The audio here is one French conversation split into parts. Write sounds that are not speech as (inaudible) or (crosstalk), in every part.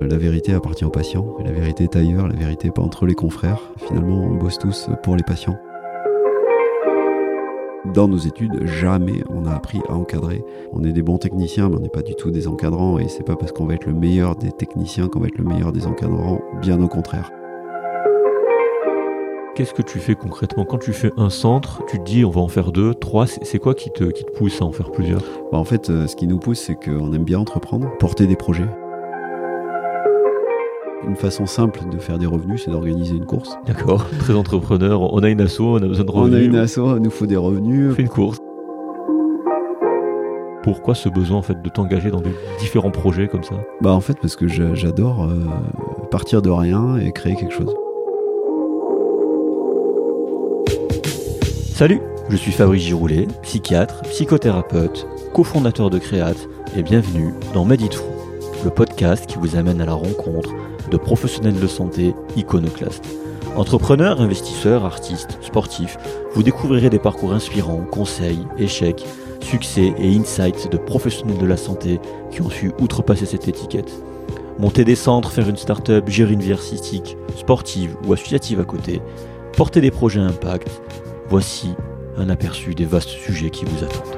La vérité appartient aux patients, la vérité est ailleurs, la vérité pas entre les confrères. Finalement, on bosse tous pour les patients. Dans nos études, jamais on a appris à encadrer. On est des bons techniciens, mais on n'est pas du tout des encadrants, et c'est pas parce qu'on va être le meilleur des techniciens qu'on va être le meilleur des encadrants, bien au contraire. Qu'est-ce que tu fais concrètement? Quand tu fais un centre, tu te dis on va en faire deux, trois, c'est quoi qui te, qui te pousse à en faire plusieurs? Bah En fait, euh, ce qui nous pousse, c'est qu'on aime bien entreprendre, porter des projets. Une façon simple de faire des revenus, c'est d'organiser une course. D'accord, (laughs) très entrepreneur. On a une asso, on a besoin de revenus. On a une asso, il nous faut des revenus. On fait une course. Pourquoi ce besoin en fait de t'engager dans des différents projets comme ça? Bah en fait parce que j'adore euh, partir de rien et créer quelque chose. Salut, je suis Fabrice Giroulet, psychiatre, psychothérapeute, cofondateur de Créate et bienvenue dans Medit le podcast qui vous amène à la rencontre de professionnels de santé iconoclastes. Entrepreneurs, investisseurs, artistes, sportifs, vous découvrirez des parcours inspirants, conseils, échecs, succès et insights de professionnels de la santé qui ont su outrepasser cette étiquette. Monter des centres, faire une start-up, gérer une vie artistique, sportive ou associative à côté, porter des projets impact, voici un aperçu des vastes sujets qui vous attendent.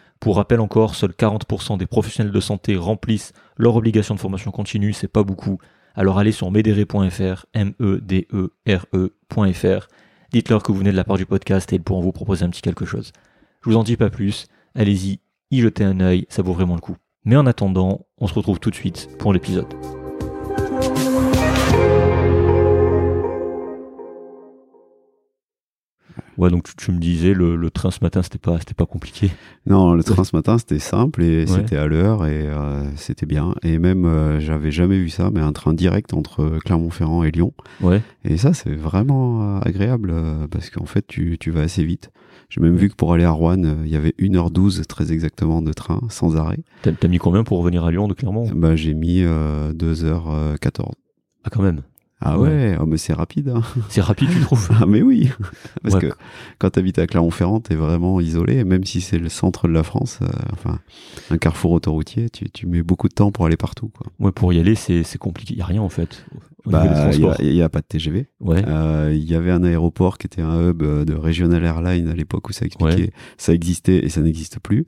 pour rappel encore, seuls 40% des professionnels de santé remplissent leur obligation de formation continue, c'est pas beaucoup. Alors allez sur medere.fr, M-E-D-E-R-E.fr. Dites-leur que vous venez de la part du podcast et ils pourront vous proposer un petit quelque chose. Je vous en dis pas plus, allez-y, y jetez un œil, ça vaut vraiment le coup. Mais en attendant, on se retrouve tout de suite pour l'épisode. Ouais, donc tu, me disais le, train ce matin, c'était pas, c'était pas compliqué. Non, le train ce matin, c'était simple et c'était à l'heure et euh, c'était bien. Et même, euh, j'avais jamais vu ça, mais un train direct entre Clermont-Ferrand et Lyon. Ouais. Et ça, c'est vraiment euh, agréable parce qu'en fait, tu, tu vas assez vite. J'ai même vu que pour aller à Rouen, il y avait 1h12 très exactement de train, sans arrêt. T'as mis combien pour revenir à Lyon de Clermont? Bah, J'ai mis 2h14. Ah quand même ah ouais, oh mais c'est rapide. Hein. C'est rapide, tu trouves (laughs) Ah mais oui, parce que quand tu habites à Clermont-Ferrand, t'es vraiment isolé, même si c'est le centre de la France, euh, enfin un carrefour autoroutier, tu, tu, mets beaucoup de temps pour aller partout. Quoi. Ouais, pour y aller, c'est compliqué. Il y a rien en fait. Bah, il n'y a, pas de TGV. Ouais. Euh, il y avait un aéroport qui était un hub de Regional Airlines à l'époque où ça expliquait, ça existait et ça n'existe plus.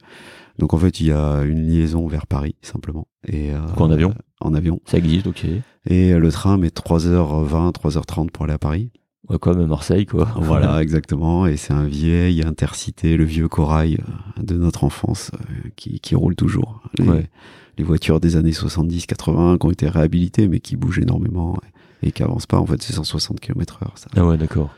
Donc en fait, il y a une liaison vers Paris simplement. Et euh, en avion. En avion. Ça existe, ok. Et le train met 3h20, 3h30 pour aller à Paris. Ouais, comme Marseille, quoi. (laughs) Voilà, (laughs) exactement. Et c'est un vieil intercité, le vieux corail euh, de notre enfance euh, qui, qui roule toujours. Les, les, voitures des années 70-80 qui ont été réhabilitées, mais qui bougent énormément et qui avancent pas. En fait, c'est 160 km heure. Ça. Ah ouais, d'accord.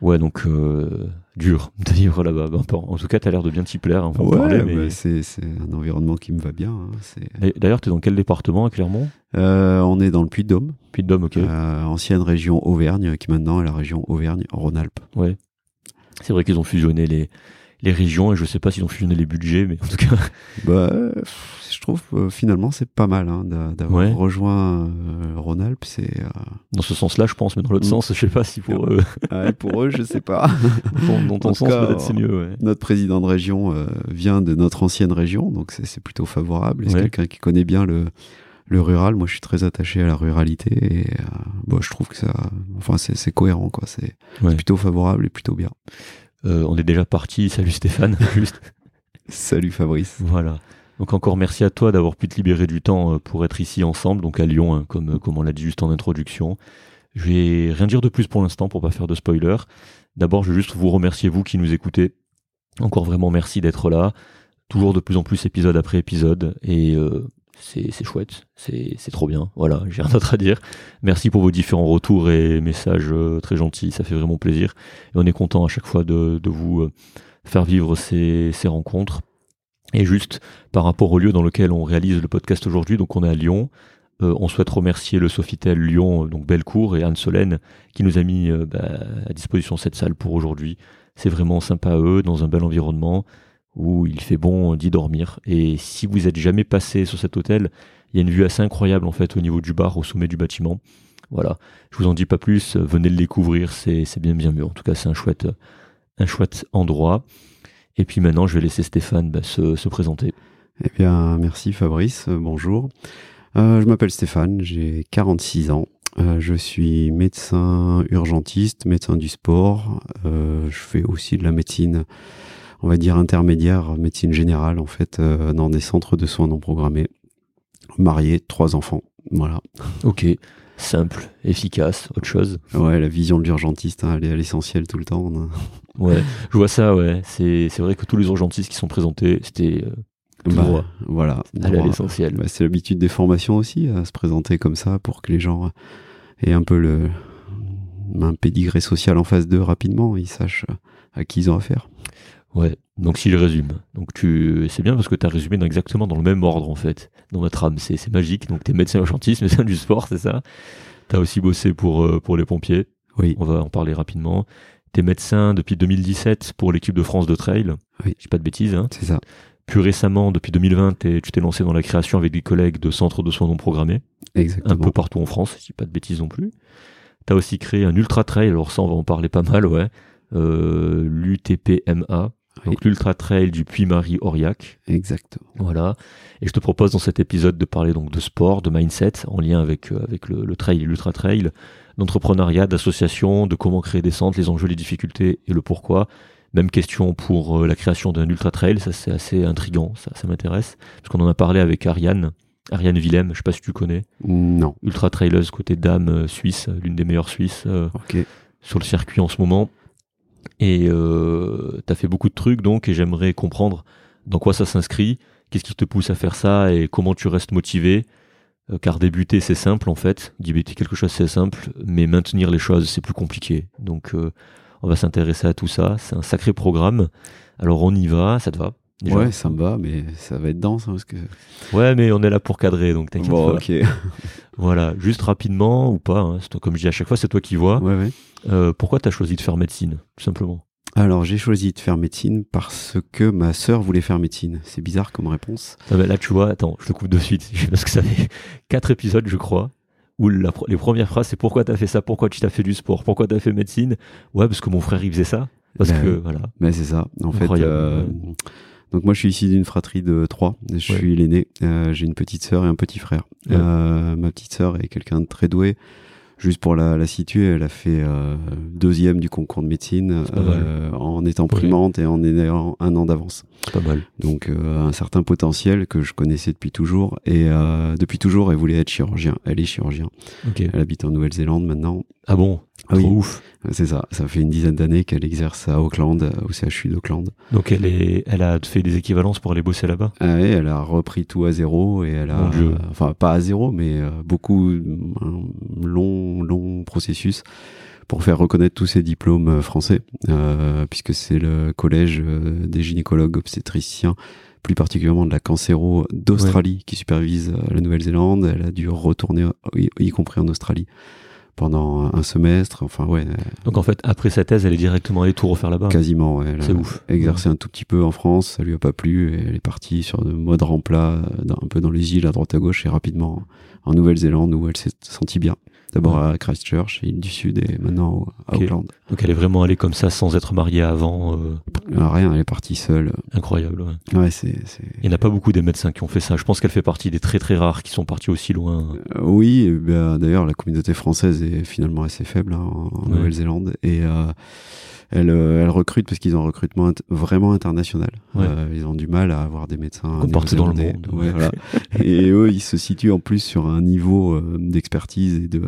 Ouais, donc euh, dur de vivre là-bas. en tout cas, tu as l'air de bien t'y plaire. Hein, ouais, mais... c'est un environnement qui me va bien. Hein, d'ailleurs, tu es dans quel département à Clermont? Euh, On est dans le Puy-de-Dôme. Puy-de-Dôme, ok. Euh, ancienne région Auvergne, qui maintenant est la région Auvergne-Rhône-Alpes. Ouais. C'est vrai qu'ils ont fusionné les, les régions et je sais pas s'ils ont fusionné les budgets, mais en tout cas. (laughs) Bah, je trouve euh, finalement c'est pas mal hein, d'avoir rejoint euh, Rhône-Alpes. C'est euh, dans ce sens-là, je pense, mais dans l'autre mm. sens, je sais pas si pour eux. pour eux, je sais (laughs) pas. dans, ton sens, peut-être c'est mieux. Notre président de région vient de notre ancienne région, donc c'est plutôt favorable. C'est quelqu'un qui connaît bien le le rural? Moi, je suis très attaché à la ruralité et bon, je trouve que ça, enfin, c'est cohérent, quoi. C'est plutôt favorable et plutôt bien. Euh, on est déjà parti. Salut Stéphane. (laughs) Juste. Salut Fabrice. Voilà. Donc encore merci à toi d'avoir pu te libérer du temps euh, pour être ici ensemble, donc à Lyon, hein, comme, comme on l'a dit juste en introduction. Je vais rien dire de plus pour l'instant pour pas faire de spoiler. D'abord, je vais juste vous remercier vous qui nous écoutez. Encore vraiment merci d'être là. Toujours de plus en plus épisode après épisode et euh, c'est chouette, c'est trop bien. Voilà, j'ai rien d'autre à dire. Merci pour vos différents retours et messages euh, très gentils, ça fait vraiment plaisir. Et on est content à chaque fois de, vous euh, faire vivre ces, rencontres. Et juste par rapport au lieu dans lequel on réalise le podcast aujourd'hui, donc on est à Lyon. Euh, on souhaite remercier le Sofitel Lyon, donc Bellecour et Anne Solène, qui nous a mis bah, à disposition cette salle pour aujourd'hui. C'est vraiment sympa à eux, dans un bel environnement où il fait bon d'y dormir. Et si vous êtes jamais passé sur cet hôtel, il y a une vue assez incroyable en fait au niveau du bar, au sommet du bâtiment. Voilà, je vous en dis pas plus, venez le découvrir, c'est bien bien mieux. En tout cas, c'est un chouette, un chouette endroit. Et puis maintenant, je vais laisser Stéphane bah, se, présenter. Eh bien, merci Fabrice, euh, bonjour. Euh, je m'appelle Stéphane, j'ai 46 ans. Euh, je suis médecin urgentiste, médecin du sport. je fais aussi de la médecine on va dire intermédiaire médecine générale en fait euh, dans des centres de soins non programmés. Marié, trois enfants, voilà. Ok, simple, efficace, autre chose. Ouais, la vision de l'urgentiste, hein, elle est à l'essentiel tout le temps. ouais, je vois ça, ouais. C'est vrai que tous les urgentistes qui sont présentés, c'était euh, bah, voilà, à l'essentiel. Bah, c'est l'habitude des formations aussi à se présenter comme ça pour que les gens aient un peu le un pédigré social en face d'eux rapidement, ils sachent à qui ils ont affaire. Ouais, donc si je résume, donc tu, c'est bien parce que tu as résumé exactement dans le même ordre en fait, dans notre âme, c'est, magique. Donc tu es médecin urgentiste, médecin (laughs) du sport, c'est ça. Tu as aussi bossé pour, euh, pour les pompiers. Oui. On va en parler rapidement. Tu es médecin depuis 2017 pour l'équipe de France de trail. Oui. J'ai pas de bêtises. Hein. C'est ça. Plus récemment, depuis 2020, tu t'es lancé dans la création avec des collègues de centres de soins non programmés. Exactement. Un peu partout en France, si pas de bêtises non plus. Tu as aussi créé un ultra trail, alors ça on va en parler pas mal, ouais. Euh, L'UTPMA, donc l'Ultra Trail du Puy-Marie-Aurillac. Exactement. Voilà. Et je te propose dans cet épisode de parler donc de sport, de mindset, en lien avec, euh, avec le, trail et l'Ultra Trail, d'entrepreneuriat, d'association, de comment créer des centres, les enjeux, les difficultés et le pourquoi. Même question pour euh, la création d'un Ultra Trail, ça c'est assez intrigant, ça, ça m'intéresse. Parce qu'on en a parlé avec Ariane, Ariane Willem, je sais pas si tu connais. Non. Ultra traileuse côté dame euh, suisse, l'une des meilleures suisses sur le circuit en ce moment. Et euh, tu as fait beaucoup de trucs donc, et j'aimerais comprendre dans quoi ça s'inscrit, qu'est-ce qui te pousse à faire ça et comment tu restes motivé. Euh, car débuter c'est simple en fait, débuter quelque chose c'est simple, mais maintenir les choses c'est plus compliqué. Donc euh, on va s'intéresser à tout ça, c'est un sacré programme. Alors on y va, ça te va? Ouais, ça me va, mais ça va être dense. Hein, parce que... Ouais, mais on est là pour cadrer, donc t'inquiète bon, pas. ok. (laughs) voilà, juste rapidement ou pas, hein, comme je dis à chaque fois, c'est toi qui vois. Ouais, ouais. Euh, pourquoi tu as choisi de faire médecine, tout simplement? Alors j'ai choisi de faire médecine parce que ma sœur voulait faire médecine. C'est bizarre comme réponse. Ah là tu vois, attends, je te coupe de suite (laughs) parce que ça fait quatre épisodes je crois où les premières phrases c'est pourquoi t'as fait ça, pourquoi tu t'as fait du sport, pourquoi t'as fait médecine? Ouais parce que mon frère il faisait ça. Parce ben que voilà. Mais c'est ça. En fait, euh, donc moi je suis ici d'une fratrie de trois. Je suis l'aîné. Euh, j'ai une petite sœur et un petit frère. ma petite sœur est quelqu'un de très doué. Juste pour la, la situer, elle a fait euh, deuxième du concours de médecine euh, en étant primante et en ayant un an d'avance. Pas mal. Donc euh, un certain potentiel que je connaissais depuis toujours. Et depuis toujours, elle voulait être chirurgien. Elle est chirurgien. Elle habite en Nouvelle-Zélande maintenant. Ah bon ah oui. ouf. C'est ça. Ça fait une dizaine d'années qu'elle exerce à Auckland, au CHU d'Auckland. Donc elle est, elle a fait des équivalences pour aller bosser là-bas? Ah oui, elle a repris tout à zéro et elle a, enfin pas à zéro, mais euh, beaucoup un long, long processus pour faire reconnaître tous ses diplômes euh, français, euh, puisque c'est le collège euh, des gynécologues obstétriciens, plus particulièrement de la cancéro d'Australie, qui supervise la Nouvelle-Zélande. Elle a dû retourner, y compris en Australie pendant un semestre. Enfin, ouais. Donc en fait, après sa thèse, elle est directement allée tout refaire là-bas. Quasiment, ouais. C'est ouf. Exercé un tout petit peu en France, ça lui a pas plu et elle est partie sur le mode remplat, un peu dans les îles à droite à gauche et rapidement en Nouvelle-Zélande où elle s'est sentie bien. D'abord à Christchurch, île du Sud, et maintenant à Auckland. Donc elle est vraiment allée comme ça sans être mariée avant euh... Ah, rien, elle est partie seule. Incroyable, ouais. Ouais, c'est. Il n'y en a pas beaucoup des médecins qui ont fait ça. Je pense qu'elle fait partie des très très rares qui sont partis aussi loin. Euh, oui, bah, d'ailleurs, la communauté française est finalement assez faible hein, en ouais. Nouvelle-Zélande. Et. Euh, elle, elle, recrute parce qu'ils ont un recrutement vraiment international. Ouais. Euh, ils ont du mal à avoir des médecins partout dans le monde. Ouais, voilà. (laughs) et eux, ils se situent en plus sur un niveau euh, d'expertise et de,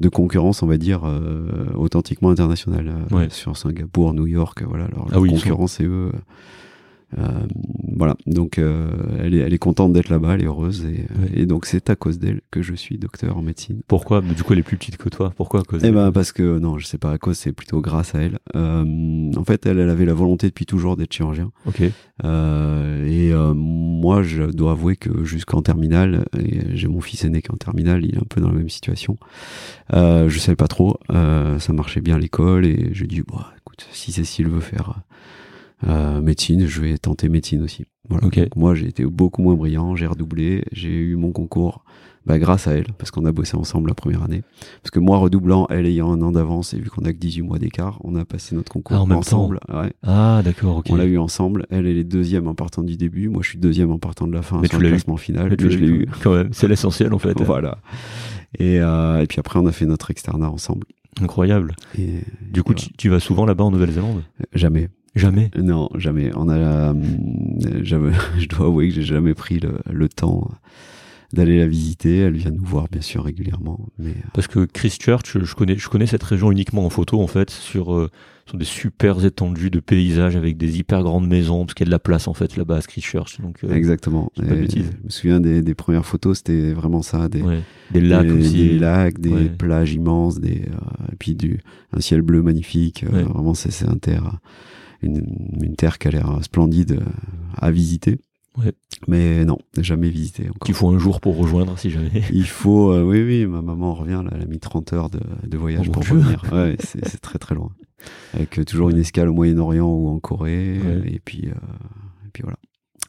de concurrence, on va dire, euh, authentiquement international. Ouais. Sur Singapour, New York, voilà. Alors, ah oui, concurrence, c'est eux. Euh, voilà, donc euh, elle, est, elle est contente d'être là-bas, elle est heureuse, et, et donc c'est à cause d'elle que je suis docteur en médecine. Pourquoi? Du coup, elle est plus petite que toi. Pourquoi à cause Eh ben parce que non, je sais pas à cause, c'est plutôt grâce à elle. Euh, en fait, elle, elle avait la volonté depuis toujours d'être chirurgien. Ok. Euh, et moi, je dois avouer que jusqu'en terminale, et j'ai mon fils aîné qui est en terminale, il est un peu dans la même situation. Euh, je savais pas trop, ça marchait bien à l'école, et j'ai dit, bon, écoute, si Cécile veut faire euh, médecine, je vais tenter médecine aussi. Voilà. Okay. Moi, j'ai été beaucoup moins brillant, j'ai redoublé, j'ai eu mon concours bah, grâce à elle, parce qu'on a bossé ensemble la première année. Parce que moi, redoublant, elle ayant un an d'avance, et vu qu'on a que 18 mois d'écart, on a passé notre concours ah, en même ensemble. Temps. Ouais. Ah, d'accord, ok. On l'a eu ensemble. Elle, elle est deuxième en partant du début. Moi, je suis deuxième en partant de la fin Mais sur le l'as classement final. Mais, Mais je l'ai eu. Quand même, c'est l'essentiel en fait. voilà. Et, euh, et puis après, on a fait notre externat ensemble. Incroyable. Et, du coup, tu vas souvent là-bas en Nouvelle-Zélande? Jamais. Jamais Non, jamais. On a, euh, jamais, (laughs) je dois avouer que j'ai jamais pris le, le temps d'aller la visiter. Elle vient nous voir bien sûr régulièrement. Mais... Parce que Christchurch, je connais, je connais cette région uniquement en photo en fait, sur, euh, sur des super étendues de paysages avec des hyper grandes maisons, parce qu'il y a de la place en fait là-bas à Christchurch. Donc, euh, Exactement. Pas. Je me souviens des, des premières photos, c'était vraiment ça. Des, ouais. des lacs des, aussi. Des lacs, des ouais. plages immenses, des, euh, et puis du, un ciel bleu magnifique. Ouais. Vraiment, c'est un terre, une, une terre qui a l'air splendide à visiter. Ouais. Mais non, jamais visité encore. Qu'il faut un jour pour rejoindre si jamais. (laughs) Il faut, euh, oui, oui, ma maman revient, là, elle a mis 30 heures de, de voyage oh pour revenir. Ouais, c'est très très loin. Avec euh, toujours une escale au Moyen-Orient ou en Corée, ouais. et puis, euh, et puis voilà.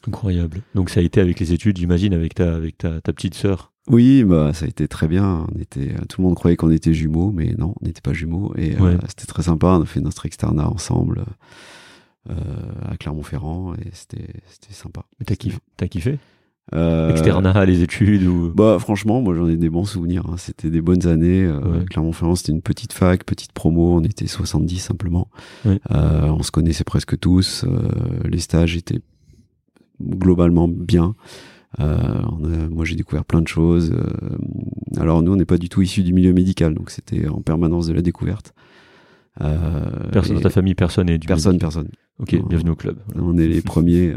Incroyable. Donc ça a été avec les études, j'imagine, avec ta, avec ta, ta petite sœur. Oui, bah ça a été très bien. On était, tout le monde croyait qu'on était jumeaux, mais non, on n'était pas jumeaux. Et ouais. euh, c'était très sympa. On a fait notre externat ensemble à Clermont-Ferrand et c'était sympa. Mais t'as kiffé, as kiffé euh, Externat, les études ou... Bah franchement, moi j'en ai des bons souvenirs. Hein. C'était des bonnes années. Euh, ouais. Clermont-Ferrand, c'était une petite fac, petite promo. On était 70 simplement. Ouais. Euh, on se connaissait presque tous. Euh, les stages étaient globalement bien. Euh, a, moi, j'ai découvert plein de choses. Euh, alors, nous, on n'est pas du tout issus du milieu médical, donc c'était en permanence de la découverte. Euh, personne dans ta famille, personne est du Personne, personne. Ok, on, bienvenue au club. Voilà. On est les premiers.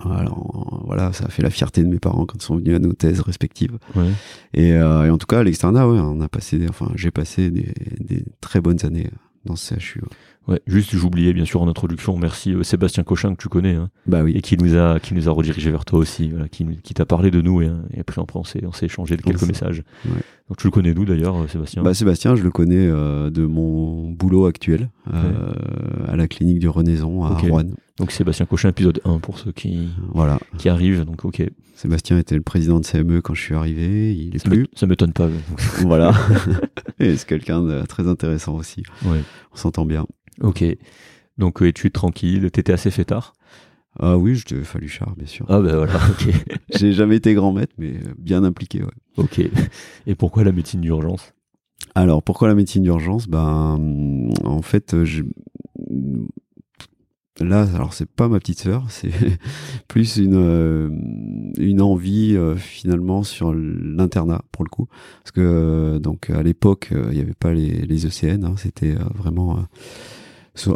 Alors, voilà, ça a fait la fierté de mes parents quand ils sont venus à nos thèses respectives. Ouais. Et, euh, et, en tout cas, à l'externat, ouais, on a passé, des, enfin, j'ai passé des, des, très bonnes années dans ce CHU. Ouais. Ouais, juste j'oubliais bien sûr en introduction, merci euh, Sébastien Cochin que tu connais, hein, bah oui, et qui nous a qui nous a redirigé vers toi aussi, voilà, qui, qui t'a parlé de nous et, et après on s'est on s'est échangé de quelques messages. Ouais. Donc tu le connais d'où d'ailleurs, euh, Sébastien? Bah Sébastien, je le connais euh, de mon boulot actuel ouais. à la clinique du Renaison à okay. Rouen. Donc Sébastien Cochin épisode 1 pour ceux qui voilà qui arrivent. Donc ok. Sébastien était le président de CME quand je suis arrivé, il est ça plus. Ça m'étonne pas. (laughs) voilà. (laughs) et c'est quelqu'un de très intéressant aussi. Ouais. On s'entend bien. Ok. Donc euh, études tranquilles, t'étais assez fêtard? Ah oui, je fallu char, bien sûr. Ah ben voilà, ok. (laughs) J'ai jamais été grand maître, mais bien impliqué, ouais. Ok. Et pourquoi la médecine d'urgence? Alors pourquoi la médecine d'urgence? Ben en fait, je... là, alors c'est pas ma petite sœur, c'est (laughs) plus une euh, une envie euh, finalement sur l'internat pour le coup, parce que euh, donc à l'époque il n'y avait pas les, les ECN, hein, c'était vraiment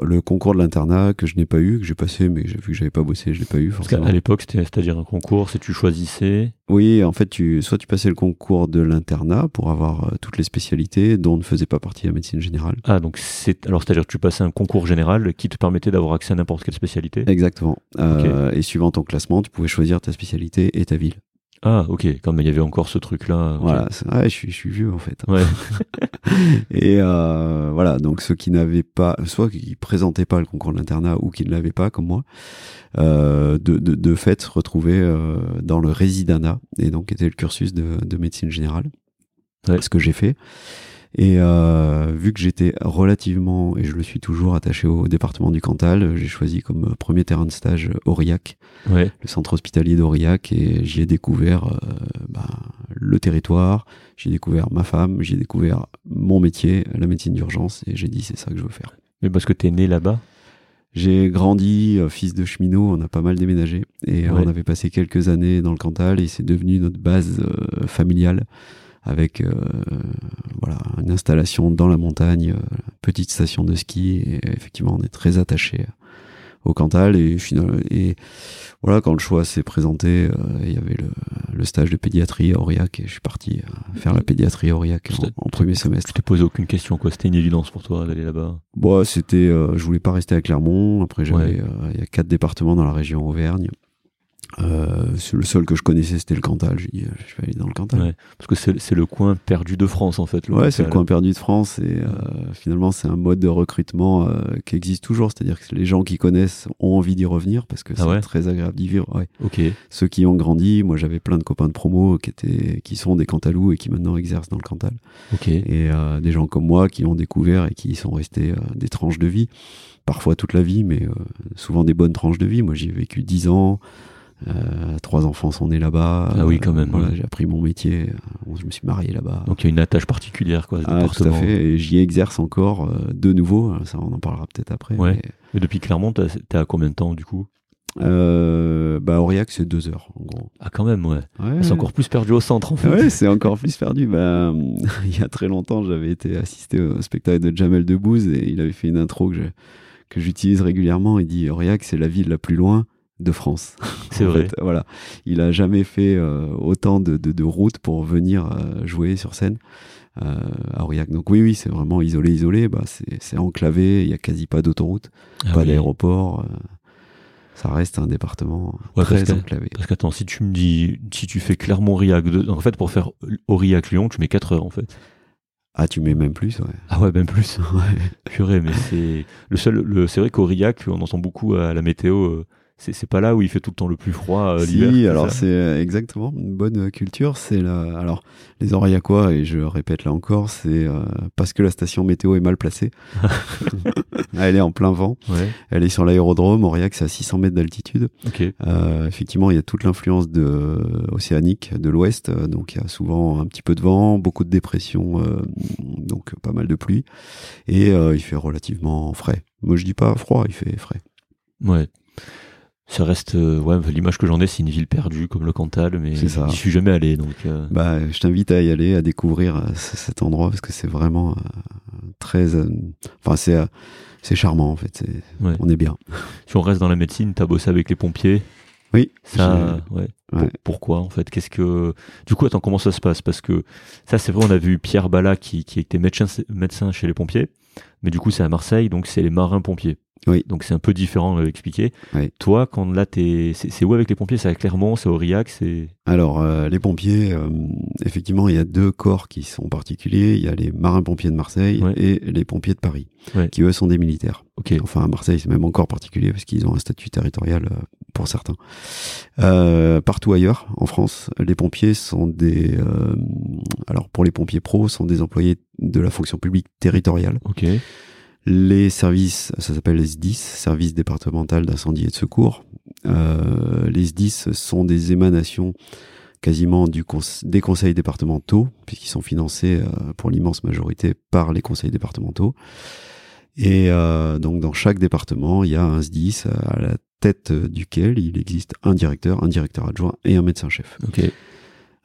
le concours de l'internat que je n'ai pas eu, que j'ai passé, mais vu que j'avais pas bossé, je l'ai pas eu forcément. Parce qu'à l'époque, c'était c'est-à-dire un concours, c'est tu choisissais. Oui, en fait, tu soit tu passais le concours de l'internat pour avoir euh, toutes les spécialités dont ne faisait pas partie la médecine générale. Ah, donc c'est alors c'est-à-dire que tu passais un concours général qui te permettait d'avoir accès à n'importe quelle spécialité? Exactement. Okay. Euh, et suivant ton classement, tu pouvais choisir ta spécialité et ta ville. Ah, ok, comme il y avait encore ce truc-là. Voilà, je, suis, je suis vieux en fait. Ouais. (laughs) et euh, voilà, donc ceux qui n'avaient pas, soit qui présentaient pas le concours de l'internat ou qui ne l'avaient pas, comme moi, euh, de, de, de, fait se retrouvaient euh, dans le résidana, et donc était le cursus de, de médecine générale. Ouais. Ce que j'ai fait. Et euh, vu que j'étais relativement, et je le suis toujours, attaché au département du Cantal, j'ai choisi comme premier terrain de stage Aurillac, ouais. le centre hospitalier d'Aurillac, et j'y ai découvert euh, bah, le territoire, j'ai découvert ma femme, j'ai découvert mon métier, la médecine d'urgence, et j'ai dit c'est ça que je veux faire. Mais parce que tu es né là-bas? J'ai grandi, euh, fils de cheminot, on a pas mal déménagé et on avait passé quelques années dans le Cantal et c'est devenu notre base familiale avec euh, voilà une installation dans la montagne, euh, petite station de ski. Et effectivement, on est très attaché au Cantal et, et voilà quand le choix s'est présenté euh, il y avait le, le, stage de pédiatrie à Aurillac et je suis parti faire la pédiatrie à Aurillac en, premier semestre. Tu t'es posé aucune question quoi C'était une évidence pour toi d'aller là-bas Bon, c'était je voulais pas rester à Clermont. Après j'avais il y a quatre départements dans la région Auvergne. Euh, le seul que je connaissais, c'était le Cantal. J'ai dit, euh, je vais aller dans le Cantal. Ouais, parce que c'est le coin perdu de France, en fait. ouais, c'est le coin perdu de France. Et euh, finalement, c'est un mode de recrutement euh, qui existe toujours. C'est-à-dire que les gens qui connaissent ont envie d'y revenir parce que ah c'est très agréable d'y vivre. Ouais. Ok. Ceux qui ont grandi, moi j'avais plein de copains de promo qui, étaient, qui sont des Cantalous et qui maintenant exercent dans le Cantal. Ok. Et des gens comme moi qui ont découvert et qui sont restés des tranches de vie. Parfois toute la vie, mais souvent des bonnes tranches de vie. Moi, j'y ai vécu 10 ans. Euh, trois enfants sont nés là-bas. Ah oui, quand même. Voilà, J'ai appris mon métier. Euh, je me suis marié là-bas. Donc il y a une attache particulière, quoi. Ah, tout à fait. Et j'y exerce encore euh, de nouveau. Ça, on en parlera peut-être après. Ouais. Mais... depuis Clermont, t'es à combien de temps du coup? Euh, bah Aurillac c'est deux heures en gros. Ah quand même ouais. C'est encore plus perdu au centre en fait. Ouais c'est encore plus perdu. Bah, (laughs) il y a très longtemps j'avais été assisté au spectacle de Jamel Debbouze et il avait fait une intro que que j'utilise régulièrement. Il dit Aurillac c'est la ville la plus loin de France. (laughs) C'est vrai. voilà. Il a jamais fait euh, autant de, de, de, routes pour venir euh, jouer sur scène euh, à Aurillac. Donc oui, oui, c'est vraiment isolé, isolé. Bah, c'est enclavé. Il y a quasi pas d'autoroute, ah pas d'aéroport. ça reste un département très enclavé. Parce qu'attends, si tu me dis, si tu fais Clermont-Aurillac, en fait, pour faire Aurillac-Lyon, tu mets 4 heures en fait. Ah, tu mets même plus, ouais. Ah ouais, même plus. (laughs) ouais. Purée, mais c'est le seul. Le... C'est vrai qu'Aurillac, on entend beaucoup à la météo c'est pas là où il fait tout le temps le plus froid euh, l'hiver. Si, alors c'est euh, exactement une bonne euh, culture. C'est la, alors les Aurillacois et je répète là encore, c'est parce que la station météo est mal placée. (laughs) (laughs) Elle est en plein vent. Ouais. Elle est sur l'aérodrome. Aurillac, c'est à 600 mètres d'altitude. Okay. effectivement, il y a toute l'influence de océanique de l'ouest, donc il y a souvent un petit peu de vent, beaucoup de dépression, donc pas mal de pluie, et il fait relativement frais. Moi, je dis pas froid, il fait frais. Ouais ça reste euh, ouais l'image que j'en ai c'est une ville perdue comme le Cantal mais j'y suis jamais allé donc euh. bah je t'invite à y aller à découvrir euh, cet endroit parce que c'est vraiment très enfin c'est c'est charmant en fait on est bien. Si on reste dans la médecine t'as bossé avec les pompiers. Oui ça ouais. pourquoi en fait qu'est-ce que du coup attends comment ça se passe? Parce que ça c'est vrai on a vu Pierre Bala qui qui était médecin médecin chez les pompiers mais du coup c'est à Marseille donc c'est les marins pompiers oui. Donc c'est un peu différent d'expliquer. Toi, quand là, es... c'est où avec les pompiers? C'est à Clermont, c'est Aurillac c'est... Alors, euh, les pompiers, euh, effectivement, il y a deux corps qui sont particuliers. Il y a les marins-pompiers de Marseille et les pompiers de Paris, qui eux sont des militaires. Enfin, à Marseille, c'est même encore particulier parce qu'ils ont un statut territorial euh, pour certains. partout ailleurs, en France, les pompiers sont des... alors, pour les pompiers pros, sont des employés de la fonction publique territoriale. Ok. Les services, ça s'appelle les SDIS, service départemental d'incendie et de secours. Euh, les SDIS sont des émanations quasiment du des conseils départementaux, puisqu'ils sont financés euh, pour l'immense majorité par les conseils départementaux. Et euh, donc dans chaque département, il y a un SDIS à la tête duquel il existe un directeur, un directeur adjoint et un médecin-chef. Okay.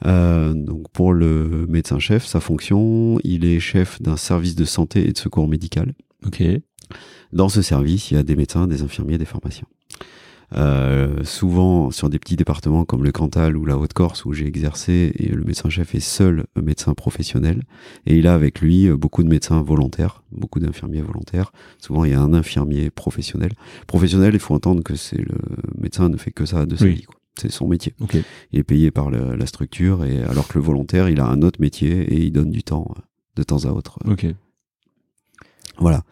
Euh, donc pour le médecin-chef, sa fonction, il est chef d'un service de santé et de secours médical. Ok. Dans ce service, il y a des médecins, des infirmiers, des pharmaciens. Euh, souvent sur des petits départements comme le Cantal ou la Haute-Corse où j'ai exercé et le médecin-chef est seul médecin professionnel et il a avec lui beaucoup de médecins volontaires, beaucoup d'infirmiers volontaires. Souvent il y a un infirmier professionnel. Professionnel, il faut entendre que c'est le médecin ne fait que ça de sa vie. Quoi. C'est son métier. Il est payé par la structure, et alors que le volontaire, il a un autre métier et il donne du temps de temps à autre. Voilà.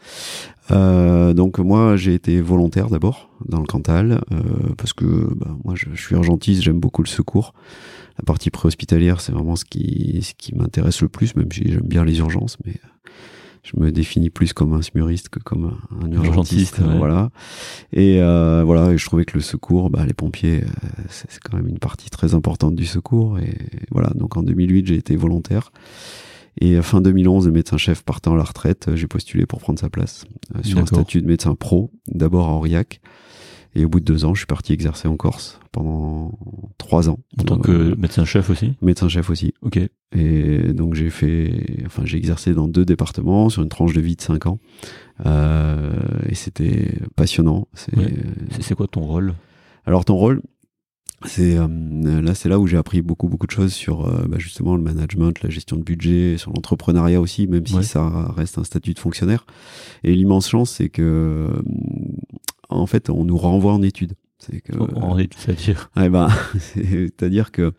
Euh, donc moi j'ai été volontaire d'abord dans le Cantal euh, parce que bah, moi je, suis urgentiste, j'aime beaucoup le secours. La partie préhospitalière c'est vraiment ce qui ce qui m'intéresse le plus, même si j'aime bien les urgences, mais je me définis plus comme un smuriste que comme un, urgentiste, voilà. Et euh, voilà, et je trouvais que le secours, bah, les pompiers, c'est quand même une partie très importante du secours. Et voilà, donc en 2008 j'ai été volontaire. Et fin 2011, le médecin-chef partant à la retraite, j'ai postulé pour prendre sa place euh, sur un statut de médecin pro, d'abord à Aurillac. Et au bout de deux ans, je suis parti exercer en Corse pendant trois ans. En tant que euh, médecin-chef aussi Médecin-chef aussi. Ok. Et donc j'ai fait, enfin j'ai exercé dans deux départements sur une tranche de vie de cinq ans. Euh, et c'était passionnant. C'est quoi ton rôle? Alors ton rôle, c'est euh, là c'est là où j'ai appris beaucoup beaucoup de choses sur euh, bah, justement le management la gestion de budget sur l'entrepreneuriat aussi même si ça reste un statut de fonctionnaire. Et l'immense chance c'est que euh, en fait on nous renvoie en études c'est que en études c'est-à-dire eh ben, (laughs) c'est-à-dire que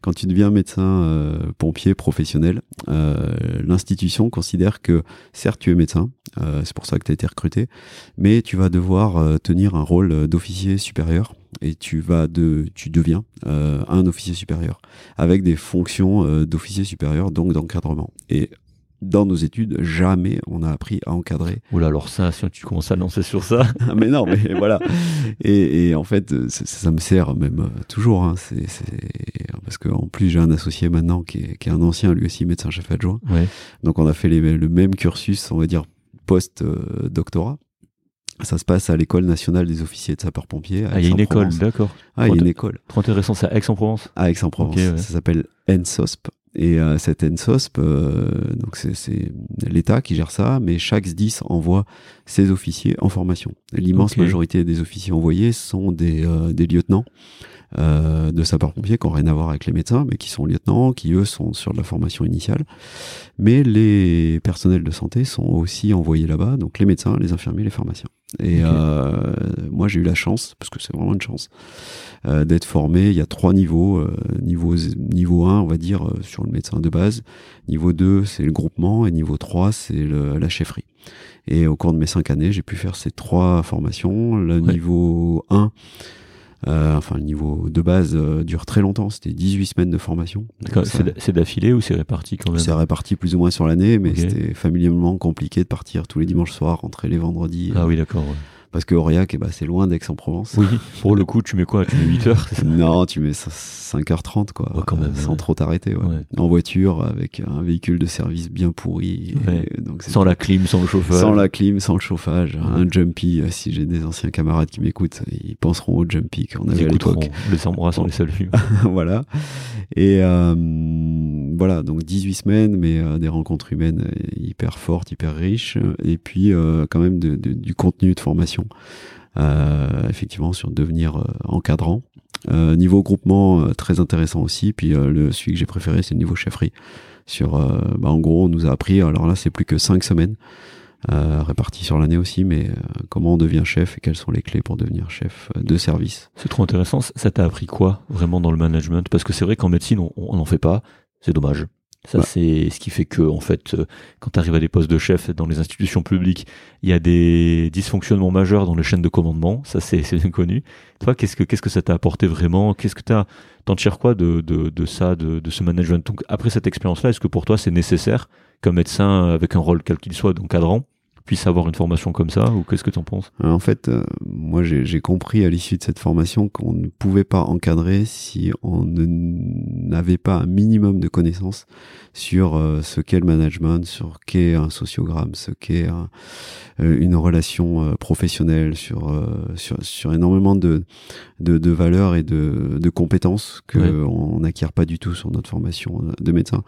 quand tu deviens médecin pompier professionnel l'institution considère que certes tu es médecin c'est pour ça que tu as été recruté mais tu vas devoir tenir un rôle d'officier supérieur et tu vas de, tu deviens euh, un officier supérieur avec des fonctions euh, d'officier supérieur, donc d'encadrement. Et dans nos études, jamais on a appris à encadrer. Oula, alors ça, si tu commences à lancer sur ça. (laughs) Ah, mais non, mais voilà. Et, et en fait, ça, me sert même euh, toujours. Hein. C'est, parce qu'en plus, j'ai un associé maintenant qui est, qui est, un ancien, lui aussi médecin-chef adjoint. Ouais. Donc, on a fait les, le même cursus, on va dire, post-doctorat. Ça se passe à l'école nationale des officiers de sapeurs-pompiers. Ah, il y a une école, d'accord. Ah, il y a une école. Trop intéressant, c'est à Aix-en-Provence? À Aix-en-Provence. Ça s'appelle ENSOSP. Et euh, cette ENSOSP, euh, donc c'est l'État qui gère ça, mais chaque SDIS envoie ses officiers en formation. L'immense majorité des officiers envoyés sont des, euh, des lieutenants euh, de sapeurs-pompiers qui n'ont rien à voir avec les médecins, mais qui sont lieutenants, qui eux sont sur de la formation initiale. Mais les personnels de santé sont aussi envoyés là-bas, donc les médecins, les infirmiers, les pharmaciens. Et euh, moi j'ai eu la chance, parce que c'est vraiment une chance, euh, d'être formé. Il y a trois niveaux. Euh, niveau, niveau 1, on va dire, euh, sur le médecin de base. Niveau 2, c'est le groupement. Et niveau 3, c'est la chefferie. Et au cours de mes cinq années, j'ai pu faire ces trois formations. Le niveau 1, euh, enfin, le niveau de base euh, dure très longtemps. C'était 18 semaines de formation. C'est d'affilée ou c'est réparti quand même C'est réparti plus ou moins sur l'année, mais c'était familièrement compliqué de partir tous les dimanches soirs, rentrer les vendredis. Ah oui, d'accord. Ouais parce que Aurillac, eh ben, c'est loin d'Aix-en-Provence. Oui, pour le coup, tu mets quoi? Tu mets 8 heures? (laughs) Non, tu mets 5h30, quoi. quand même, sans trop t'arrêter. Ouais. En voiture, avec un véhicule de service bien pourri. donc sans la clim, sans le chauffage. Sans la clim, sans le chauffage. Un jumpy, euh, si j'ai des anciens camarades qui m'écoutent, ils penseront au jumpy qu'on avait à l'époque. Les embrassons, les (laughs) saluts. voilà. Et euh, voilà, donc 18 semaines, mais euh, des rencontres humaines hyper fortes, hyper riches. Et puis, quand même, du contenu de formation euh, effectivement sur devenir euh, encadrant. Euh, niveau groupement, très intéressant aussi. Puis le celui que j'ai préféré, c'est le niveau chefferie. Sur, bah, en gros, on nous a appris. Alors là, c'est plus que cinq semaines. Euh, répartis sur l'année aussi, mais comment on devient chef et quelles sont les clés pour devenir chef de service. C'est trop intéressant. Ça t'a appris quoi vraiment dans le management? Parce que c'est vrai qu'en médecine, on n'en fait pas. C'est dommage. Ça, c'est ce qui fait que, en fait, euh, quand tu arrives à des postes de chef dans les institutions publiques, il y a des dysfonctionnements majeurs dans les chaînes de commandement. Ça, c'est bien connu. Toi, qu'est-ce que qu'est-ce que ça t'a apporté vraiment? Qu'est-ce que t'as T'en tires quoi de, de, de ça, de, de ce management? Donc, après cette expérience-là, est-ce que pour toi, c'est nécessaire qu'un médecin avec un rôle quel qu'il soit, d'encadrant, puisse avoir une formation comme ça ou qu'est-ce que tu en penses En fait, euh, moi j'ai compris à l'issue de cette formation qu'on ne pouvait pas encadrer si on n'avait pas un minimum de connaissances sur euh, ce qu'est le management, sur qu'est un sociogramme, ce qu'est euh, une relation professionnelle, sur, sur, sur énormément de, de, de, valeurs et de, de compétences qu'on n'acquiert pas du tout sur notre formation de médecin.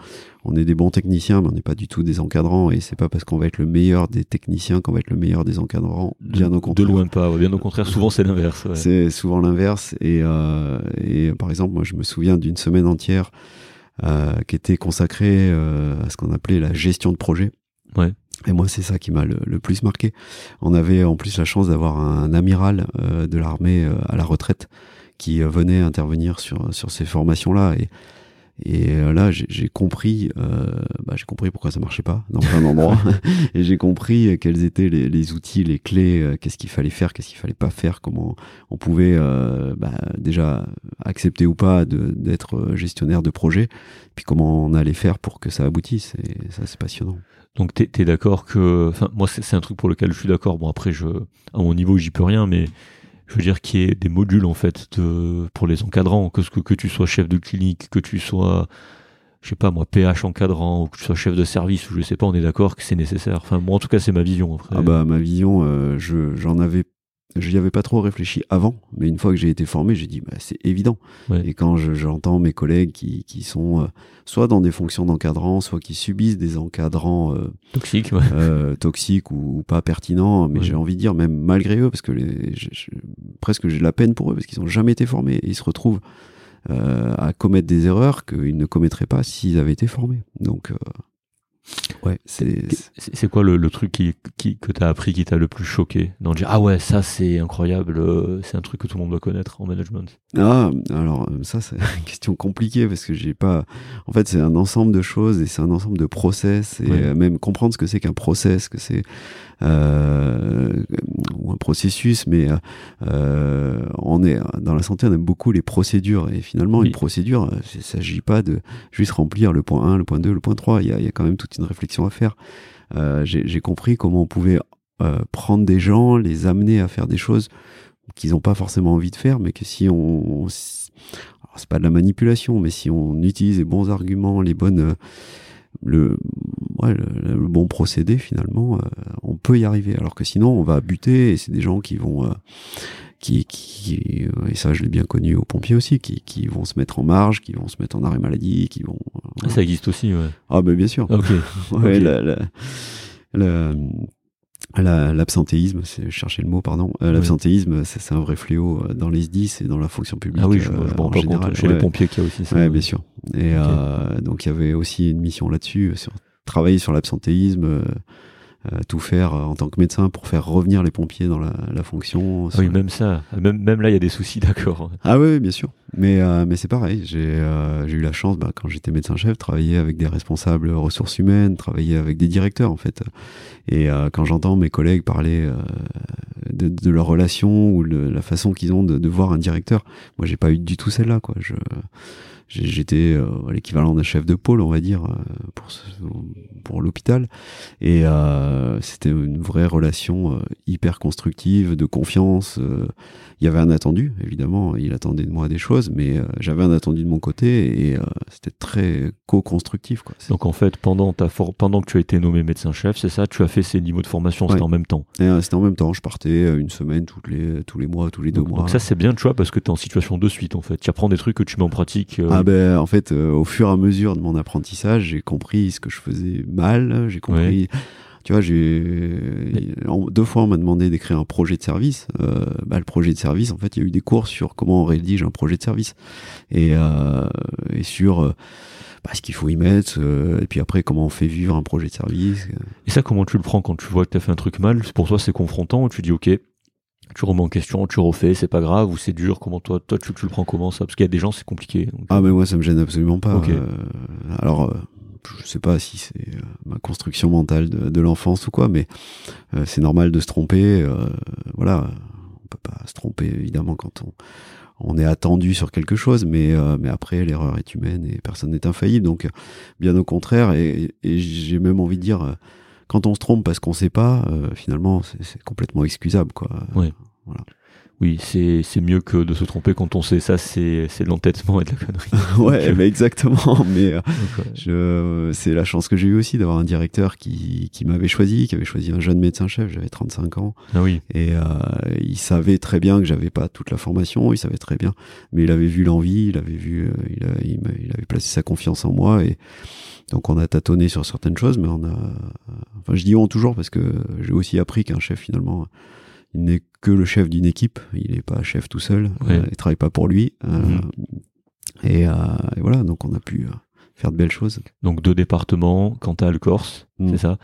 On est des bons techniciens, mais on n'est pas du tout des encadrants et c'est pas parce qu'on va être le meilleur des techniciens qu'on va être le meilleur des encadrants. Bien au contraire. De loin pas. Bien au contraire, souvent c'est l'inverse. C'est souvent l'inverse. Et, euh, et par exemple, moi je me souviens d'une semaine entière euh, qui était consacrée euh, à ce qu'on appelait la gestion de projet. Ouais. Et moi, c'est ça qui m'a le, plus marqué. On avait en plus la chance d'avoir un amiral de l'armée à la retraite qui venaient intervenir sur, sur ces formations-là. Et, et là, j'ai compris, bah, j'ai compris pourquoi ça marchait pas dans plein d'endroits, (laughs) (laughs) et j'ai compris quels étaient les, les outils, les clés, qu'est-ce qu'il fallait faire, qu'est-ce qu'il fallait pas faire, comment on pouvait bah, déjà accepter ou pas d'être gestionnaire de projet, puis comment on allait faire pour que ça aboutisse. Et ça, c'est passionnant. Donc tu es, d'accord que, enfin moi c'est un truc pour lequel je suis d'accord. Bon après je, à mon niveau j'y peux rien, mais je veux dire qu'il y ait des modules en fait de, pour les encadrants, que, tu sois chef de clinique, que tu sois, je sais pas moi PH encadrant, ou que tu sois chef de service, ou je sais pas, on est d'accord que c'est nécessaire. Enfin moi en tout cas c'est ma vision. Après. Ah bah ma vision, euh, je j'en avais je n'y avais pas trop réfléchi avant, mais une fois que j'ai été formé, j'ai dit bah, c'est évident. Et quand j'entends mes collègues qui, qui sont euh, soit dans des fonctions d'encadrant, soit qui subissent des encadrants euh, toxiques, euh, toxiques ou, pas pertinents, mais j'ai envie de dire même malgré eux, parce que les, presque j'ai la peine pour eux parce qu'ils n'ont jamais été formés et ils se retrouvent à commettre des erreurs qu'ils ne commettraient pas s'ils avaient été formés. Donc Ouais, c'est quoi le, truc qui, qui que tu as appris qui t'a le plus choqué dans dire ah ouais ça c'est incroyable euh, c'est un truc que tout le monde doit connaître en management. Ah alors euh, ça c'est (laughs) une question compliquée parce que j'ai pas en fait c'est un ensemble de choses et c'est un ensemble de process et euh, même comprendre ce que c'est qu'un process que c'est ou un processus, mais euh, on est dans la santé, on aime beaucoup les procédures et finalement une procédure, il ne s'agit pas de juste remplir le point 1, le point 2, le point 3. Il y a, il y a quand même toute une réflexion à faire. Euh, J'ai compris comment on pouvait euh, prendre des gens, les amener à faire des choses qu'ils n'ont pas forcément envie de faire, mais que si on, c'est pas de la manipulation, mais si on utilise les bons arguments, les bonnes le, ouais, le, bon procédé finalement, euh, on peut y arriver. Alors que sinon, on va buter et c'est des gens qui vont, euh, qui, qui, et ça je l'ai bien connu aux pompiers aussi, qui, qui vont se mettre en marge, qui vont se mettre en arrêt maladie, qui vont. Ah, ça existe aussi, ouais. Ah ben bien sûr. Ok. (laughs) ouais, La, la, la, L'absentéisme, c'est chercher le mot, pardon. Euh, l'absentéisme, c'est un vrai fléau euh, dans les SDIS et dans la fonction publique. Ah oui, je, euh, en général. Chez les pompiers, qu'il y a aussi ça. Ouais, bien sûr. Et euh, donc il y avait aussi une mission là-dessus, sur travailler sur l'absentéisme, tout faire euh, en tant que médecin pour faire revenir les pompiers dans la, la fonction. oui, même ça. Même, même là, il y a des soucis, (laughs) d'accord. Ah oui, bien sûr. Mais, euh, mais c'est pareil. J'ai j'ai eu la chance, bah, quand j'étais médecin-chef, travailler avec des responsables ressources humaines, travailler avec des directeurs, en fait. Et quand j'entends mes collègues parler de, de leur relation ou le, la façon qu'ils ont de, de, voir un directeur, moi, j'ai pas eu du tout celle-là, quoi. Je J'étais euh, l'équivalent d'un chef de pôle, on va dire, euh, pour, pour l'hôpital. Et euh, c'était une vraie relation hyper constructive, de confiance. Il y avait un attendu, évidemment. Il attendait de moi des choses, mais j'avais un attendu de mon côté et c'était très co-constructif. Donc en fait, pendant, ta pendant que tu as été nommé médecin-chef, c'est ça Tu as fait ces niveaux de formation, c'était en même temps C'était en même temps. Je partais une semaine toutes les, tous les mois, tous les deux mois. Donc ça, c'est bien de choix parce que tu es en situation de suite, en fait. Tu apprends des trucs que tu mets en pratique. Ah ben, en fait, euh, au fur et à mesure de mon apprentissage, j'ai compris ce que je faisais mal. J'ai compris. Tu vois, j'ai deux fois on m'a demandé d'écrire un projet de service. Euh, bah, le projet de service, en fait, il y a eu des cours sur comment on rédige un projet de service et, euh, et sur bah, ce qu'il faut y mettre, et puis après comment on fait vivre un projet de service. Et ça, comment tu le prends quand tu vois que tu as fait un truc mal? Pour toi, c'est confrontant ou tu dis ok, tu remets en question, tu refais, c'est pas grave ou c'est dur. Comment toi, toi tu, le prends comment ça? Parce qu'il y a des gens, c'est compliqué. ah mais moi, ça me gêne absolument pas. Euh, alors, euh, je sais pas si c'est euh, ma construction mentale de, l'enfance ou quoi, mais c'est normal de se tromper. voilà, on peut pas se tromper évidemment quand on on est attendu sur quelque chose, mais mais après l'erreur est humaine et personne n'est infaillible. Donc bien au contraire, et, et j'ai même envie de dire quand on se trompe parce qu'on sait pas, euh, finalement, c'est complètement excusable, quoi. Voilà. Oui, c'est mieux que de se tromper quand on sait ça, c'est de l'entêtement et de la connerie. (laughs) ouais, mais exactement. (laughs) Mais euh, c'est la chance que j'ai eu aussi d'avoir un directeur qui, qui m'avait choisi, qui avait choisi un jeune médecin-chef, j'avais 35 ans. Ah oui. Et euh, il savait très bien que j'avais pas toute la formation, il savait très bien, mais il avait vu l'envie, il avait vu, il, il, il, avait placé sa confiance en moi et donc on a tâtonné sur certaines choses, mais on a. Enfin, je dis on toujours parce que j'ai aussi appris qu'un chef finalement, il n'est que le chef d'une équipe. Il n'est pas chef tout seul. Euh, il travaille pas pour lui. Euh, mhm. et, euh, et, voilà, donc on a pu faire de belles choses. Donc deux départements, Cantal, Corse, mm. c'est ça?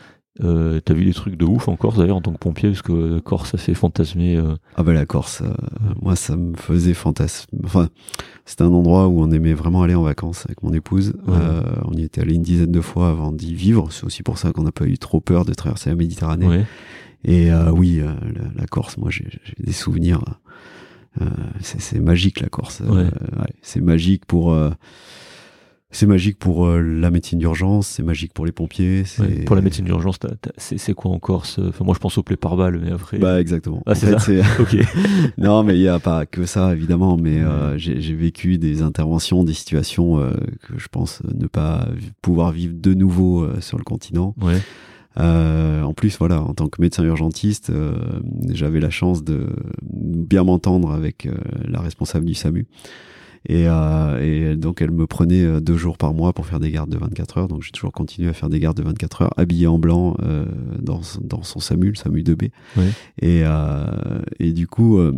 Euh, T'as vu des trucs de ouf en Corse d'ailleurs en tant que pompier parce que Corse ça fait fantasmer. Euh... Ah bah la Corse, euh, moi ça me faisait fantasmer. Enfin, c'était un endroit où on aimait vraiment aller en vacances avec mon épouse. Ouais. Euh, on y était allé une dizaine de fois avant d'y vivre. C'est aussi pour ça qu'on n'a pas eu trop peur de traverser la Méditerranée. Ouais. Et euh, oui, euh, la, la Corse, moi j'ai des souvenirs. euh, c'est magique la Corse. Euh, Ouais. ouais, c'est magique pour. euh, c'est magique pour euh, la médecine d'urgence, c'est magique pour les pompiers. Ouais. Pour la médecine d'urgence, c'est quoi en Corse? Enfin moi je pense aux plaies par balle, mais après. Bah exactement. Ah, c'est ça (laughs) ok. (laughs) non, mais il n'y a pas que ça, évidemment. Mais euh, j'ai vécu des interventions, des situations euh, que je pense ne pas pouvoir vivre de nouveau euh, sur le continent. Ouais. Euh, en plus, voilà, en tant que médecin urgentiste, euh, j'avais la chance de bien m'entendre avec euh, la responsable du SAMU. Et, euh, et donc, elle me prenait euh, deux jours par mois pour faire des gardes de 24 heures. Donc, j'ai toujours continué à faire des gardes de 24 heures, habillé en blanc euh, dans, dans son SAMU, le SAMU 2B. Ouais. Et, euh, et du coup, euh,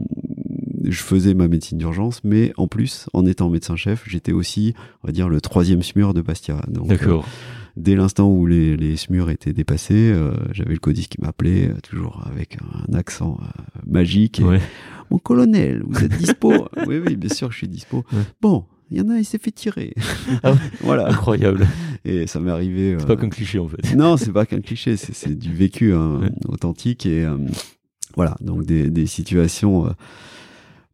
je faisais ma médecine d'urgence, mais en plus, en étant médecin-chef, j'étais aussi, on va dire, le troisième SMUR de Bastia. D'accord. euh, dès l'instant où les, les SMUR étaient dépassés, euh, j'avais le codis qui m'appelait, euh, toujours avec un accent euh, magique. Et, Ouais. Mon colonel, vous êtes dispo? (laughs) Oui, oui, bien sûr que je suis dispo. Ouais. Bon, il y en a, il s'est fait tirer. Ah (laughs) ouais. voilà. Incroyable. Et ça m'est arrivé. C'est euh, pas qu'un cliché en fait. (laughs) non, c'est pas qu'un cliché, c'est c'est du vécu hein, Ouais. authentique et euh, voilà, donc des, des situations euh,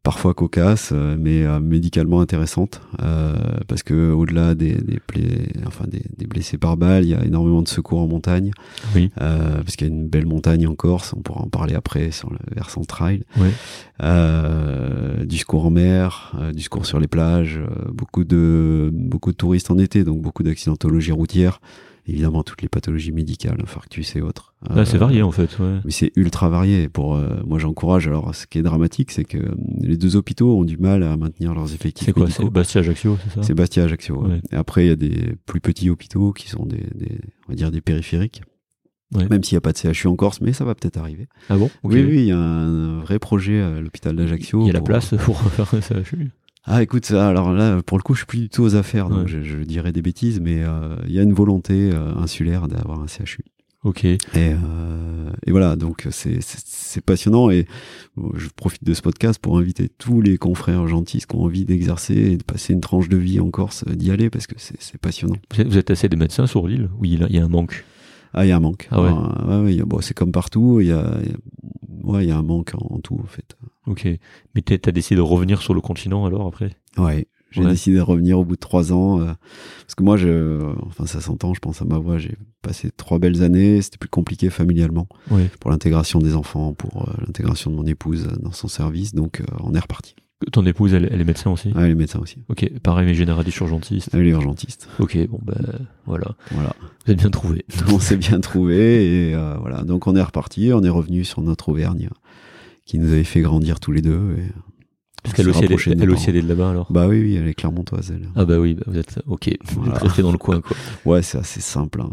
parfois cocasses, euh, mais euh, médicalement intéressantes, euh, parce que au-delà des, des plaies, enfin des, des blessés par balle, il y a énormément de secours en montagne, Oui. euh, parce qu'il y a une belle montagne en Corse, on pourra en parler après sur le versant trail, euh, du secours en mer, euh, du secours sur les plages, euh, beaucoup de beaucoup de touristes en été, donc beaucoup d'accidentologie routière, évidemment toutes les pathologies médicales, infarctus et autres. Ah, c'est Euh, varié en fait. Ouais. Mais c'est ultra varié. Pour euh, moi, j'encourage. Alors, ce qui est dramatique, c'est que euh, les deux hôpitaux ont du mal à maintenir leurs effectifs C'est quoi. C'est Bastia Ajaccio, c'est ça? C'est Bastia, Ajaccio. ouais. Et après, il y a des plus petits hôpitaux qui sont des, des on va dire des périphériques. Ouais. Même s'il n'y a pas de CHU en Corse, mais ça va peut-être arriver. Ah bon? Oui, oui, il y a un vrai projet à l'hôpital d'Ajaccio. Il y a la place pour (laughs) faire un CHU. Ah, écoute, ça, alors là, pour le coup, je suis plus du tout aux affaires, donc Ouais. je, je dirais des bêtises, mais euh, il y a une volonté euh, insulaire d'avoir un CHU. Ok. Et, euh, et voilà, donc c'est passionnant et bon, je profite de ce podcast pour inviter tous les confrères urgentistes qui ont envie d'exercer et de passer une tranche de vie en Corse, d'y aller parce que c'est passionnant. Vous êtes, assez des médecins sur l'île Oui, il y a- un manque? Ah, il y a un manque. Ah ouais. ouais, ouais, bon, c'est comme partout, il y a, y a- ouais, il y a un manque en, en tout en fait. Ok. Mais t'es- t'as décidé de revenir sur le continent alors après? Ouais. J'ai Ouais. décidé de revenir au bout de trois ans euh, parce que moi, je, enfin, ça s'entend, je pense à ma voix. J'ai passé trois belles années. C'était plus compliqué familialement Ouais. pour l'intégration des enfants, pour euh, l'intégration de mon épouse dans son service. Donc, euh, on est reparti. Ton épouse, elle, elle est médecin aussi? Ah, les médecins aussi. Ok. Pareil, mais généraliste urgentiste. Ah, les urgentistes. Ok. Bon, ben voilà. Voilà. Vous êtes bien trouvé. (laughs) on s'est bien trouvé et euh, voilà. Donc, on est reparti. On est revenu sur notre Auvergne qui nous avait fait grandir tous les deux. Et Parce qu'elle aussi, elle, elle aussi, elle est de là-bas alors Bah oui, oui, elle est clermontoise, elle. Ah bah oui, bah vous êtes ok. Vous Voilà. êtes resté dans le coin quoi. (laughs) Ouais, c'est assez simple. hein,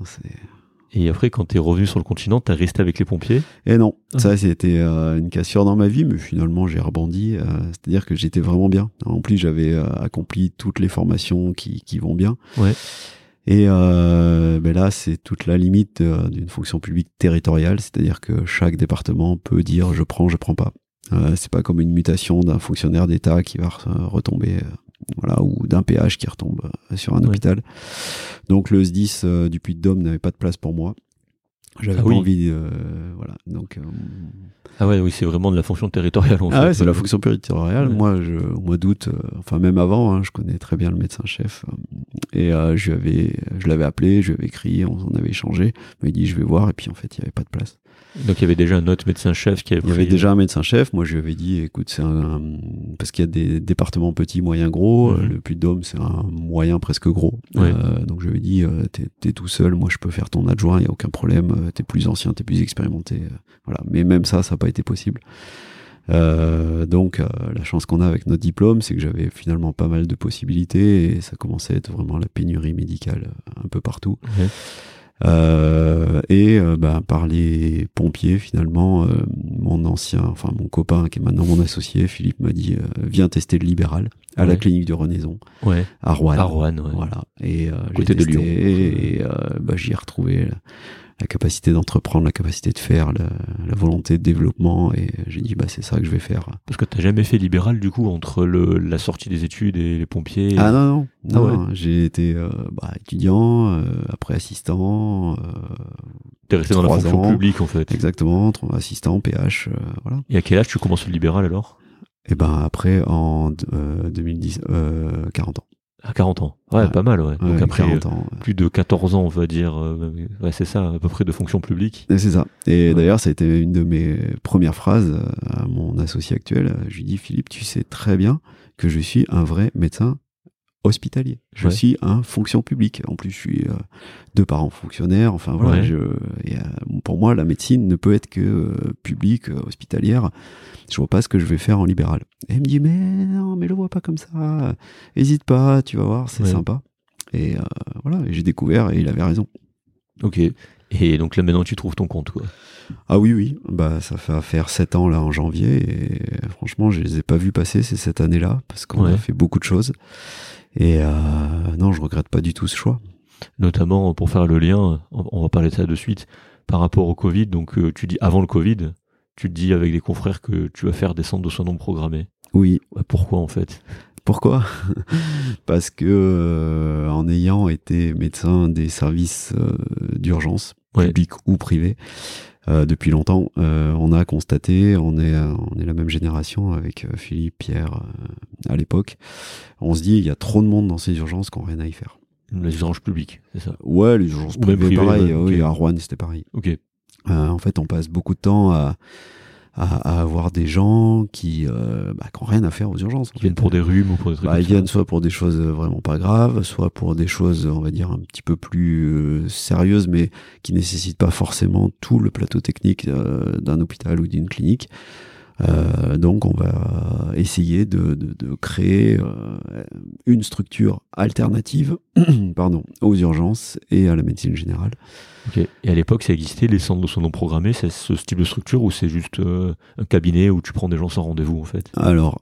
Et après, quand t'es revenu sur le continent, t'as resté avec les pompiers? Et non, Ah. ça c'était euh, une cassure dans ma vie, mais finalement j'ai rebondi. euh, C'est-à-dire que j'étais vraiment bien. En plus, j'avais euh, accompli toutes les formations qui, qui vont bien. Ouais. Et euh, ben là, c'est toute la limite euh, d'une fonction publique territoriale, c'est-à-dire que chaque département peut dire je prends, je prends pas. Euh, c'est pas comme une mutation d'un fonctionnaire d'État qui va re- retomber, euh, voilà, ou d'un péage qui retombe sur un hôpital. Donc le SDIS du Puy-de-Dôme n'avait pas de place pour moi. J'avais Ah oui. envie, euh, voilà. Donc euh, Ah ouais, oui, c'est vraiment de la fonction territoriale en fait. ah ouais, c'est la fonction territoriale. Ouais. Moi, je, au mois d'août, euh, enfin même avant, hein, je connais très bien le médecin-chef. euh, et euh, je, lui avais, je l'avais appelé, je lui avais écrit, on en avait échangé. Il m'a dit, je vais voir. Et puis en fait, il n'y avait pas de place. Donc il y avait déjà un autre médecin-chef qui avait Il y avait déjà un médecin-chef. Moi, je lui avais dit, écoute, c'est un... Parce qu'il y a des départements petits, moyens, gros. Mhm. Le Puy-de-Dôme, c'est un moyen presque gros. Ouais. Euh, donc je lui ai dit, euh, t'es, tout seul, moi je peux faire ton adjoint, il n'y a aucun problème. Euh, T'es plus ancien, t'es plus expérimenté. voilà. Mais même ça, ça n'a pas été possible. Euh, donc euh, la chance qu'on a avec notre diplôme, c'est que j'avais finalement pas mal de possibilités et ça commençait à être vraiment la pénurie médicale un peu partout. Euh, et euh, bah, par les pompiers, finalement, euh, mon ancien, enfin mon copain qui est maintenant mon associé, Philippe m'a dit euh, viens tester le libéral à la clinique de Renaison Ouais. à Rouen. À Rouen, ouais. Voilà. Et euh, Côté j'ai de Lyon. testé Et euh, bah, j'y ai retrouvé la capacité d'entreprendre, la capacité de faire, la, volonté de développement. Et j'ai dit, bah, c'est ça que je vais faire. Parce que tu n'as jamais fait libéral, du coup, entre le, la sortie des études et les pompiers Ah non, non. Ah j'ai été euh, bah, étudiant, euh, après assistant. Euh, T'es resté dans la fonction publique, en fait. Exactement, assistant, PH, voilà. Et à quel âge tu commences le libéral, alors? Eh ben, après, en 2010, 40 ans. À 40 ans. Ouais, pas mal, ouais. Donc après euh, plus de 14 ans, on va dire. Euh, ouais, c'est ça, à peu près de fonction publique. C'est ça. Et d'ailleurs, ça a été une de mes premières phrases euh, à mon associé actuel. Je lui dis, Philippe, tu sais très bien que je suis un vrai médecin hospitalier. Je suis un fonction publique. En plus, je suis euh, deux parents fonctionnaires. Enfin voilà, je, et, euh, pour moi, la médecine ne peut être que euh, publique, hospitalière. Je vois pas ce que je vais faire en libéral. Et il me dit mais non, mais le vois pas comme ça. Hésite pas, tu vas voir, c'est sympa. Et voilà, j'ai découvert et il avait raison. Ok. Et donc là maintenant tu trouves ton compte quoi. Ah oui oui, bah ça fait faire sept ans là en janvier et franchement je les ai pas vus passer ces sept années là parce qu'on a fait beaucoup de choses. Et euh, non, je regrette pas du tout ce choix. Notamment pour faire le lien, on va parler de ça de suite, par rapport au Covid. Donc euh, tu dis avant le Covid, tu te dis avec des confrères que tu vas faire des centres de soins non programmés. Oui. pourquoi en fait? Pourquoi? (laughs) Parce que euh, en ayant été médecin des services d'urgence, publics ou privés, euh, depuis longtemps. Euh, on a constaté, on est, on est la même génération avec euh, Philippe, Pierre à l'époque. On se dit, il y a trop de monde dans ces urgences qu'on rien à y faire. Les urgences publiques, c'est ça? Ouais, les urgences privées, pareil. Oui, à Rouen, c'était pareil. Ok. en fait, on passe beaucoup de temps à à, avoir des gens qui euh, bah, qui rien à faire aux urgences. Qui viennent pour des rhumes ou pour des trucs bah, Ils viennent soit pour des choses vraiment pas graves, soit pour des choses, on va dire, un petit peu plus euh, sérieuses, mais qui nécessitent pas forcément tout le plateau technique euh, d'un hôpital ou d'une clinique. Euh, donc on va essayer de, de, de créer euh, une structure alternative (clears throat) pardon, aux urgences et à la médecine générale. Et à l'époque, ça existait, les centres de soins non programmés, c'est ce style de structure ou c'est juste euh, un cabinet où tu prends des gens sans rendez-vous en fait? Alors,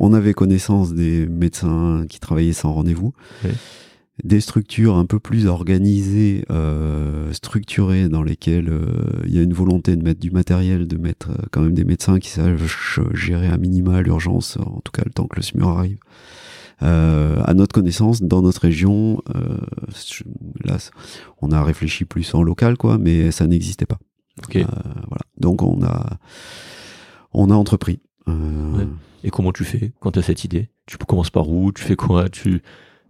on avait connaissance des médecins qui travaillaient sans rendez-vous des structures un peu plus organisées, euh, structurées, dans lesquelles euh, il y a une volonté de mettre du matériel, de mettre euh, quand même des médecins qui savent gérer à minima l'urgence, en tout cas le temps que le SMUR arrive. Euh, à notre connaissance, dans notre région, là, on a réfléchi plus en local, quoi, mais ça n'existait pas. voilà. Donc on a, on a entrepris. Et comment tu fais quand tu as cette idée? Tu commences par où? Tu fais quoi? Tu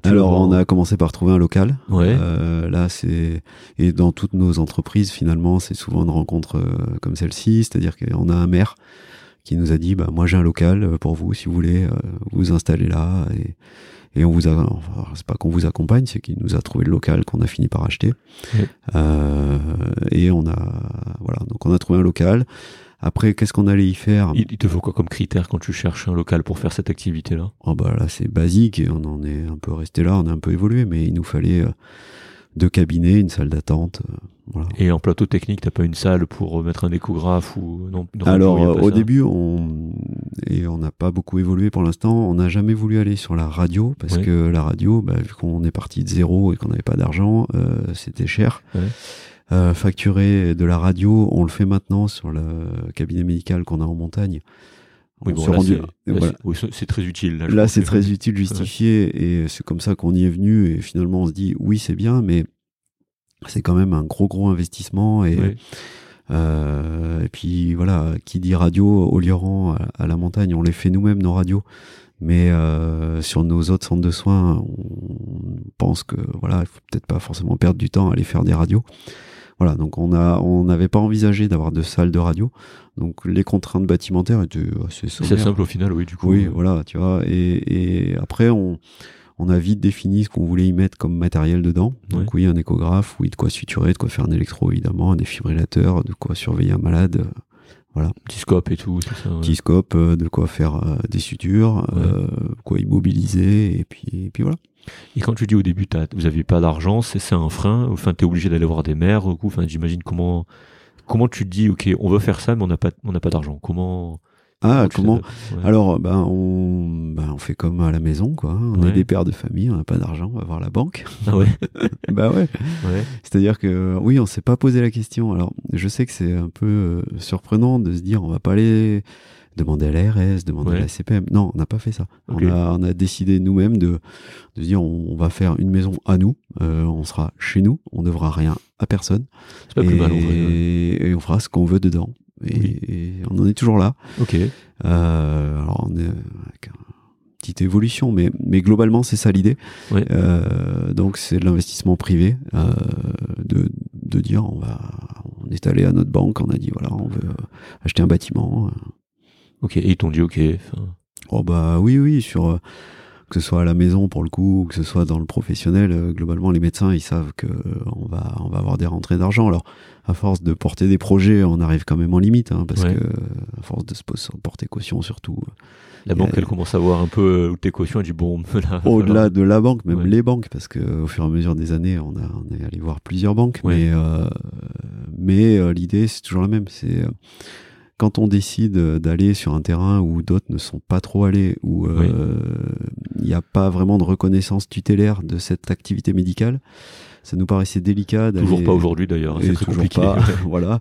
alors, on a commencé par trouver un local. Ouais. Euh, là, c'est et dans toutes nos entreprises, finalement, c'est souvent une rencontre euh, comme celle-ci, c'est-à-dire qu'on a un maire qui nous a dit, bah moi j'ai un local euh, pour vous, si vous voulez, vous installer là. Et, et on vous a, enfin, c'est pas qu'on vous accompagne, c'est qu'il nous a trouvé le local qu'on a fini par acheter. et on a, voilà, donc on a trouvé un local. Après, qu'est-ce qu'on allait y faire il, te faut quoi comme critère quand tu cherches un local pour faire cette activité-là? Oh bah là, c'est basique et on en est un peu resté là, on a un peu évolué, mais il nous fallait euh, deux cabinets, une salle d'attente. Euh, voilà. Et en plateau technique, t'as pas une salle pour mettre un échographe ou non, Alors au début, on et on n'a pas beaucoup évolué pour l'instant. On n'a jamais voulu aller sur la radio parce que la radio, bah, vu qu'on est parti de zéro et qu'on n'avait pas d'argent, euh, c'était cher. Ouais. Euh, facturer de la radio, on le fait maintenant sur le cabinet médical qu'on a en montagne. Oui, c'est très utile. Là, c'est très utile, justifié, et c'est comme ça qu'on y est venu. Et finalement, on se dit, oui, c'est bien, mais c'est quand même un gros, gros investissement. Et, euh, et puis voilà, qui dit radio au Lioran, à, la montagne, on les fait nous-mêmes nos radios. Mais euh, sur nos autres centres de soins, on pense que voilà, il faut peut-être pas forcément perdre du temps à aller faire des radios. Voilà, donc on a, on n'avait pas envisagé d'avoir de salles de radio. Donc les contraintes bâtimentaires étaient assez C'est simple au final, oui, du coup. Oui, voilà, tu vois. Et, et après, on, on a vite défini ce qu'on voulait y mettre comme matériel dedans. Donc oui, un échographe, oui, de quoi suturer, de quoi faire un électro évidemment, un défibrillateur, de quoi surveiller un malade. Euh, voilà. Petit scope et tout, c'est ça. Petit scope, euh, de quoi faire euh, des sutures, quoi immobiliser, et puis, et puis voilà. Et quand tu dis au début, vous n'aviez pas d'argent, c'est un frein. Enfin, tu es obligé d'aller voir des maires. Enfin, j'imagine comment comment tu te dis, ok, on veut faire ça, mais on n'a pas on pas d'argent. Comment Ah, comment Alors, ben on, ben, on fait comme à la maison, quoi. On est des pères de famille, on n'a pas d'argent, on va voir la banque. Ah ouais (laughs) Bah ouais. C'est-à-dire que, oui, on s'est pas posé la question. Alors, je sais que c'est un peu euh, surprenant de se dire, on va pas aller demander à l'ARS, demander à la CPM. Non, on n'a pas fait ça. On, a, on, a, décidé nous-mêmes de, de dire on, va faire une maison à nous, euh, on sera chez nous, on ne devra rien à personne. Pas et, plus mal, et on fera ce qu'on veut dedans. Et, on en est toujours là. Ok. Euh, alors on est avec une petite évolution, mais, mais globalement c'est ça l'idée. Euh, donc c'est de l'investissement privé, euh, de, de dire on va, on est allé à notre banque, on a dit voilà on veut acheter un bâtiment. Ok. Et ils t'ont dit ok. Oh bah oui oui sur que ce soit à la maison pour le coup, ou que ce soit dans le professionnel, euh, globalement les médecins ils savent que euh, on va on va avoir des rentrées d'argent. Alors à force de porter des projets, on arrive quand même en limite, hein, parce que à force de se porter caution surtout. La banque, elle commence à voir un peu où tes cautions, elle dit bon. (laughs) Au-delà de la banque, même les banques, parce que au fur et à mesure des années, on, a, on est allé voir plusieurs banques, mais euh, mais l'idée c'est toujours la même, c'est quand on décide d'aller sur un terrain où d'autres ne sont pas trop allés, où euh, il n'y a pas vraiment de reconnaissance tutélaire de cette activité médicale, ça nous paraissait délicat d'aller. Toujours pas aujourd'hui d'ailleurs, c'est très compliqué. Pas, (laughs) voilà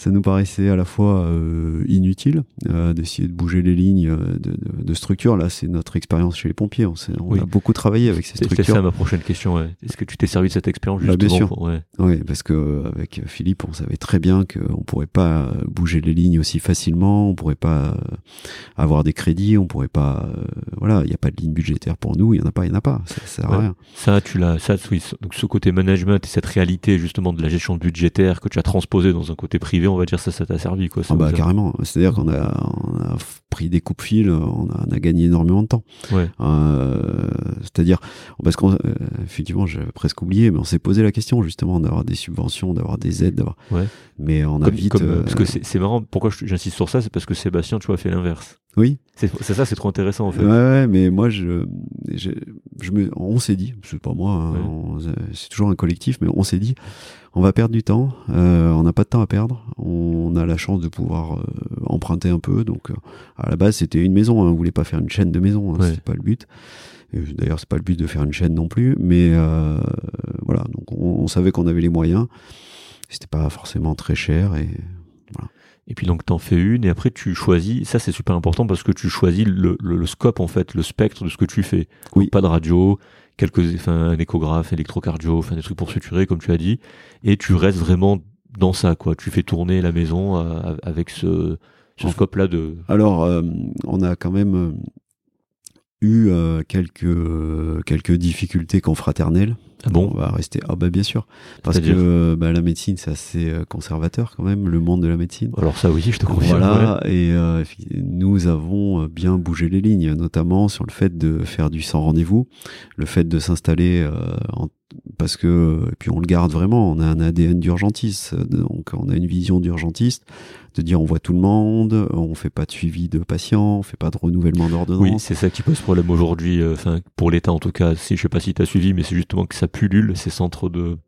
ça nous paraissait à la fois euh, inutile euh, d'essayer de bouger les lignes euh, de, de, de structure. Là, c'est notre expérience chez les pompiers. On, on a beaucoup travaillé avec ces structures. C'est ça ma prochaine question. Ouais. Est-ce que tu t'es servi de cette expérience bah, justement bien sûr. ouais. Oui, parce que avec Philippe, on savait très bien qu'on pourrait pas bouger les lignes aussi facilement. On pourrait pas avoir des crédits. On pourrait pas. voilà, il n'y a pas de ligne budgétaire pour nous. Il y en a pas. Il y en a pas. Ça sert à rien. Ça, tu l'as. Ça, oui. Donc ce côté management et cette réalité justement de la gestion budgétaire que tu as transposé dans un côté privé on va dire ça, ça t'a servi quoi. Ah bah carrément. C'est-à-dire qu'on a, on a pris des coupes fil, on a, on a, gagné énormément de temps. Ouais. Euh, c'est-à-dire parce qu'on, euh, j'avais presque oublié, mais on s'est posé la question justement d'avoir des subventions, d'avoir des aides, d'avoir. Ouais. Mais on a vite. Euh, parce que c'est marrant. Pourquoi j'insiste sur ça, c'est parce que Sébastien, tu vois, fait l'inverse. Oui. C'est ça, c'est trop intéressant en fait. Ouais, ouais mais moi, je, je, je me, on s'est dit, c'est pas moi, hein, c'est toujours un collectif, mais on s'est dit, on va perdre du temps, euh, on n'a pas de temps à perdre, on a la chance de pouvoir euh, emprunter un peu. Donc, euh, à la base, c'était une maison, hein, on voulait pas faire une chaîne de maisons, hein, c'était pas le but. D'ailleurs, c'est pas le but de faire une chaîne non plus, mais voilà. Donc, on, on savait qu'on avait les moyens. C'était pas forcément très cher et. Et puis donc t'en fais une et après tu choisis. Ça c'est super important parce que tu choisis le, le, scope en fait, le spectre de ce que tu fais. Oui. pas de radio, quelques, enfin un échographe, électrocardio, enfin des trucs pour suturer comme tu as dit. Et tu restes vraiment dans ça quoi. Tu fais tourner la maison euh, avec ce, ce scope là de. Alors euh, on a quand même euh, eu quelques quelques difficultés confraternelles ah bon On va rester. Ah bah bien sûr, parce que bah, la médecine c'est assez euh, conservateur quand même, le monde de la médecine. Alors ça oui, je te confirme. Voilà, et euh, nous avons euh, bien bougé les lignes, notamment sur le fait de faire du sans rendez-vous, le fait de s'installer en parce que et puis on le garde vraiment, on a un ADN d'urgentiste, donc on a une vision d'urgentiste, de dire on voit tout le monde, on fait pas de suivi de patients, on fait pas de renouvellement d'ordonnance. Oui, c'est ça qui pose problème aujourd'hui, euh, enfin pour l'État en tout cas. Si je sais pas si tu as suivi, mais c'est justement que ça pullule ces centres de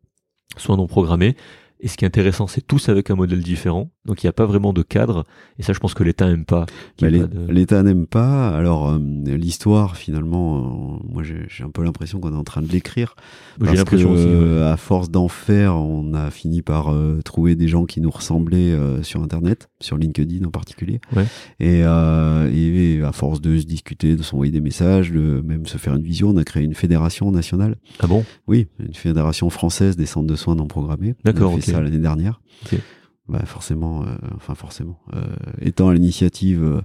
soins non programmés. Et ce qui est intéressant, c'est tous avec un modèle différent. Donc il n'y a pas vraiment de cadre. Et ça, je pense que l'État n'aime pas. Bah, L'État n'aime pas. Alors euh, l'histoire, finalement, euh, moi j'ai un peu l'impression qu'on est en train de l'écrire. J'ai l'impression aussi. À force d'en faire, on a fini par euh, trouver des gens qui nous ressemblaient sur Internet, sur LinkedIn en particulier. Ouais. Et, et, à force de se discuter, de s'envoyer des messages, de même se faire une vision, on a créé une fédération nationale. Ah bon? Oui, une fédération française des centres de soins non programmés. D'accord l'année dernière. Bah forcément, euh, enfin forcément. Euh, étant à l'initiative, euh,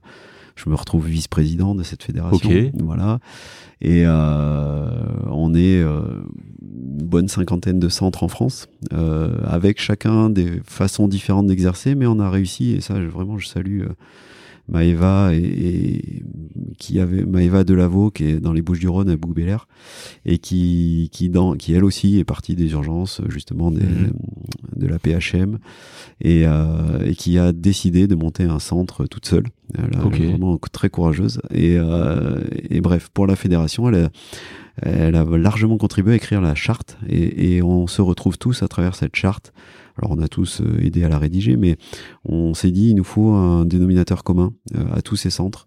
je me retrouve vice-président de cette fédération. Voilà. Et on est une bonne cinquantaine de centres en France, avec chacun des façons différentes d'exercer, mais on a réussi, et ça, vraiment, je salue Maëva et, qui avait Maëva Delaveau qui est dans les Bouches-du-Rhône à Bouc-Bélair et qui qui dans qui elle aussi est partie des urgences justement des, mhm. de la PHM et, euh, et qui a décidé de monter un centre toute seule. Elle, est vraiment très courageuse et, euh, et bref pour la fédération elle a, elle a largement contribué à écrire la charte et, et on se retrouve tous à travers cette charte Alors on a tous aidé à la rédiger, mais on s'est dit il nous faut un dénominateur commun à tous ces centres.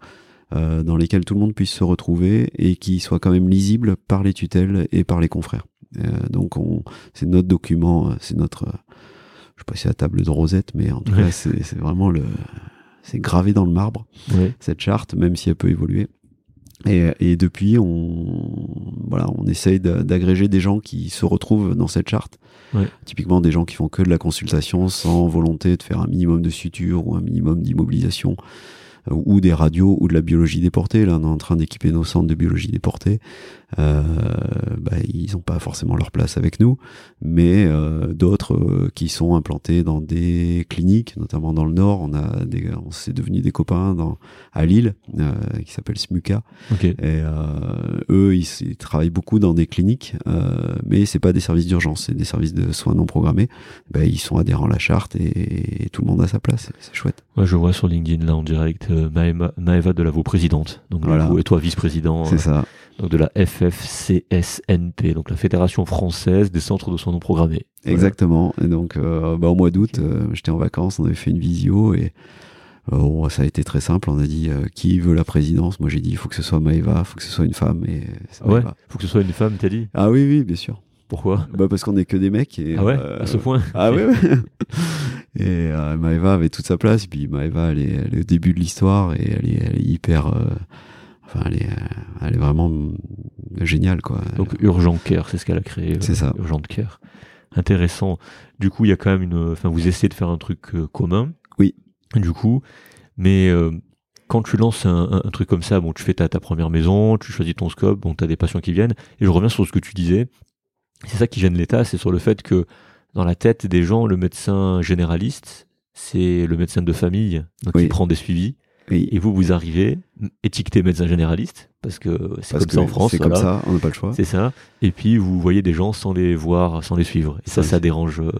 dans lesquels tout le monde puisse se retrouver et qui soit quand même lisible par les tutelles et par les confrères. donc c'est notre document, c'est notre, je sais pas si la table de Rosette, mais en tout cas c'est vraiment le, c'est gravé dans le marbre cette charte, même si elle peut évoluer. Et, depuis, on, voilà, on essaye d'agréger des gens qui se retrouvent dans cette charte. Typiquement des gens qui font que de la consultation sans volonté de faire un minimum de suture ou un minimum d'immobilisation ou des radios ou de la biologie déportée. Là, on est en train d'équiper nos centres de biologie déportée. Euh, bah, ils n'ont pas forcément leur place avec nous, mais euh, d'autres euh, qui sont implantés dans des cliniques, notamment dans le Nord. On a des, on s'est devenu des copains dans, à Lille, euh, qui s'appelle SMUCA. Et euh, eux, ils, travaillent beaucoup dans des cliniques, mais c'est pas des services d'urgence, c'est des services de soins non programmés. Bah, ils sont adhérents à la charte et, tout le monde a sa place. C'est chouette. Ouais, je vois sur LinkedIn là en direct Maëva, Maëva Delavaux, présidente. Donc, voilà. et toi, vice-président. C'est ça. Donc de la FFCSNP, donc la Fédération française des centres de soins non programmés. Exactement. Et donc, euh, bah, au mois d'août, euh, j'étais en vacances, on avait fait une visio et euh, ça a été très simple. On a dit qui veut la présidence? Moi, j'ai dit il faut que ce soit Maëva, il faut que ce soit une femme. Et ouais, faut que ce soit une femme, t'as dit? Ah oui, oui, bien sûr. Pourquoi bah Parce qu'on est que des mecs. Et, ah ouais À ce point (laughs) Ah ouais, ouais. Et Maëva avait toute sa place. Et puis Maëva, elle est, elle est au début de l'histoire et elle est, elle est hyper Enfin, elle est, euh, elle est vraiment géniale, quoi. Donc Urgent Care, c'est ce qu'elle a créé. C'est ça. Urgent Care. Intéressant. Du coup, il y a quand même une. Enfin, vous essayez de faire un truc euh, commun. Oui. Du coup, mais euh, quand tu lances un, truc comme ça, bon, tu fais ta, ta première maison, tu choisis ton scope, bon, tu as des patients qui viennent. Et je reviens sur ce que tu disais. C'est ça qui gêne l'État, c'est sur le fait que dans la tête des gens, le médecin généraliste, c'est le médecin de famille donc qui prend des suivis. Et vous, vous arrivez, étiqueté médecin généraliste, parce que c'est comme ça en France. C'est comme ça, on n'a pas le choix. C'est ça. Et puis, vous voyez des gens sans les voir, sans les suivre. Et ça, ça, dérange euh,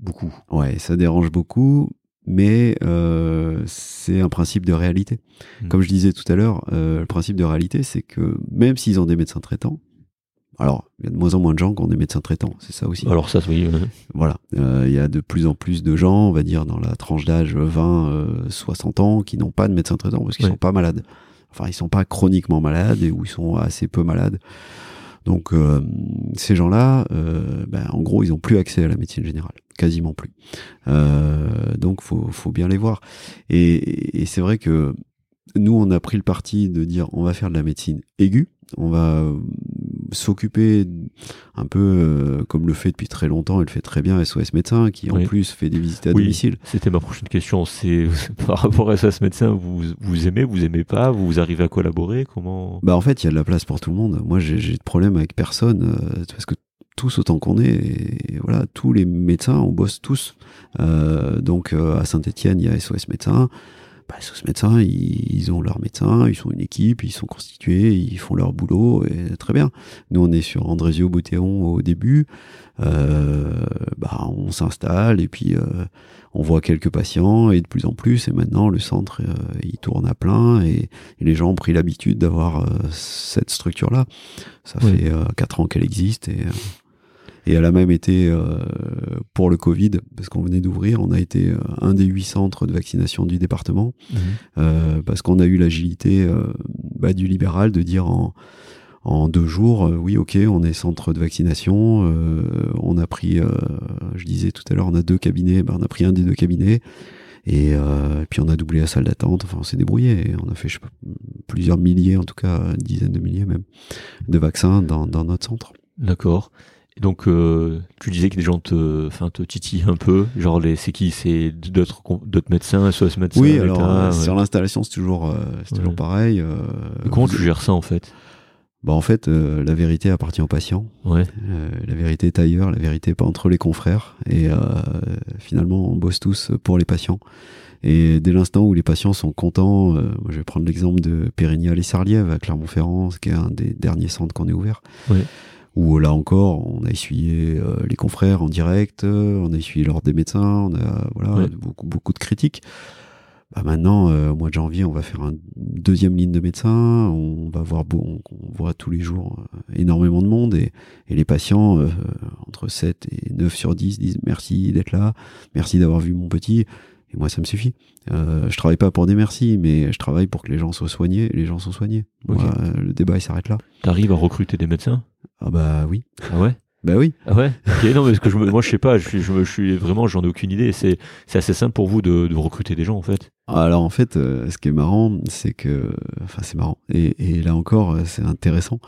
beaucoup. Ouais, ça dérange beaucoup, mais euh, c'est un principe de réalité. Hmm. Comme je disais tout à l'heure, euh, le principe de réalité, c'est que même s'ils ont des médecins traitants, alors, il y a de moins en moins de gens qui ont des médecins traitants, c'est ça aussi. Alors ça, oui. Voilà, euh, il y a de plus en plus de gens, on va dire dans la tranche d'âge 20-60 ans, qui n'ont pas de médecin traitant parce qu'ils sont pas malades. Enfin, ils sont pas chroniquement malades et ou ils sont assez peu malades. Donc euh, ces gens-là, euh, ben, en gros, ils ont plus accès à la médecine générale, quasiment plus. donc faut, faut bien les voir. Et, et c'est vrai que nous, on a pris le parti de dire on va faire de la médecine aiguë, on va s'occuper un peu euh, comme le fait depuis très longtemps et le fait très bien SOS médecin qui en plus fait des visites à domicile. C'était ma prochaine question. C'est (laughs) par rapport à SOS médecin, vous, vous aimez, vous aimez pas, vous arrivez à collaborer, comment? Bah en fait, il y a de la place pour tout le monde. Moi, j'ai de problème avec personne euh, parce que tous autant qu'on est, et voilà, tous les médecins, on bosse tous. Euh, donc à Saint-Étienne, il y a SOS médecin bah, ce médecins, ils, ont leur médecin, ils sont une équipe, ils sont constitués, ils font leur boulot, et très bien. Nous, on est sur Andrésio Boutéon au début, euh, bah, on s'installe et puis euh, on voit quelques patients et de plus en plus. Et maintenant, le centre, euh, il tourne à plein et, les gens ont pris l'habitude d'avoir cette structure-là. Ça fait quatre ans qu'elle existe et et elle a même été, euh, pour le Covid, parce qu'on venait d'ouvrir, on a été euh, un des huit centres de vaccination du département, mhm. euh, parce qu'on a eu l'agilité bah, du libéral de dire en, en deux jours, oui, ok, on est centre de vaccination, on a pris, je disais tout à l'heure, on a deux cabinets, bah, on a pris un des deux cabinets. Et, puis on a doublé la salle d'attente. Enfin, on s'est débrouillé. on a fait je sais pas, plusieurs milliers, en tout cas une dizaine de milliers même, de vaccins dans, dans notre centre. D'accord donc, euh, tu disais que des gens te, enfin, te titillent un peu. Genre, les, c'est qui? C'est d'autres, d'autres médecins, SOS médecins Oui, alors, euh, sur l'installation, c'est toujours, euh, c'est toujours pareil. comment tu gères ça, en fait? Bah en fait, la vérité appartient aux patients. Ouais. la vérité est ailleurs, la vérité est pas entre les confrères. Et finalement, on bosse tous pour les patients. Et dès l'instant où les patients sont contents, je vais prendre l'exemple de Pérignal et Sarliève à Clermont-Ferrand, qui est un des derniers centres qu'on ait ouvert. Ouais où là encore, on a essuyé euh, les confrères en direct, euh, on a essuyé l'ordre des médecins, on a voilà beaucoup beaucoup de critiques. Bah maintenant, au mois de janvier, on va faire une deuxième ligne de médecins. On va voir, on, on voit tous les jours énormément de monde et, et les patients, entre 7 et 9 sur 10, disent merci d'être là, merci d'avoir vu mon petit. Et moi, ça me suffit. Euh, je travaille pas pour des merci, mais je travaille pour que les gens soient soignés. Et les gens sont soignés. le débat, il s'arrête là. T'arrives à recruter des médecins? Ah bah oui. Ah ouais? Bah oui. Ah ouais? Non, mais ce que je moi, je sais pas. Je suis, je, suis vraiment, j'en ai aucune idée. C'est, c'est assez simple pour vous de, de, recruter des gens, en fait. Alors, en fait, euh, ce qui est marrant, c'est que, enfin, c'est marrant. Et, et là encore, euh, c'est intéressant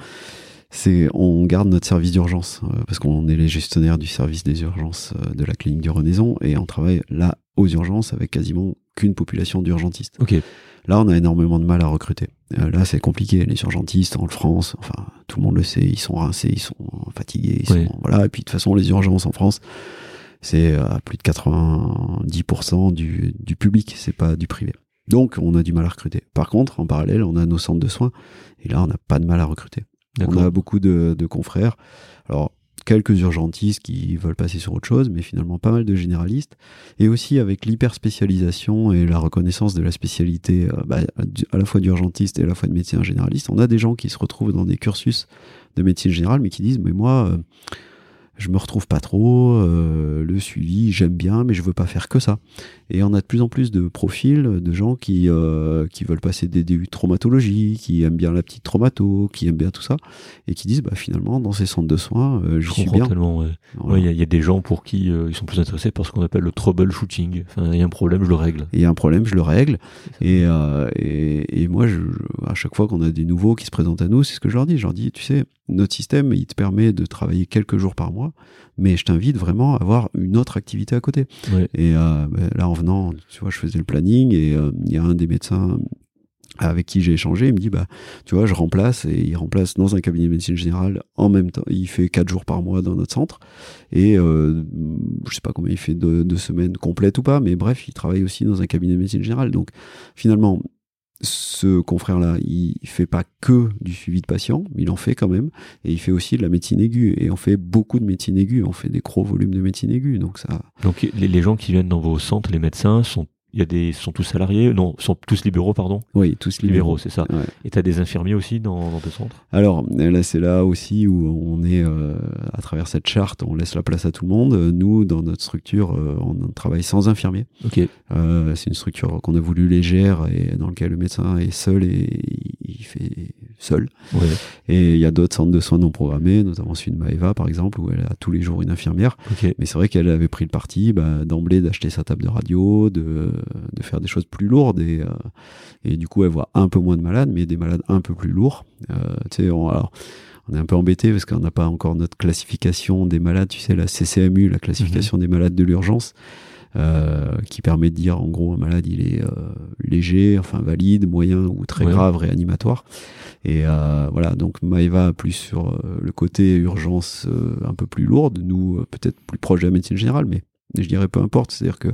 c'est on garde notre service d'urgence euh, parce qu'on est les gestionnaires du service des urgences euh, de la clinique du Renaison et on travaille là aux urgences avec quasiment qu'une population d'urgentistes. Ok. Là, on a énormément de mal à recruter. Euh, là, c'est compliqué. Les urgentistes en France, enfin, tout le monde le sait, ils sont rincés, ils sont fatigués, ils sont, voilà. Et puis de toute façon, les urgences en France, c'est à plus de 90% du, du public, c'est pas du privé. Donc, on a du mal à recruter. Par contre, en parallèle, on a nos centres de soins et là, on n'a pas de mal à recruter. On a beaucoup de, confrères. Alors, quelques urgentistes qui veulent passer sur autre chose, mais finalement pas mal de généralistes. Et aussi avec l'hyperspécialisation et la reconnaissance de la spécialité euh, bah, à la fois d'urgentiste et à la fois de médecin généraliste, on a des gens qui se retrouvent dans des cursus de médecine générale, mais qui disent, mais moi... Euh, je me retrouve pas trop, euh, le suivi, j'aime bien, mais je veux pas faire que ça. Et on a de plus en plus de profils de gens qui, euh, qui veulent passer des DU de traumatologie, qui aiment bien la petite traumato, qui aiment bien tout ça, et qui disent, bah, finalement, dans ces centres de soins, euh, je suis bien. Il y, a des gens pour qui ils sont plus intéressés par ce qu'on appelle le troubleshooting. Enfin, il y a un problème, je le règle. Il y a un problème, je le règle. Et, et, et, moi, je, à chaque fois qu'on a des nouveaux qui se présentent à nous, c'est ce que je leur dis. Je leur dis, tu sais, notre système, il te permet de travailler quelques jours par mois, mais je t'invite vraiment à avoir une autre activité à côté. Et euh, ben, là, en venant, tu vois, je faisais le planning et euh, il y a un des médecins avec qui j'ai échangé, il me dit bah tu vois je remplace et il remplace dans un cabinet de médecine générale en même temps. Il fait quatre jours par mois dans notre centre et euh, je sais pas combien il fait de, de semaines complètes ou pas mais bref il travaille aussi dans un cabinet de médecine générale. Donc finalement ce confrère-là, il fait pas que du suivi de patients, il en fait quand même, et il fait aussi de la médecine aiguë. Et on fait beaucoup de médecine aiguë, on fait des gros volumes de médecine aiguë. Donc ça. Donc les gens qui viennent dans vos centres, les médecins, sont il y a des sont tous salariés non sont tous libéraux pardon. Oui tous libéraux, c'est ça. Et tu as des infirmiers aussi dans, dans tes centres? Alors là c'est là aussi où on est euh, à travers cette charte on laisse la place à tout le monde. Nous dans notre structure euh, on travaille sans infirmiers. Ok. Euh, c'est une structure qu'on a voulu légère et dans laquelle le médecin est seul et il fait seul. Ouais. et il y a d'autres centres de soins non programmés notamment celui de Maeva par exemple où elle a tous les jours une infirmière. Okay. mais c'est vrai qu'elle avait pris le parti bah, d'emblée d'acheter sa table de radio de de faire des choses plus lourdes et, euh, et du coup elle voit un peu moins de malades, mais des malades un peu plus lourds. Euh, tu sais, on, alors, on est un peu embêté parce qu'on n'a pas encore notre classification des malades, tu sais, la CCMU, la classification des malades de l'urgence. Euh, qui permet de dire en gros un malade il est euh, léger, enfin valide, moyen ou très grave, réanimatoire. Et euh, voilà, donc Maeva plus sur le côté urgence un peu plus lourde, nous peut-être plus proche de la médecine générale, mais je dirais peu importe, c'est-à-dire que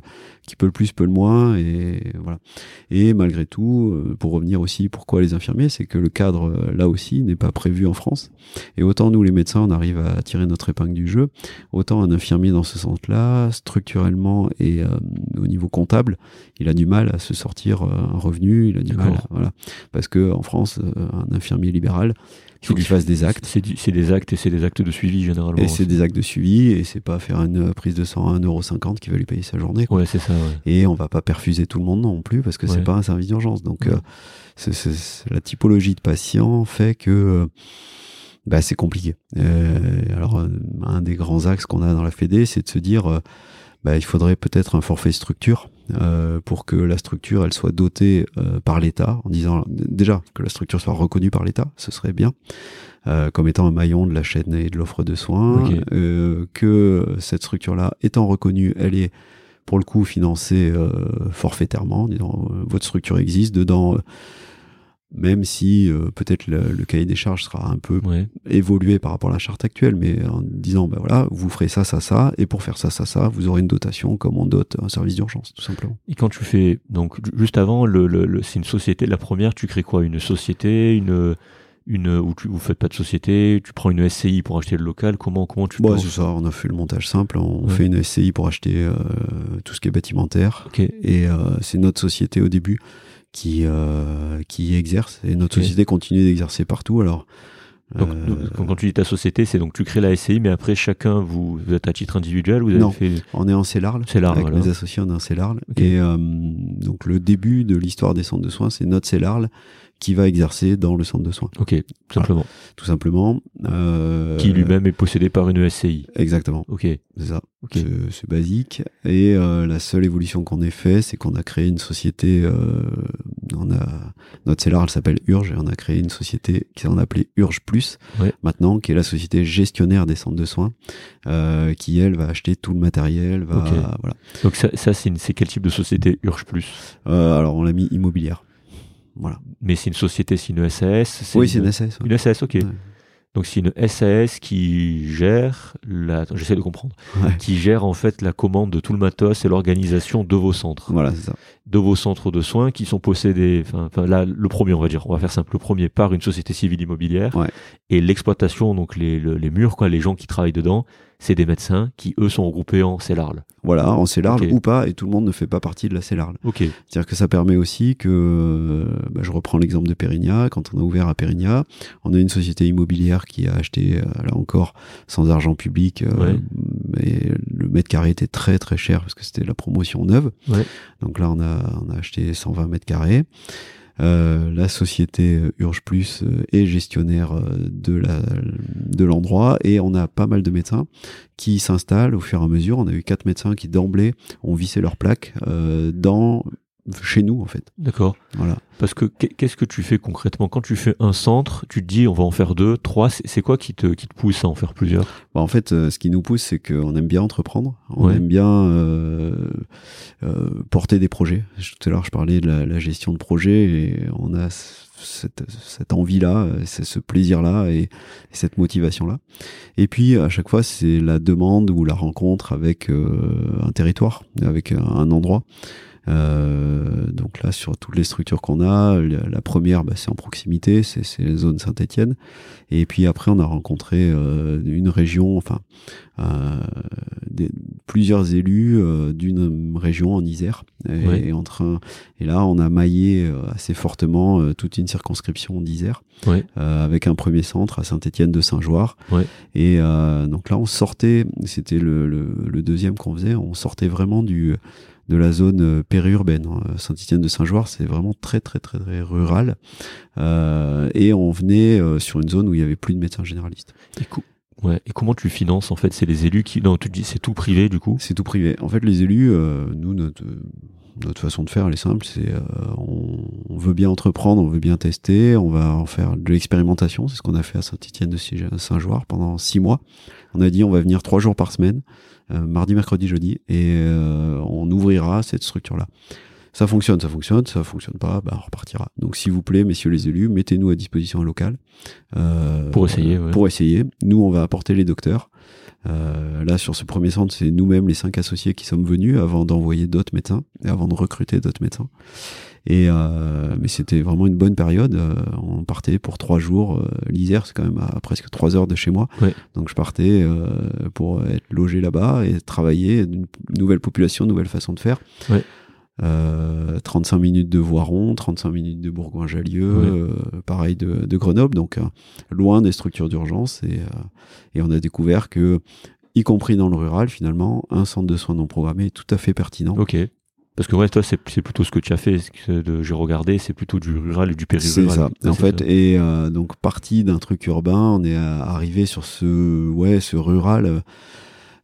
qui peut le plus peut le moins et voilà. Et malgré tout, euh, pour revenir aussi pourquoi les infirmiers, c'est que le cadre euh, là aussi n'est pas prévu en France. Et autant nous les médecins on arrive à tirer notre épingle du jeu, autant un infirmier dans ce sens-là, structurellement et euh, au niveau comptable, il a du mal à se sortir un revenu, il a du mal, voilà, parce que en France, un infirmier libéral il faut qu'il fasse des actes. C'est des actes et c'est des actes de suivi généralement. Et c'est des actes de suivi et c'est pas faire une prise de sang à 1,50€ qui va lui payer sa journée. Ouais, c'est ça. Ouais. Et on va pas perfuser tout le monde non plus parce que c'est pas un service d'urgence. Donc euh, la typologie de patient fait que euh, bah, c'est compliqué. Euh, alors un des grands axes qu'on a dans la Fédé, c'est de se dire bah, il faudrait peut-être un forfait structure euh, pour que la structure elle soit dotée euh, par l'État, en disant déjà que la structure soit reconnue par l'État, ce serait bien, euh, comme étant un maillon de la chaîne et de l'offre de soins, que cette structure-là étant reconnue, elle est pour le coup financée forfaitairement, en disant votre structure existe, dedans même si euh, peut-être le, cahier des charges sera un peu évolué par rapport à la charte actuelle, mais en disant, ben voilà, vous ferez ça, ça, ça, et pour faire ça, ça, ça, vous aurez une dotation comme on dote un service d'urgence, tout simplement. Et quand tu fais, donc juste avant, le, le, c'est une société, la première, tu crées quoi? Une société, une une où tu vous faites pas de société, tu prends une SCI pour acheter le local. Comment comment tu Bon, c'est ça. On a fait le montage simple. On fait une SCI pour acheter euh, tout ce qui est bâtimentaire. Et euh, c'est notre société au début qui euh, qui exerce et notre société continue d'exercer partout. Alors donc, euh, quand tu dis ta société, c'est donc tu crées la SCI, mais après chacun, vous, êtes à titre individuel vous avez Non, fait... on est en CELARL. CELARL avec mes associés, on est en CELARL. Et euh, donc le début de l'histoire des centres de soins, c'est notre CELARL qui va exercer dans le centre de soins. Ok, tout simplement. Tout simplement. Euh, qui lui-même est possédé par une SCI. Exactement. Ok. C'est ça. C'est basique. Et euh, la seule évolution qu'on ait fait, c'est qu'on a créé une société. Euh, on a notre CELAR, elle s'appelle Urge, et on a créé une société qui s'en appelait Urge Plus. Maintenant, qui est la société gestionnaire des centres de soins, euh, qui elle va acheter tout le matériel. Va, voilà. Donc ça, ça c'est quel type de société Urge Plus? Euh, Alors on l'a mis immobilière. Voilà. Mais c'est une société, c'est une SAS Oui, c'est une SAS. Une SAS, ok. Donc c'est une SAS qui gère la, j'essaie de comprendre, qui gère en fait la commande de tout le matos et l'organisation de vos centres. Voilà, c'est ça. De vos centres de soins qui sont possédés, enfin là le premier on va dire, on va faire simple, le premier par une société civile immobilière et l'exploitation donc les, les murs quoi, les gens qui travaillent dedans, c'est des médecins qui, eux, sont regroupés en CELARL. Voilà, en CELARL ou pas, et tout le monde ne fait pas partie de la CELARL. Ok. C'est-à-dire que ça permet aussi que, bah, je reprends l'exemple de Périgna, quand on a ouvert à Périgna, on a une société immobilière qui a acheté, euh, là encore, sans argent public, euh, mais le mètre carré était très très cher parce que c'était la promotion neuve. Ouais. Donc là, on a, on a acheté 120 mètres carrés. Euh, la société euh, Urge Plus euh, est gestionnaire de l'endroit et on a pas mal de médecins qui s'installent au fur et à mesure. On a eu quatre médecins qui d'emblée ont vissé leur plaque dans chez nous en fait. D'accord. Voilà. Parce que qu'est-ce que tu fais concrètement? Quand tu fais un centre Tu te dis on va en faire deux, trois. C'est quoi qui te qui te pousse à en faire plusieurs? Bah, En fait, euh, ce qui nous pousse, c'est qu'on aime bien entreprendre. On aime bien euh, euh, porter des projets. Tout à l'heure, je parlais de la, gestion de projet et on a cette, cette envie-là, ce plaisir-là et, cette motivation-là. Et puis, à chaque fois, c'est la demande ou la rencontre avec un territoire, avec un endroit. Euh, donc là, sur toutes les structures qu'on a, la première, bah, c'est en proximité, c'est la zone Saint-Étienne. Et puis après, on a rencontré euh, une région, enfin, euh, des, plusieurs élus euh, d'une région en Isère. Et, entre et là, on a maillé euh, assez fortement euh, toute une circonscription d'Isère, avec un premier centre à Saint-Étienne de Saint-Joire. Et donc là, on sortait, c'était le, le, le, deuxième qu'on faisait, on sortait vraiment du de la zone euh, périurbaine. Hein. Saint-Étienne de Saint-Joire, c'est vraiment très très très très rural. Euh, et on venait euh, sur une zone où il y avait plus de médecins généralistes. Et, ouais. et comment tu finances en fait C'est les élus qui non, tu dis c'est tout privé du coup? C'est tout privé. En fait, les élus, nous notre notre façon de faire, elle est simple, c'est on, veut bien entreprendre, on veut bien tester, on va en faire de l'expérimentation, c'est ce qu'on a fait à Saint-Étienne de Saint-Joire pendant six mois. On a dit on va venir trois jours par semaine, euh, mardi, mercredi, jeudi, et euh, on ouvrira cette structure-là. Ça fonctionne, ça fonctionne, ça fonctionne pas, bah on repartira. Donc s'il vous plaît, messieurs les élus, mettez-nous à disposition un local. Euh, pour essayer. Pour essayer. Nous, on va apporter les docteurs. Euh, là, sur ce premier centre, c'est nous-mêmes, les cinq associés, qui sommes venus avant d'envoyer d'autres médecins et avant de recruter d'autres médecins. Et euh, mais c'était vraiment une bonne période. Euh, on partait pour trois jours. L'Isère, c'est quand même à presque trois heures de chez moi. Donc je partais pour être logé là-bas et travailler une nouvelle population, nouvelle façon de faire. Ouais. 35 minutes de Voiron, 35 minutes de Bourgoin-Jallieu, pareil de, de, Grenoble, donc loin des structures d'urgence. Et, et on a découvert que, y compris dans le rural, finalement, un centre de soins non programmé est tout à fait pertinent. Ok. Parce que ouais, toi, c'est plutôt ce que tu as fait, j'ai regardé, c'est plutôt du rural et du périrural. C'est ça. en fait, et euh, donc parti d'un truc urbain, on est arrivé sur ce, ouais, ce rural, euh,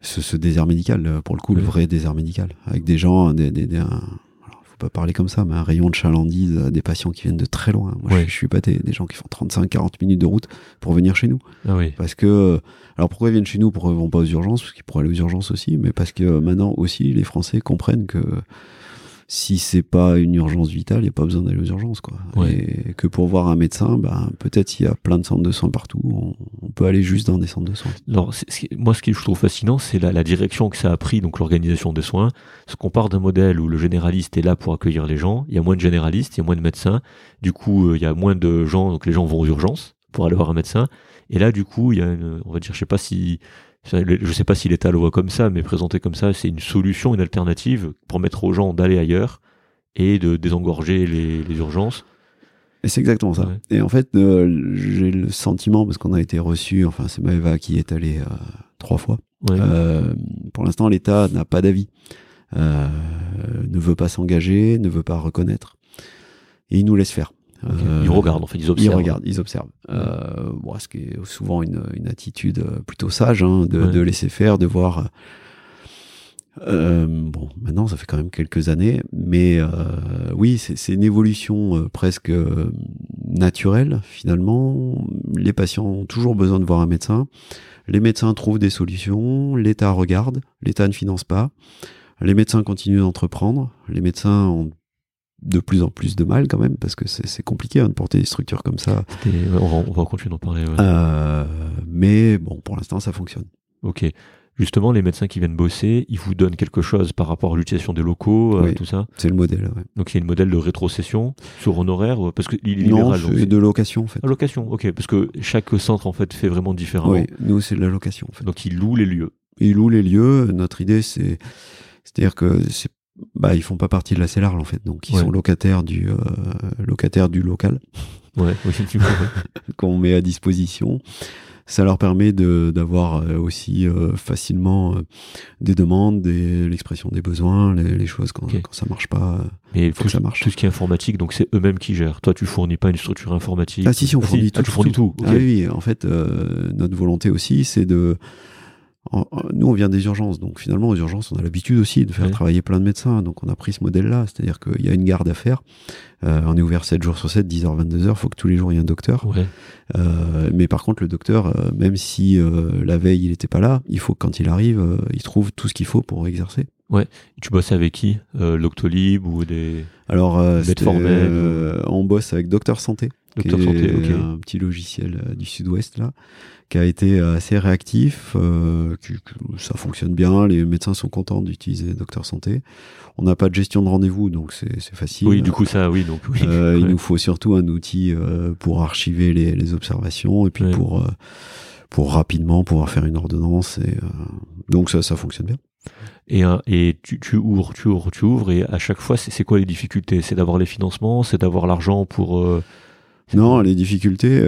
ce, ce désert médical, euh, pour le coup, le vrai désert médical, avec des gens, des, des, des faut pas parler comme ça, mais un rayon de chalandise, des patients qui viennent de très loin. Moi, je, je, suis pas des, des gens qui font 35-40 minutes de route pour venir chez nous. Ah oui. Parce que, alors pourquoi ils viennent chez nous? Pourquoi ils vont pas aux urgences? Parce qu'ils pourraient aller aux urgences aussi, mais parce que maintenant aussi, les Français comprennent que si c'est pas une urgence vitale, il n'y a pas besoin d'aller aux urgences, quoi. Et que pour voir un médecin, bah, peut-être il y a plein de centres de soins partout, on, peut aller juste dans des centres de soins. Alors, moi, ce que je trouve fascinant, c'est la, la, direction que ça a pris, donc l'organisation des soins. Ce qu'on part d'un modèle où le généraliste est là pour accueillir les gens, il y a moins de généralistes, il y a moins de médecins, du coup, euh, il y a moins de gens, donc les gens vont aux urgences pour aller voir un médecin. Et là, du coup, il y a une, on va dire, je sais pas si, je sais pas si l'État le voit comme ça, mais présenté comme ça, c'est une solution, une alternative pour mettre aux gens d'aller ailleurs et de désengorger les, les urgences. Et c'est exactement ça. Et en fait, euh, j'ai le sentiment, parce qu'on a été reçu, enfin, c'est Maëva qui est allée euh, trois fois. Euh, pour l'instant, l'État n'a pas d'avis, ne veut pas s'engager, ne veut pas reconnaître. Et il nous laisse faire. Ils regardent, en fait, ils observent. Ils regardent, ils observent. bon, ce qui est souvent une, une attitude plutôt sage, hein, de, de, laisser faire, de voir euh, bon, maintenant, ça fait quand même quelques années, mais euh, oui, c'est une évolution euh, presque euh, naturelle, finalement. Les patients ont toujours besoin de voir un médecin. Les médecins trouvent des solutions, l'État regarde, l'État ne finance pas. Les médecins continuent d'entreprendre. Les médecins ont de plus en plus de mal quand même, parce que c'est compliqué hein, de porter des structures comme ça. on, va, on va continuer d'en parler. mais bon, pour l'instant, ça fonctionne. Ok justement, les médecins qui viennent bosser, ils vous donnent quelque chose par rapport à l'utilisation des locaux, euh, tout ça C'est le modèle, ouais. Donc il y a une modèle de rétrocession sur honoraire, euh, parce que il est libéral. Non, c'est de location, en fait. Ah, location, ok, parce que chaque centre, en fait, fait vraiment différemment. Oui, nous, c'est de la location, en fait. Donc ils louent les lieux. Ils louent les lieux. Notre idée, c'est... C'est-à-dire que c'est bah ils font pas partie de la CELARL en fait donc ils sont locataires du euh, locataires du local ouais, (laughs) oui, (laughs) qu'on met à disposition ça leur permet d'avoir euh, aussi euh, facilement euh, des demandes, l'expression des besoins, les, choses quand, quand ça marche pas. Mais faut tout, que ça marche. Tout ce qui est informatique, donc c'est eux-mêmes qui gèrent. Toi, tu fournis pas une structure informatique. Ah si, si on ah, fournit ah, tout. tu fournis tout. Ah, oui, en fait, notre volonté aussi, c'est de nous, on vient des urgences, donc finalement, aux urgences, on a l'habitude aussi de faire travailler plein de médecins. Donc, on a pris ce modèle-là, c'est-à-dire qu'il y a une garde à faire. Euh, on est ouvert 7 jours sur 7, 10h, 22h. Il faut que tous les jours, il y ait un docteur. Euh, mais par contre, le docteur, euh, même si la veille, il n'était pas là, il faut que quand il arrive, il trouve tout ce qu'il faut pour exercer. Ouais. Tu bosses avec qui? L'Octolib ou des. Alors, on bosse avec Docteur Santé. Docteur Santé, ok. Un petit logiciel du sud-ouest, là qui a été assez réactif, euh, ça fonctionne bien, les médecins sont contents d'utiliser Docteur Santé. On n'a pas de gestion de rendez-vous, donc c'est facile. Oui, du coup ça, oui, donc oui. Euh, il nous faut surtout un outil euh, pour archiver les, les, observations et puis pour euh, pour rapidement pouvoir faire une ordonnance. Et donc ça, ça fonctionne bien. Et, et tu, tu, ouvres, tu ouvres, tu ouvres, et à chaque fois, c'est quoi les difficultés? C'est d'avoir les financements, c'est d'avoir l'argent pour. Non, les difficultés,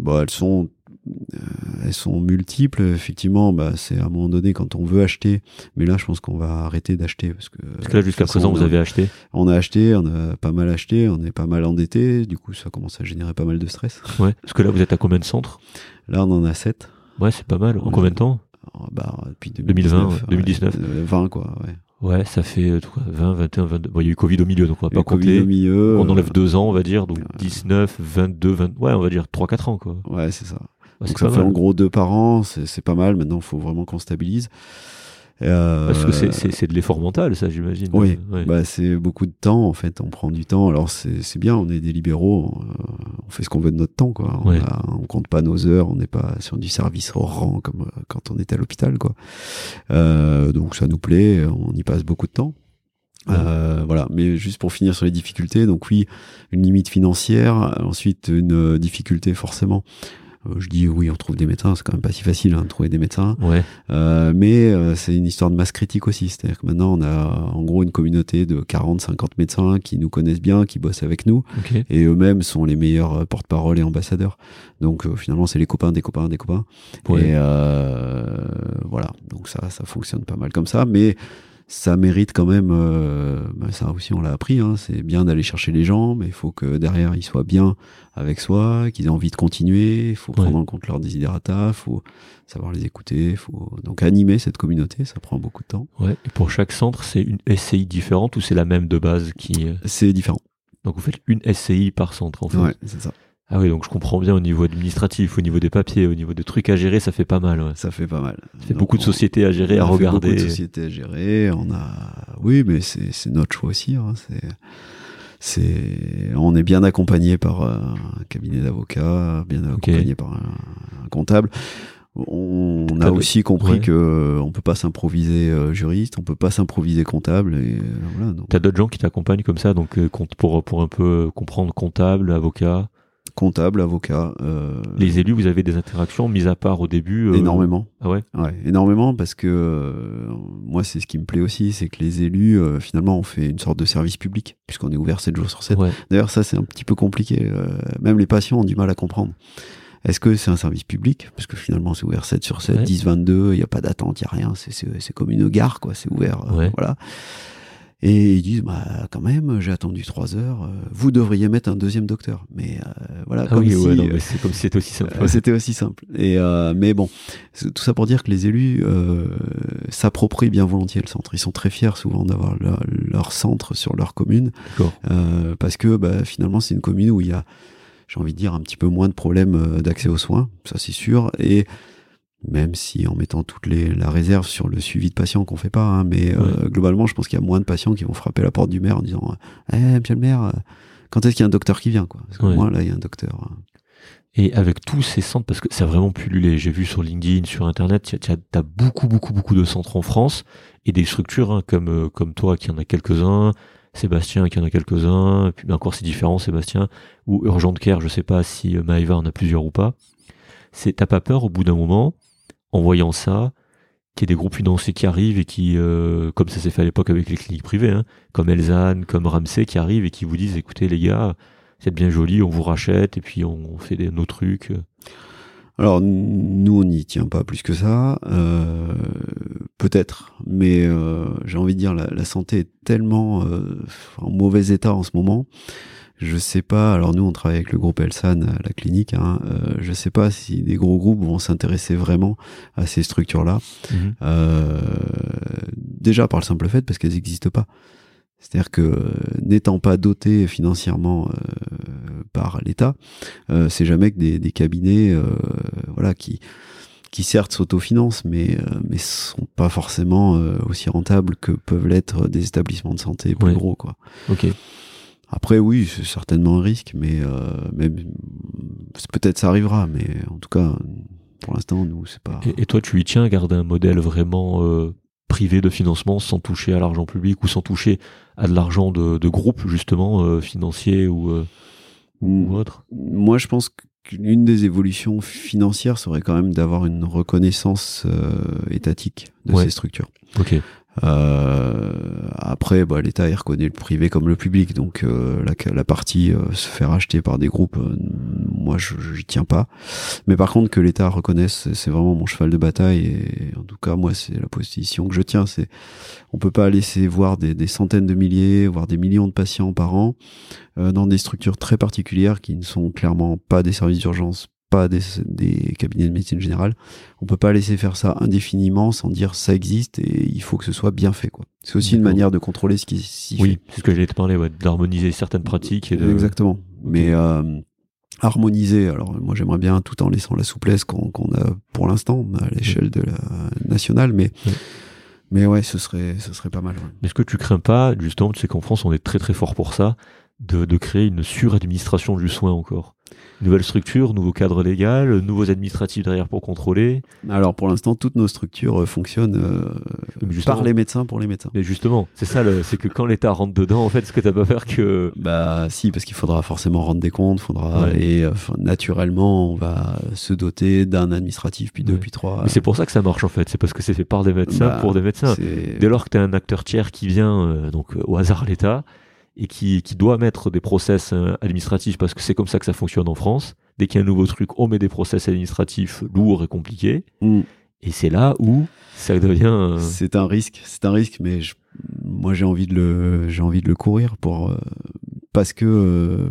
bah, elles sont euh, elles sont multiples. Effectivement, bah, c'est à un moment donné quand on veut acheter. Mais là, je pense qu'on va arrêter d'acheter parce que. Parce que là, jusqu'à présent, vous avez acheté. On a acheté, on a pas mal acheté, on est pas mal endetté. Du coup, ça commence à générer pas mal de stress. Ouais. Parce que là, vous êtes à combien de centres? Là, on en a 7 Ouais, c'est pas mal. En combien de temps? Oh, bah, depuis 2020, 2019. 20 quoi, ouais. Ouais, ça fait 20, 21, 22. Bon, il y a eu Covid au milieu, donc on va pas compter. Au milieu, on enlève deux ans, on va dire, donc 19, 22, 20. Ouais, on va dire 3-4 ans, quoi. Ouais, c'est ça. Donc ça fait en gros deux par an, c'est pas mal. Maintenant, il faut vraiment qu'on stabilise. Euh, Parce que c'est de l'effort mental, ça, j'imagine. Oui, bah, c'est beaucoup de temps, en fait. On prend du temps. Alors, c'est bien, on est des libéraux, on, fait ce qu'on veut de notre temps, quoi. On, on compte pas nos heures, on n'est pas sur du service au rang comme euh, quand on était à l'hôpital, quoi. Euh, donc, ça nous plaît, on y passe beaucoup de temps. Euh, voilà, mais juste pour finir sur les difficultés, donc oui, une limite financière, ensuite une difficulté forcément euh, je dis oui, on trouve des médecins, c'est quand même pas si facile hein, de trouver des médecins. Ouais. Euh, mais euh, c'est une histoire de masse critique aussi. C'est-à-dire que maintenant, on a en gros une communauté de 40, 50 médecins qui nous connaissent bien, qui bossent avec nous. Et eux-mêmes sont les meilleurs euh, porte-parole et ambassadeurs. Donc euh, finalement, c'est les copains des copains des copains. Et voilà. Donc ça, ça fonctionne pas mal comme ça. Mais ça mérite quand même, euh, bah, ça aussi on l'a appris, hein, c'est bien d'aller chercher les gens, mais il faut que derrière ils soient bien avec soi, qu'ils aient envie de continuer, il faut prendre en compte leurs desiderata, il faut savoir les écouter, il faut donc animer cette communauté, ça prend beaucoup de temps. Ouais, et pour chaque centre, c'est une SCI différente ou c'est la même de base qui... C'est différent. Donc vous faites une SCI par centre en fait? Ouais, c'est ça. Ah oui, donc je comprends bien au niveau administratif, au niveau des papiers, au niveau des trucs à gérer, ça fait pas mal. Ouais. Ça fait pas mal. Ça fait beaucoup de sociétés à gérer, à regarder. Beaucoup de sociétés à gérer. On a, oui, mais c'est notre choix aussi. Hein. C'est, c'est, on est bien accompagné par euh, un cabinet d'avocats, bien accompagné par un, comptable. On, a aussi compris qu'on que on peut pas s'improviser euh, juriste, on peut pas s'improviser comptable. Et euh, voilà. T'as d'autres gens qui t'accompagnent comme ça, donc pour pour un peu comprendre comptable, avocat? Comptable, avocat. Euh, les élus, vous avez des interactions, mis à part au début euh, Énormément. Ah ouais? Ouais, énormément, parce que euh, moi, c'est ce qui me plaît aussi, c'est que les élus, finalement, on fait une sorte de service public, puisqu'on est ouvert 7 jours sur 7. D'ailleurs, ça, c'est un petit peu compliqué. même les patients ont du mal à comprendre. Est-ce que c'est un service public? Parce que finalement, c'est ouvert 7 sur 7, 10, 22, il n'y a pas d'attente, il n'y a rien, c'est comme une gare, quoi, c'est ouvert. voilà. Et ils disent, bah, quand même, j'ai attendu trois heures, euh, vous devriez mettre un deuxième docteur. Mais euh, voilà, ah comme si, euh, c'est comme si c'était aussi simple. c'était aussi simple. Et, mais bon, tout ça pour dire que les élus s'approprient bien volontiers le centre. Ils sont très fiers souvent d'avoir leur, centre sur leur commune. parce que bah, finalement, c'est une commune où il y a, j'ai envie de dire, un petit peu moins de problèmes d'accès aux soins, ça c'est sûr. Et même si en mettant toute les, la réserve sur le suivi de patients qu'on fait pas, hein, mais euh, globalement, je pense qu'il y a moins de patients qui vont frapper la porte du maire en disant Eh, monsieur le maire, euh, quand est-ce qu'il y a un docteur qui vient quoi? Parce que moi, là, il y a un docteur. Hein. Et avec tous ces centres, parce que c'est vraiment pullulé, j'ai vu sur LinkedIn, sur Internet, tu as, beaucoup, beaucoup, beaucoup de centres en France et des structures hein, comme, euh, comme toi qui en a quelques-uns, Sébastien qui en a quelques-uns, puis ben, encore c'est différent, Sébastien, ou Urgent Care, je sais pas si Maëva en a plusieurs ou pas. C'est T'as pas peur au bout d'un moment en voyant ça, qu'il y ait des groupes financiers qui arrivent et qui, euh, comme ça s'est fait à l'époque avec les cliniques privées, hein, comme Elzane, comme Ramsey, qui arrivent et qui vous disent, écoutez les gars, c'est bien joli, on vous rachète et puis on fait des, nos trucs. Alors nous on n'y tient pas plus que ça, euh, peut-être, mais euh, j'ai envie de dire la, la santé est tellement en mauvais état en ce moment je sais pas. Alors nous, on travaille avec le groupe Elsan à la clinique. Hein, euh, je sais pas si des gros groupes vont s'intéresser vraiment à ces structures-là. Mhm. Euh, déjà par le simple fait parce qu'elles n'existent pas. C'est-à-dire que n'étant pas dotées financièrement euh, par l'État, euh, c'est jamais que des, des cabinets, euh, voilà, qui qui certes s'autofinancent, mais mais sont pas forcément aussi rentables que peuvent l'être des établissements de santé plus gros, quoi. Ok. Après, oui, c'est certainement un risque, mais, euh, peut-être ça arrivera, mais en tout cas, pour l'instant, nous, c'est pas. Et, toi, tu y tiens à garder un modèle vraiment euh, privé de financement sans toucher à l'argent public ou sans toucher à de l'argent de, de groupe, justement, euh, financier ou, ou mm. autre? Moi, je pense qu'une des évolutions financières serait quand même d'avoir une reconnaissance étatique de ces structures. Ok. Euh, après, bah, l'État il reconnaît le privé comme le public, donc euh, la, la, partie euh, se faire acheter par des groupes, moi je j'y tiens pas. Mais par contre que l'État reconnaisse, c'est vraiment mon cheval de bataille et en tout cas moi c'est la position que je tiens. C'est on peut pas laisser voir des, des, centaines de milliers, voire des millions de patients par an dans des structures très particulières qui ne sont clairement pas des services d'urgence, pas des, des, cabinets de médecine générale. On peut pas laisser faire ça indéfiniment sans dire ça existe et il faut que ce soit bien fait. quoi. C'est aussi une manière de contrôler ce qui s'y Oui, c'est ce que j'allais te parler, ouais, d'harmoniser certaines pratiques. Et de... Exactement. Mais euh, harmoniser, alors moi j'aimerais bien tout en laissant la souplesse qu'on a pour l'instant à l'échelle de la nationale, mais... Mais ouais, ce serait, ce serait pas mal. Mais ce que tu crains pas, justement, tu sais qu'en France, on est très très fort pour ça, de, de créer une suradministration du soin encore Nouvelle structure, nouveau cadre légal, nouveaux administratifs derrière pour contrôler. Alors pour l'instant, toutes nos structures euh, fonctionnent euh, par les médecins pour les médecins. Mais justement, c'est ça, c'est que quand l'État rentre dedans, en fait, ce que t'as pas peur que. Bah si, parce qu'il faudra forcément rendre des comptes, faudra et naturellement, on va se doter d'un administratif, puis deux, puis trois. Mais c'est pour ça que ça marche en fait. C'est parce que c'est fait par des médecins bah, pour des médecins. Dès lors que tu un acteur tiers qui vient, euh, donc au hasard l'État, et qui, qui doit mettre des process euh, administratifs parce que c'est comme ça que ça fonctionne en France. Dès qu'il y a un nouveau truc, on met des process administratifs lourds et compliqués. Mm. Et c'est là où ça devient. Euh, c'est un risque, c'est un risque, mais moi j'ai envie de le, j'ai envie de le courir pour euh, parce que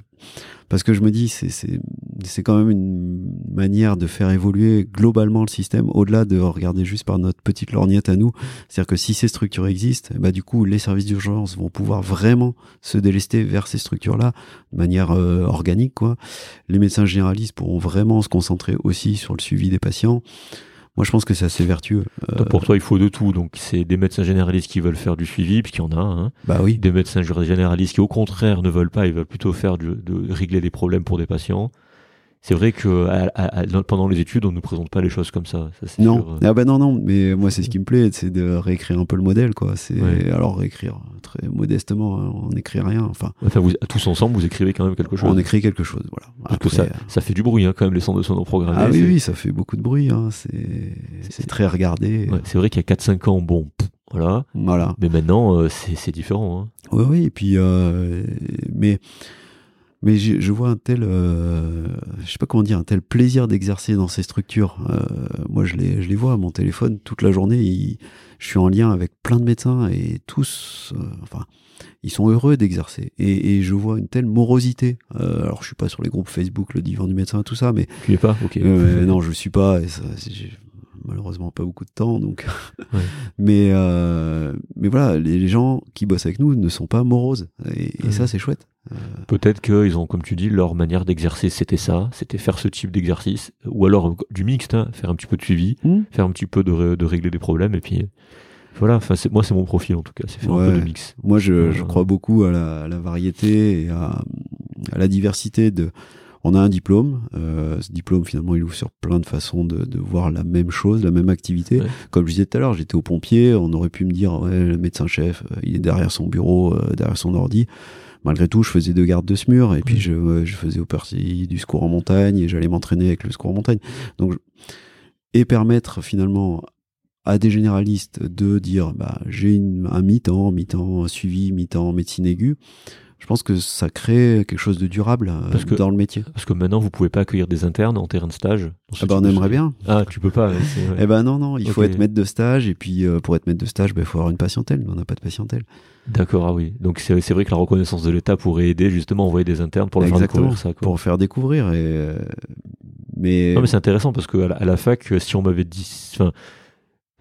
parce que je me dis c'est quand même une manière de faire évoluer globalement le système au-delà de regarder juste par notre petite lorgnette à nous. C'est-à-dire que si ces structures existent, bah du coup les services d'urgence vont pouvoir vraiment se délester vers ces structures-là de manière euh, organique quoi. Les médecins généralistes pourront vraiment se concentrer aussi sur le suivi des patients. Moi, je pense que c'est assez vertueux. Euh, pour toi, il faut de tout. Donc, c'est des médecins généralistes qui veulent faire du suivi, puisqu'il y en a. Hein. Bah oui. Des médecins généralistes qui, au contraire, ne veulent pas. Ils veulent plutôt faire de régler des problèmes pour des patients. C'est vrai que pendant les études, on ne nous présente pas les choses comme ça. non, euh. ah bah non, non. Mais moi, c'est ce qui me plaît, c'est de réécrire un peu le modèle, quoi. C'est alors réécrire très modestement, hein, on n'écrit rien. Enfin, enfin vous, tous ensemble, vous écrivez quand même quelque chose. On écrit quelque chose, voilà. Après, ça, ça, fait du bruit, hein, quand même, les centres de son programmés. Ah oui, oui, ça fait beaucoup de bruit. Hein. C'est très regardé. c'est vrai qu'il y a 4-5 ans, bon, voilà. Voilà. Mais maintenant, euh, c'est différent. Hein. Oui, oui. Et puis, euh, mais mais je, vois un tel, euh, je sais pas comment dire, un tel plaisir d'exercer dans ces structures. Euh, moi, je les, je les vois à mon téléphone toute la journée. je suis en lien avec plein de médecins et tous, euh, enfin, ils sont heureux d'exercer. Et, et, je vois une telle morosité. Euh, alors, je suis pas sur les groupes Facebook, le divan du médecin, tout ça, mais tu es pas, ok. non, je suis pas. Et ça, malheureusement pas beaucoup de temps donc (laughs) mais euh, mais voilà les, gens qui bossent avec nous ne sont pas moroses et, ça c'est chouette. Euh, peut-être qu'ils ont comme tu dis leur manière d'exercer c'était ça c'était faire ce type d'exercice ou alors du mixte hein, faire un petit peu de suivi mmh. faire un petit peu de, de, régler des problèmes et puis voilà enfin moi c'est mon profil en tout cas c'est faire un peu de mix. Moi je, je crois beaucoup à la, à la variété et à, à la diversité de on a un diplôme. Euh, ce diplôme, finalement, il ouvre sur plein de façons de, de voir la même chose, la même activité. Comme je disais tout à l'heure, j'étais au pompier. On aurait pu me dire, ouais, le médecin-chef, euh, il est derrière son bureau, euh, derrière son ordi. Malgré tout, je faisais deux gardes de SMUR et puis je, je faisais au parti du secours en montagne et j'allais m'entraîner avec le secours en montagne. Donc, et permettre finalement à des généralistes de dire bah j'ai un mi-temps, mi-temps suivi, mi-temps médecine aiguë je pense que ça crée quelque chose de durable euh, parce que, dans le métier. Parce que maintenant, vous pouvez pas accueillir des internes en terrain de stage. Ah bah on aimerait bien. Ah, tu peux pas. Eh ben non, non, il faut être maître de stage et puis euh, pour être maître de stage, ben, il faut avoir une patientèle. on n'a pas de patientèle. D'accord, ah oui. Donc c'est vrai que la reconnaissance de l'État pourrait aider justement à envoyer des internes pour faire découvrir ça. Pour faire découvrir. Et, euh, mais non, mais c'est intéressant parce que à la, fac, si on m'avait dit, enfin,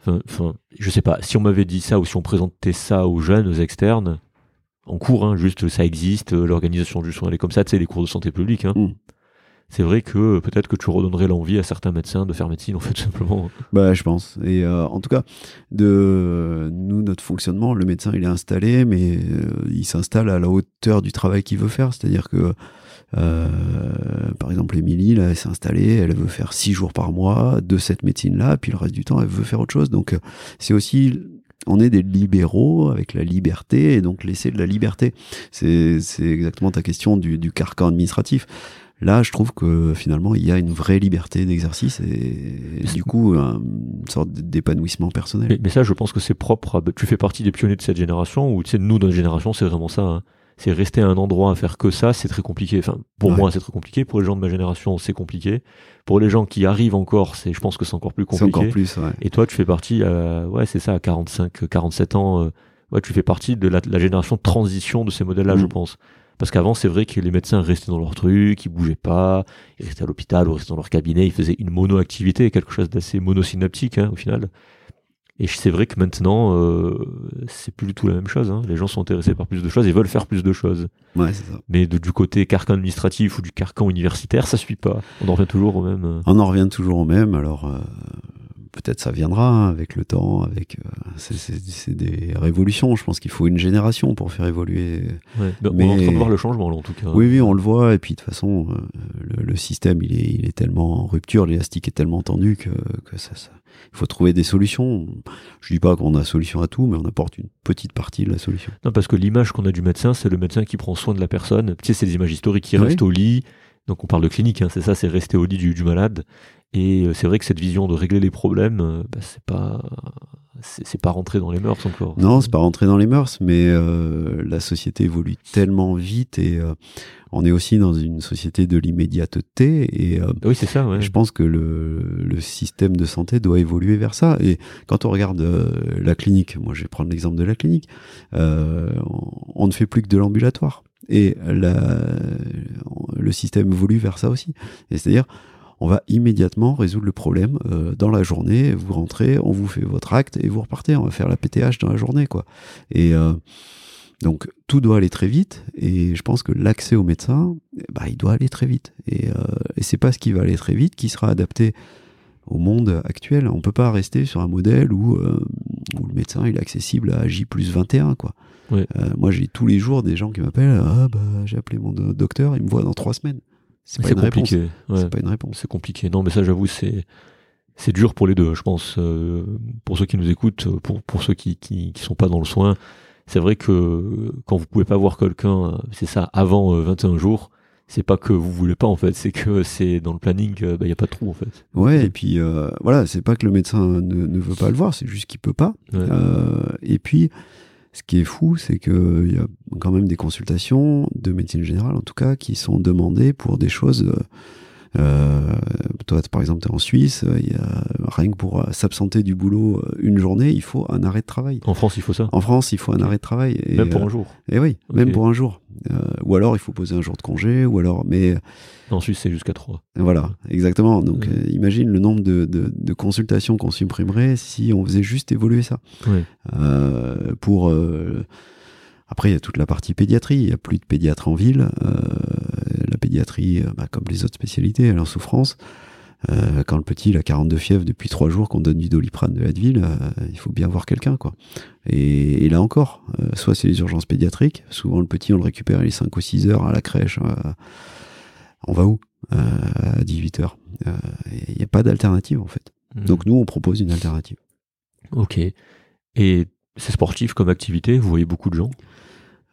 enfin, je sais pas, si on m'avait dit ça ou si on présentait ça aux jeunes, aux externes, en cours, hein, juste ça existe, euh, l'organisation du soin, elle est comme ça, tu sais, les cours de santé publique. Hein. Mm. C'est vrai que peut-être que tu redonnerais l'envie à certains médecins de faire médecine, en fait, (laughs) simplement. Bah, je pense. Et euh, en tout cas, de nous, notre fonctionnement, le médecin, il est installé, mais euh, il s'installe à la hauteur du travail qu'il veut faire. C'est-à-dire que, par exemple, Émilie, là, elle s'est installée, elle veut faire six jours par mois de cette médecine-là, puis le reste du temps, elle veut faire autre chose. Donc, c'est aussi on est des libéraux avec la liberté et donc laisser de la liberté. C'est exactement ta question du, du carcan administratif. Là, je trouve que finalement, il y a une vraie liberté d'exercice et, du coup, une sorte d'épanouissement personnel. Mais, ça, je pense que c'est propre. tu fais partie des pionniers de cette génération ou tu sais, nous, notre génération, c'est vraiment ça. Hein c'est rester à un endroit à faire que ça, c'est très compliqué. Enfin, pour moi, c'est très compliqué. Pour les gens de ma génération, c'est compliqué. Pour les gens qui arrivent encore, c'est, je pense que c'est encore plus compliqué. encore plus, ouais. Et toi, tu fais partie, euh, ouais, c'est ça, à 45, 47 ans, euh, ouais, tu fais partie de la, génération de transition de ces modèles-là, je mm. pense. Parce qu'avant, c'est vrai que les médecins restaient dans leur truc, ils bougeaient pas, ils restaient à l'hôpital ou restaient dans leur cabinet, ils faisaient une monoactivité, quelque chose d'assez monosynaptique, hein, au final. Et c'est vrai que maintenant, euh, c'est plus du tout la même chose. Hein. Les gens sont intéressés par plus de choses et veulent faire plus de choses. Ouais, c'est ça. Mais du côté carcan administratif ou du carcan universitaire, ça suit pas. On en revient toujours au même. Euh. On en revient toujours au même. Alors, euh, peut-être ça viendra hein, avec le temps, avec c'est des révolutions. Je pense qu'il faut une génération pour faire évoluer. Ouais. Mais, on est en train de voir le changement là, en tout cas. Oui, oui, on le voit. Et puis de toute façon, le, le, système, il est, il est tellement en rupture, l'élastique est tellement tendu que, que ça, ça il faut trouver des solutions. Je dis pas qu'on a solution à tout, mais on apporte une petite partie de la solution. Non, parce que l'image qu'on a du médecin, c'est le médecin qui prend soin de la personne. Tu sais, c'est des images historiques qui restent au lit. Donc on parle de clinique, hein, c'est ça, c'est rester au lit du, malade. Et euh, c'est vrai que cette vision de régler les problèmes, euh, bah, c'est pas c'est pas rentré dans les mœurs encore. Non, c'est pas rentré dans les mœurs, mais euh, la société évolue tellement vite et euh, on est aussi dans une société de l'immédiateté et euh, oui, c'est ça. Ouais. Je pense que le, le, système de santé doit évoluer vers ça. Et quand on regarde la clinique, moi je vais prendre l'exemple de la clinique, on, ne fait plus que de l'ambulatoire et la, le système évolue vers ça aussi. C'est-à-dire on va immédiatement résoudre le problème euh, dans la journée. Vous rentrez, on vous fait votre acte et vous repartez. On va faire la PTH dans la journée, quoi. Et euh, donc tout doit aller très vite. Et je pense que l'accès au médecin, bah, il doit aller très vite. Et, euh, et c'est pas ce qui va aller très vite qui sera adapté au monde actuel. On peut pas rester sur un modèle où, euh, où le médecin il est accessible à J plus 21, quoi. moi, j'ai tous les jours des gens qui m'appellent. Ah, bah, j'ai appelé mon docteur, il me voit dans trois semaines c'est pas, une réponse. C'est pas une réponse. C'est compliqué. Non, mais ça, j'avoue, c'est c'est dur pour les deux, je pense. Euh, pour ceux qui nous écoutent, pour, pour ceux qui, qui, qui sont pas dans le soin, c'est vrai que quand vous pouvez pas voir quelqu'un, c'est ça, avant 21 jours, c'est pas que vous voulez pas en fait, c'est que c'est dans le planning, il bah, y a pas de trou en fait. Ouais, et puis euh, voilà, c'est pas que le médecin ne, ne, veut pas le voir, c'est juste qu'il peut pas. Euh, et puis, ce qui est fou, c'est que il y a quand même des consultations de médecine générale, en tout cas, qui sont demandées pour des choses. Euh, euh, toi, par exemple, tu es en Suisse, il y a, rien que pour s'absenter du boulot une journée, il faut un arrêt de travail. En France, il faut ça? En France, il faut un arrêt de travail. même pour un jour? Et oui, même pour un jour. Euh, ou alors, il faut poser un jour de congé, ou alors, mais... En Suisse, c'est jusqu'à 3. Voilà, exactement. Donc, euh, imagine le nombre de, de, de consultations qu'on supprimerait si on faisait juste évoluer ça. Euh, pour après, il y a toute la partie pédiatrie. Il n'y a plus de pédiatre en ville. Euh, la pédiatrie, euh, bah, comme les autres spécialités, elle est en souffrance. Euh, quand le petit il a 42 fièvres depuis 3 jours, qu'on donne du doliprane de la ville, il faut bien voir quelqu'un. quoi. Et, là encore, soit c'est les urgences pédiatriques. Souvent, le petit, on le récupère les 5 ou 6 heures à la crèche. on va où À 18 heures. Il n'y a pas d'alternative, en fait. Mmh. Donc, nous, on propose une alternative. Ok. Et c'est sportif comme activité? Vous voyez beaucoup de gens?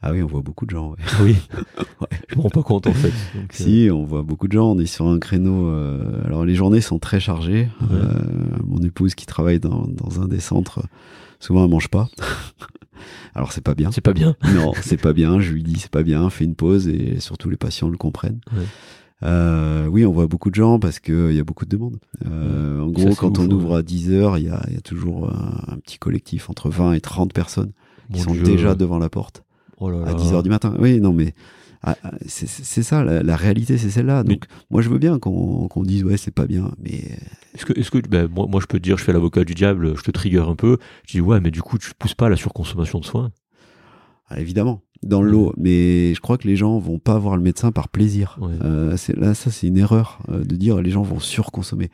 Ah oui, on voit beaucoup de gens. Ouais. Oui. (laughs) ouais. Je me rends pas compte en fait. si, on voit beaucoup de gens. On est sur un créneau. Euh... Alors les journées sont très chargées. Euh... Mon épouse qui travaille dans, dans, un des centres, souvent elle mange pas. (laughs) Alors c'est pas bien. C'est pas bien. (laughs) non, c'est pas bien. Je lui dis c'est pas bien. Fais une pause et surtout les patients le comprennent. Euh, oui, on voit beaucoup de gens parce qu'il y a beaucoup de demandes. Euh, en gros, quand on ouvre à 10 heures, il y a, y a, toujours un, un, petit collectif entre 20 et 30 personnes qui sont déjà devant la porte oh à 10 heures du matin. Oui, non, mais ah, ah, c'est ça, la, réalité, c'est celle-là. Donc, moi, je veux bien qu'on dise, ouais, c'est pas bien, mais. Est-ce que, est-ce que ben, moi, moi, je peux te dire, je fais l'avocat du diable, je te trigger un peu. Je dis, ouais, mais du coup, tu pousses pas à la surconsommation de soins ah, Évidemment, dans le lot. Mais je crois que les gens vont pas voir le médecin par plaisir. Euh, là, ça, c'est une erreur euh, de dire les gens vont surconsommer.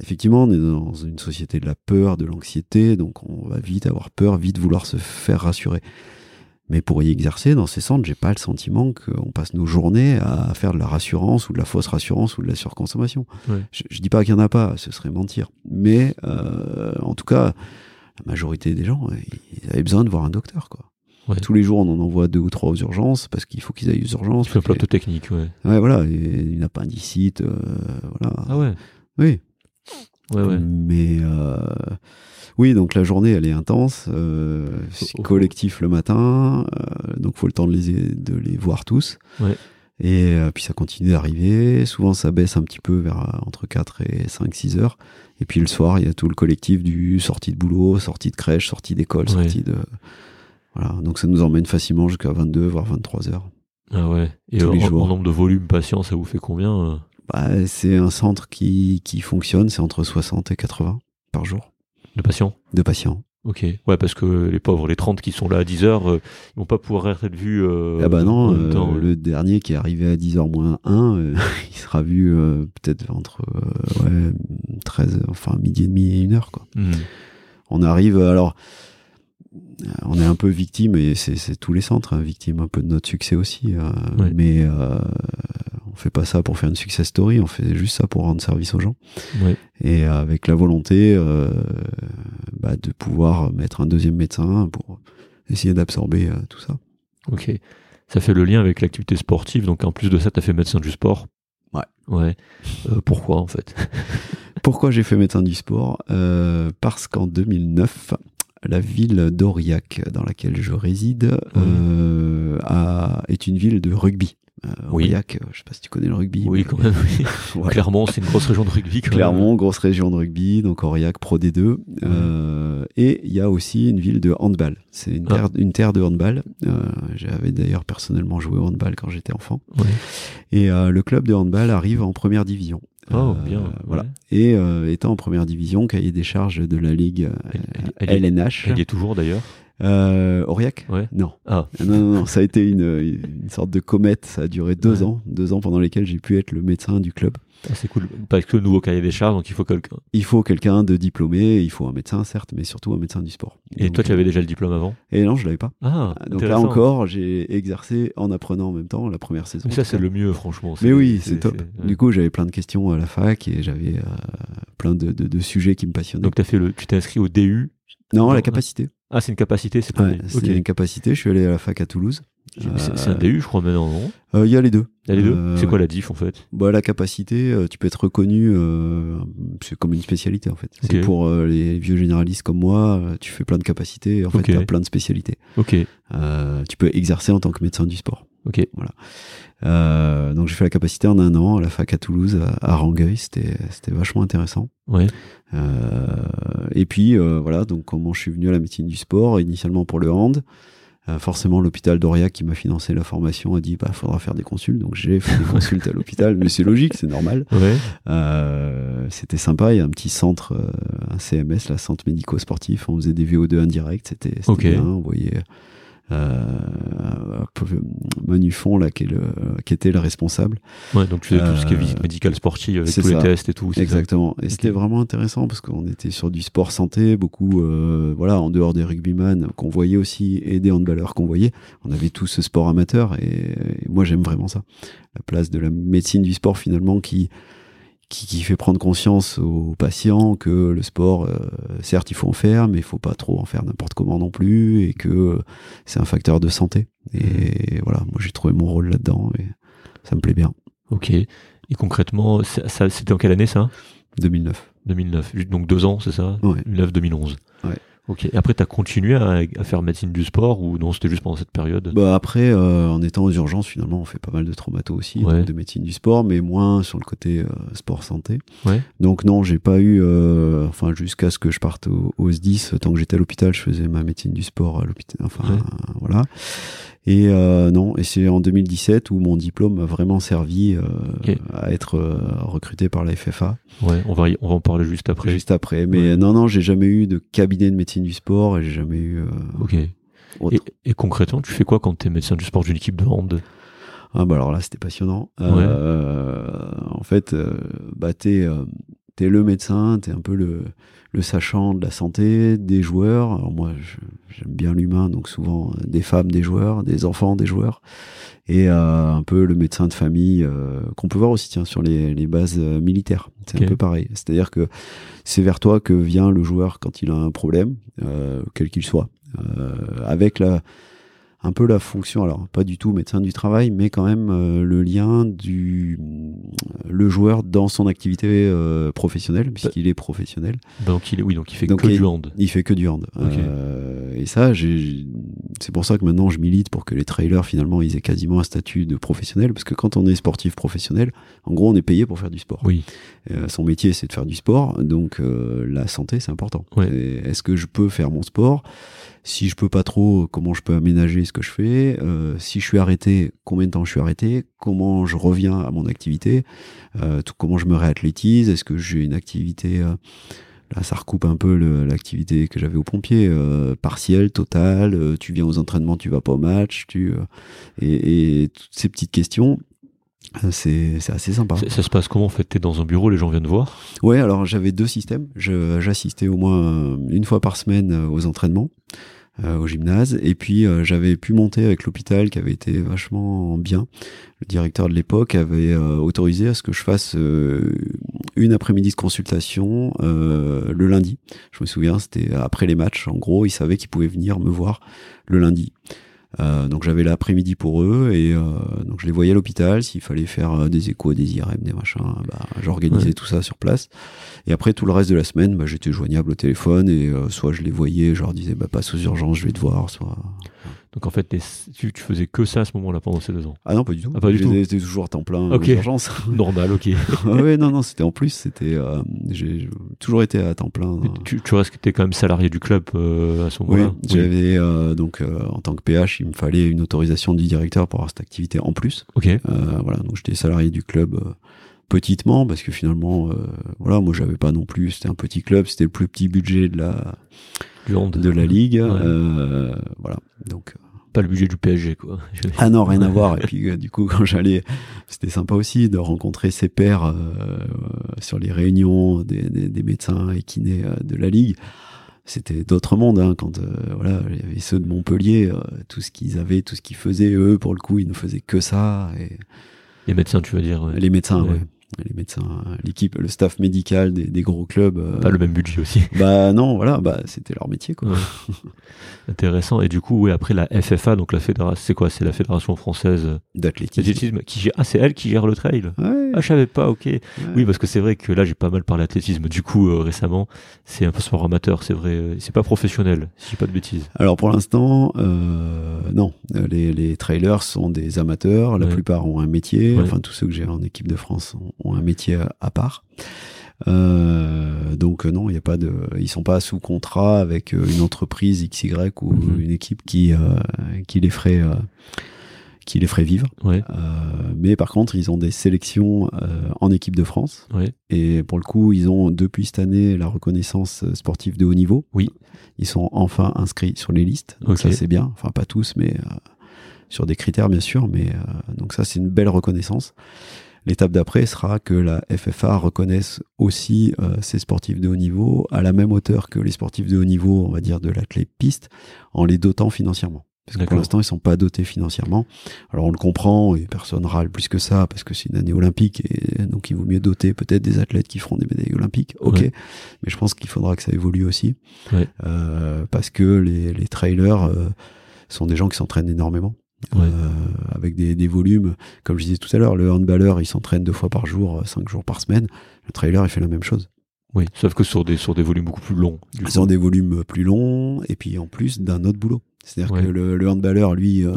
Effectivement, on est dans une société de la peur, de l'anxiété, donc on va vite avoir peur, vite vouloir se faire rassurer. Mais pour y exercer dans ces centres, j'ai pas le sentiment qu'on passe nos journées à faire de la rassurance ou de la fausse rassurance ou de la surconsommation. Je, je, dis pas qu'il y en a pas, ce serait mentir. Mais euh, en tout cas, la majorité des gens, ils avaient besoin de voir un docteur, quoi. Ouais. Tous les jours, on en envoie deux ou trois aux urgences parce qu'il faut qu'ils aillent aux urgences. C'est un plateau technique, ouais. Ouais, voilà, une appendicite, euh, voilà. Ah ouais. Oui. Ouais, ouais. Mais euh, oui, donc la journée, elle est intense. Euh, c'est collectif le matin, euh, donc faut le temps de les, de les voir tous. Ouais. Et euh, puis ça continue d'arriver. Souvent, ça baisse un petit peu vers euh, entre 4 et 5, 6 heures. Et puis le soir, il y a tout le collectif du sortie de boulot, sortie de crèche, sortie d'école, sortie de... Voilà, donc ça nous emmène facilement jusqu'à 22, voire 23 heures. Ah ouais. Et en, en, nombre de volumes patients, ça vous fait combien euh? Bah, C'est un centre qui, qui fonctionne, c'est entre 60 et 80 par jour. De patients De patients. Ok, ouais, parce que les pauvres, les 30 qui sont là à 10 heures, euh, ils vont pas pouvoir être vus. Euh, ah bah non, euh, le dernier qui est arrivé à 10 heures moins 1, (laughs) il sera vu peut-être entre ouais, 13, enfin midi et demi et une heure. Quoi. Mmh. On arrive, alors, on est un peu victime, et c'est tous les centres, hein, victime un peu de notre succès aussi, ouais. mais on fait pas ça pour faire une success story, on fait juste ça pour rendre service aux gens. Ouais. Et avec la volonté euh, bah, de pouvoir mettre un deuxième médecin pour essayer d'absorber euh, tout ça. Ok. Ça fait le lien avec l'activité sportive, donc en plus de ça, tu as fait médecin du sport. Ouais. Ouais. Euh, pourquoi en fait? (laughs) Pourquoi j'ai fait médecin du sport? Euh, Parce qu'en 2009, la ville d'Aurillac, dans laquelle je réside, mmh. a, est une ville de rugby. Euh, Aurillac, euh, je sais pas si tu connais le rugby. Oui, quand même. Oui. (laughs) Clermont, c'est une grosse région de rugby. Quand Clermont, grosse région de rugby, donc Aurillac, Pro D2. Mmh. Euh, et il y a aussi une ville de handball. C'est une, terre, ah. une terre de handball. Euh, J'avais d'ailleurs personnellement joué au handball quand j'étais enfant. Ouais. Et euh, le club de handball arrive en première division. Oh, bien. Voilà. Et étant en première division, cahier des charges de la ligue elle, elle LNH. Elle y est toujours d'ailleurs. Euh, Aurillac? Ouais. non. Ah. non. Non, non, ça a été une, une sorte de comète. Ça a duré deux ouais. ans, deux ans pendant lesquels j'ai pu être le médecin du club. Ah, c'est cool. Parce que le nouveau cahier des charges, donc il faut quelqu'un. Il faut quelqu'un de diplômé, il faut un médecin, certes, mais surtout un médecin du sport. Et toi, tu avais déjà le diplôme avant? Et non, je l'avais pas. Ah, donc là encore, j'ai exercé en apprenant en même temps la première saison. ça, c'est le mieux, franchement. Mais oui, c'est top. Du coup, j'avais plein de questions à la fac et j'avais plein de, de, sujets qui me passionnaient. Donc, as fait le, tu t'es inscrit au DU Non, à la capacité. Ah, c'est une capacité, c'est pas ouais, C'est une capacité. Je suis allé à la fac à Toulouse. C'est un DU, je crois, maintenant, non euh, Il y a les deux. Il y a les deux? Euh, C'est quoi la diff, en fait? Bah, La capacité, euh, tu peux être reconnu, c'est comme une spécialité, en fait. C'est pour les vieux généralistes comme moi, tu fais plein de capacités, en fait, tu as plein de spécialités. Ok. tu peux exercer en tant que médecin du sport. Ok. Voilà. donc j'ai fait la capacité en un an à la fac à Toulouse, à, à Rangueil. C'était vachement intéressant. Ouais. et puis voilà, donc comment je suis venu à la médecine du sport, initialement pour le hand. Euh, forcément, l'hôpital d'Aurillac qui m'a financé la formation a dit bah faudra faire des consultes. Donc j'ai fait des consultes à l'hôpital, mais c'est logique, c'est normal. (laughs) Ouais. Euh, c'était sympa. Il y a un petit centre, euh, un CMS, la centre médico-sportif. On faisait des VO2 indirects. C'était bien. On voyait euh, Manufon là qui, est le, qui était le responsable. Ouais, donc tu faisais tout ce qui est visite médicale sportive avec tous les tests et tout. Exactement. Et c'était vraiment intéressant parce qu'on était sur du sport santé, beaucoup euh, voilà en dehors des rugbyman qu'on voyait aussi et des handballeurs qu'on voyait. On avait tout ce sport amateur et, et moi j'aime vraiment ça. La place de la médecine du sport finalement qui qui, qui, fait prendre conscience aux patients que le sport, euh, certes, il faut en faire, mais il faut pas trop en faire n'importe comment non plus, et que c'est un facteur de santé. Et voilà, moi j'ai trouvé mon rôle là-dedans, et ça me plaît bien. Ok. Et concrètement, c'était en quelle année ça? 2009. 2009. Donc deux ans, c'est ça? Ouais. 2009-2011. Ouais. Ok. Et après, tu as continué à, faire médecine du sport ou non, c'était juste pendant cette période? Bah Après, euh, en étant aux urgences, finalement, on fait pas mal de traumato aussi, de médecine du sport, mais moins sur le côté euh, sport-santé. Ouais. Donc non, j'ai pas eu, euh, enfin jusqu'à ce que je parte au, au, SDIS, tant que j'étais à l'hôpital, je faisais ma médecine du sport à l'hôpital. Enfin, voilà. Et euh, non, et c'est en 2017 où mon diplôme m'a vraiment servi euh, à être euh, recruté par la FFA. Ouais, on va, on va en parler juste après. Juste après. Mais non, non, j'ai jamais eu de cabinet de médecine du sport et j'ai jamais eu. ok. Et, et, concrètement, tu fais quoi quand tu es médecin du sport d'une équipe de hand? Ah bah alors là, c'était passionnant. en fait, bah t'es es le médecin, t'es un peu le, le sachant de la santé des joueurs. Alors moi, j'aime bien l'humain, donc souvent euh, des femmes, des joueurs, des enfants, des joueurs, et euh, un peu le médecin de famille euh, qu'on peut voir aussi tiens sur les, les bases militaires. C'est un peu pareil. C'est-à-dire que c'est vers toi que vient le joueur quand il a un problème, quel qu'il soit, avec la un peu la fonction, alors pas du tout médecin du travail, mais quand même euh, le lien du le joueur dans son activité euh, professionnelle, puisqu'il est professionnel. Donc il oui, donc il fait que du hand. Il fait que du hand. Euh, et ça, c'est pour ça que maintenant je milite pour que les trailers finalement ils aient quasiment un statut de professionnel, parce que quand on est sportif professionnel, en gros on est payé pour faire du sport. Oui. son métier c'est de faire du sport, donc la santé c'est important. Est-ce que je peux faire mon sport? Si je peux pas trop, comment je peux aménager ce que je fais euh, Si je suis arrêté, combien de temps je suis arrêté Comment je reviens à mon activité euh, tout, Comment je me réathlétise Est-ce que j'ai une activité euh, Là, ça recoupe un peu l'activité que j'avais au pompier, partielle, totale. Tu viens aux entraînements, tu vas pas au match, tu et, et, toutes ces petites questions. C'est assez sympa. Ça, se passe comment en fait? T'es dans un bureau, les gens viennent voir? Ouais, alors j'avais deux systèmes. J'assistais au moins une fois par semaine aux entraînements. Euh, au gymnase. Et puis euh, j'avais pu monter avec l'hôpital qui avait été vachement bien. Le directeur de l'époque avait euh, autorisé à ce que je fasse une après-midi de consultation le lundi. Je me souviens, c'était après les matchs. En gros, il savait qu'il pouvait venir me voir le lundi. Euh, donc j'avais l'après-midi pour eux et euh, donc je les voyais à l'hôpital s'il fallait faire euh, des échos, des IRM, des machins, bah, j'organisais tout ça sur place. Et après tout le reste de la semaine, bah, j'étais joignable au téléphone et soit je les voyais, je leur disais bah passe aux urgences, je vais te voir, soit donc en fait, tu, tu, faisais que ça à ce moment-là pendant ces deux ans Ah non, pas du tout. Ah, pas du tout. J'étais toujours à temps plein okay. urgences. (laughs) Normal, ok. ah (laughs) ouais, non, non, c'était en plus, c'était, euh, j'ai toujours été à temps plein. Tu, tu restes, quand même salarié du club euh, à ce moment-là. Oui, j'avais euh, donc en tant que PH, il me fallait une autorisation du directeur pour avoir cette activité en plus. Ok. voilà, donc j'étais salarié du club petitement parce que finalement, voilà, moi j'avais pas non plus, c'était un petit club, c'était le plus petit budget de la de la ligue, voilà. Donc pas le budget du PSG, quoi. ah non, rien à voir. Et puis, du coup, (laughs) quand j'allais, c'était sympa aussi de rencontrer ses pairs sur les réunions des, des, des médecins et kinés de la ligue c'était d'autres mondes hein, quand voilà il y avait ceux de Montpellier tout ce qu'ils avaient tout ce qu'ils faisaient eux pour le coup ils ne faisaient que ça et les médecins, tu veux dire Les médecins, ouais. Les médecins, l'équipe, le staff médical des, des gros clubs. Euh, Pas le même budget aussi. (laughs) Bah non, voilà, bah c'était leur métier quoi. (laughs) Intéressant. Et du coup, oui, après la FFA, donc la fédération, c'est quoi? C'est la fédération française d'athlétisme. Qui gère... Ah, c'est elle qui gère le trail? Ouais. Ah, je savais pas. Ok. Oui, parce que c'est vrai que là, j'ai pas mal parlé d'athlétisme. Du coup, euh, récemment, c'est un peu sport amateur. C'est vrai, euh, c'est pas professionnel. Si j'ai pas de bêtises. Alors pour l'instant, euh, non. Les, les trailers sont des amateurs. La plupart ont un métier. Enfin, tous ceux que j'ai en équipe de France ont ont un métier à part. Euh, donc non, il y a pas de, ils sont pas sous contrat avec euh, une entreprise XY ou mhm. une équipe qui euh, qui les ferait euh, qui les ferait vivre. Ouais. mais par contre, ils ont des sélections en équipe de France. Ouais. Et pour le coup, ils ont depuis cette année la reconnaissance sportive de haut niveau. Oui. Ils sont enfin inscrits sur les listes. Donc ça c'est bien. Enfin pas tous, mais sur des critères bien sûr. Mais donc ça c'est une belle reconnaissance. L'étape d'après sera que la FFA reconnaisse aussi euh, ces sportifs de haut niveau à la même hauteur que les sportifs de haut niveau, on va dire, de l'athlète piste, en les dotant financièrement. Parce que pour l'instant, ils sont pas dotés financièrement. Alors on le comprend, et personne râle plus que ça, parce que c'est une année olympique, et donc il vaut mieux doter peut-être des athlètes qui feront des médailles olympiques. Ok, mais je pense qu'il faudra que ça évolue aussi, euh, parce que les, les trailers euh, sont des gens qui s'entraînent énormément. Euh, avec des, des, volumes, comme je disais tout à l'heure, le handballeur il s'entraîne deux fois par jour, euh, cinq jours par semaine. Le trailer il fait la même chose. Oui, sauf que sur des sur des volumes beaucoup plus longs. Sur des volumes plus longs et puis en plus d'un autre boulot. C'est-à-dire que le, le, handballeur, lui, euh,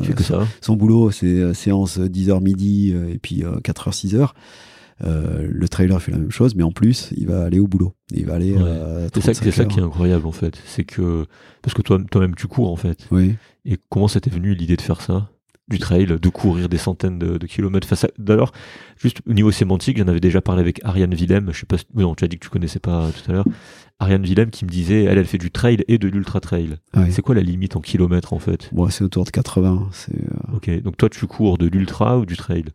son, boulot, c'est séance 10h midi et puis 4h, 6h. Euh, le trailer fait la même chose, mais en plus, il va aller au boulot. Il va aller. c'est ça, c'est ça qui est incroyable en fait. C'est que parce que toi, toi-même, tu cours en fait. Oui. Et comment ça t'est venu l'idée de faire ça du trail, de courir des centaines de, kilomètres. D'ailleurs, juste au niveau sémantique, j'en avais déjà parlé avec Ariane Willem. Je sais pas, non, tu as dit que tu connaissais pas tout à l'heure. Ariane Willem qui me disait, elle, elle fait du trail et de l'ultra trail. C'est quoi la limite en kilomètres en fait? Moi, c'est autour de 80. Euh, ok, donc toi, tu cours de l'ultra ou du trail?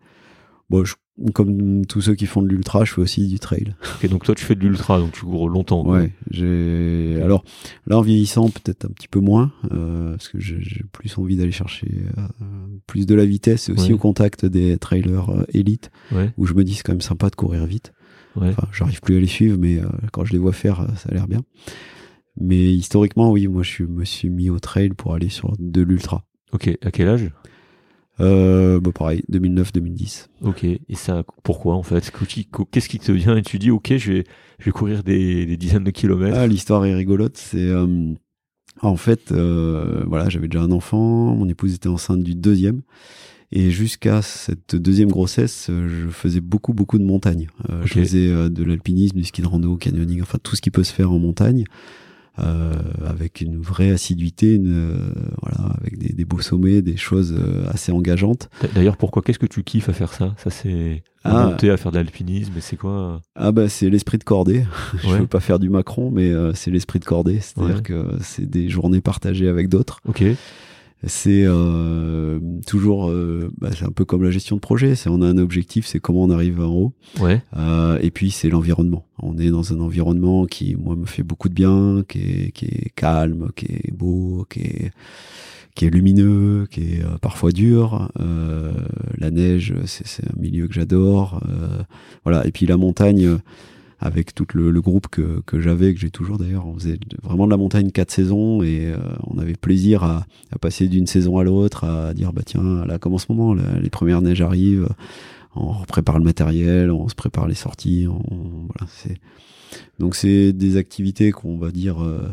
Bon, je comme tous ceux qui font de l'ultra, je fais aussi du trail. Ok, donc toi tu fais de l'ultra, donc tu cours longtemps. Ouais, j'ai. Alors là, en vieillissant, peut-être un petit peu moins, euh, parce que j'ai plus envie d'aller chercher euh, plus de la vitesse, et aussi au contact des trailers euh, élites, où je me dis c'est quand même sympa de courir vite. Enfin, j'arrive plus à les suivre, mais quand je les vois faire, ça a l'air bien. Mais historiquement, oui, moi je me suis mis au trail pour aller sur de l'ultra. Ok, à quel âge? Euh, bah pareil, 2009-2010. Ok, et ça, pourquoi en fait? Qu'est-ce qui te vient? Et tu dis, ok, je vais, je vais courir des, des dizaines de kilomètres Ah, l'histoire est rigolote. C'est euh, en fait, euh, voilà, j'avais déjà un enfant, mon épouse était enceinte du deuxième, et jusqu'à cette deuxième grossesse, je faisais beaucoup, beaucoup de montagne. Euh, Je faisais euh, de l'alpinisme, du ski de rando, canyoning, enfin tout ce qui peut se faire en montagne. Euh, avec une vraie assiduité, une, euh, voilà, avec des, des, beaux sommets, des choses euh, assez engageantes. D'ailleurs, pourquoi Qu'est-ce que tu kiffes à faire ça? Ça, c'est à ah. monter, à faire de l'alpinisme, c'est quoi? Ah bah c'est l'esprit de cordée. (laughs) Je veux pas faire du Macron, mais c'est l'esprit de cordée. C'est-à-dire que c'est des journées partagées avec d'autres. Ok c'est euh, toujours euh, bah, c'est un peu comme la gestion de projet. C'est on a un objectif c'est comment on arrive en haut. Ouais. euh, et puis c'est l'environnement. On est dans un environnement qui moi me fait beaucoup de bien qui est, qui est calme qui est beau qui est qui est lumineux qui est euh, parfois dur. Euh, la neige c'est un milieu que j'adore. Voilà. Et puis la montagne avec tout le, groupe que, que j'avais, que j'ai toujours d'ailleurs. On faisait vraiment de la montagne quatre saisons et euh, on avait plaisir à, à passer d'une saison à l'autre, à dire bah tiens, là comme en ce moment, les premières neiges arrivent, on prépare le matériel, on se prépare les sorties, on, voilà, c'est donc c'est des activités qu'on va dire euh,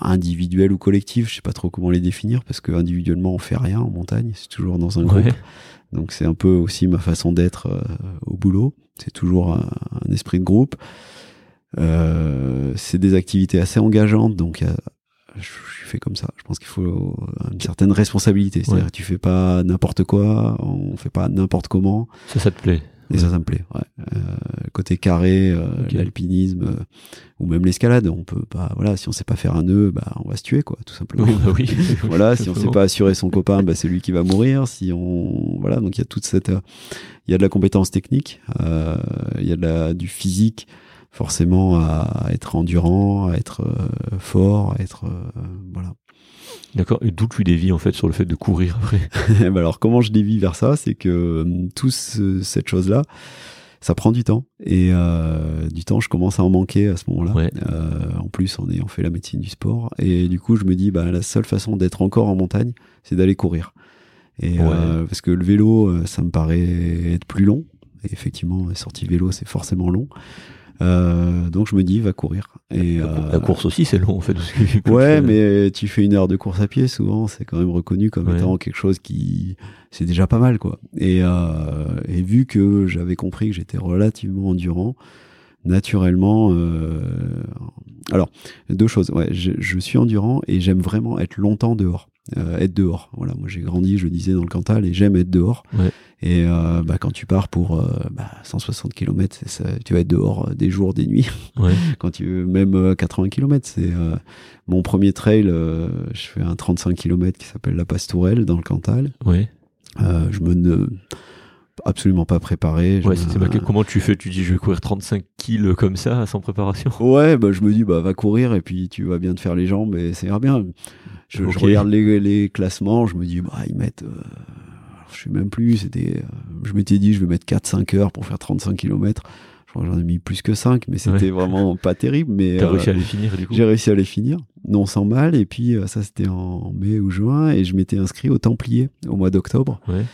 individuelles ou collectives, je sais pas trop comment les définir parce que individuellement on fait rien en montagne, c'est toujours dans un groupe. Donc c'est un peu aussi ma façon d'être euh, au boulot. C'est toujours un, esprit de groupe. Euh, c'est des activités assez engageantes, donc je suis fait comme ça. Je pense qu'il faut une certaine responsabilité. C'est-à-dire tu fais pas n'importe quoi, on fait pas n'importe comment. Ça, ça te plaît Et ça, ça me plaît. Ouais. Euh, côté carré, euh, l'alpinisme euh, ou même l'escalade, on peut pas. Voilà, si on sait pas faire un nœud, bah on va se tuer, quoi, tout simplement. bah (laughs) oui. voilà, si on sait pas assurer son copain, bah c'est lui qui va mourir. Si on, voilà, donc il y a toute cette, il y a de la compétence technique, il y a de la, du physique forcément à être endurant, à être fort, à être voilà. D'accord. Et d'où tu dévis en fait sur le fait de courir après? Bah (laughs) Alors comment je dévie vers ça, c'est que euh, tout cette chose-là, ça prend du temps et euh, du temps, je commence à en manquer à ce moment-là. Euh, en plus, en ayant fait la médecine du sport et du coup, je me dis bah la seule façon d'être encore en montagne, c'est d'aller courir. Et parce que le vélo, ça me paraît être plus long. Et effectivement, sortie vélo, c'est forcément long. Euh, donc je me dis, va courir. Et, la, euh, course aussi, c'est long en fait. ouais, mais tu fais une heure de course à pied, souvent, c'est quand même reconnu comme étant quelque chose qui, c'est déjà pas mal, quoi. Et, euh, et vu que j'avais compris que j'étais relativement endurant, naturellement, euh, alors deux choses. Ouais, je, je suis endurant et j'aime vraiment être longtemps dehors. Euh, être dehors. Voilà, moi j'ai grandi, je disais, dans le Cantal et j'aime être dehors. Ouais. Et euh, bah, quand tu pars pour euh, bah, 160 km, ça, tu vas être dehors des jours, des nuits. (laughs) Ouais. quand tu veux, même 80 km, c'est mon premier trail. je fais un 35 km qui s'appelle la Pastourelle dans le Cantal. Ouais. je me ne absolument pas préparé. Ouais, comment tu fais Tu dis je vais courir 35 kills comme ça sans préparation Ouais, bah je me dis bah va courir et puis tu vas bien te faire les jambes et ça ira bien. Je, regarde les, les, classements, je me dis, bah, ils mettent. Euh, je sais même plus, c'était. Euh, je m'étais dit, je vais mettre 4-5 heures pour faire 35 km. Je j'en ai mis plus que 5, mais c'était vraiment pas terrible. Mais T'as réussi à les finir, du coup J'ai réussi à les finir, non sans mal. Et puis, euh, ça, c'était en mai ou juin, et je m'étais inscrit au Templier au mois d'octobre. Ouais.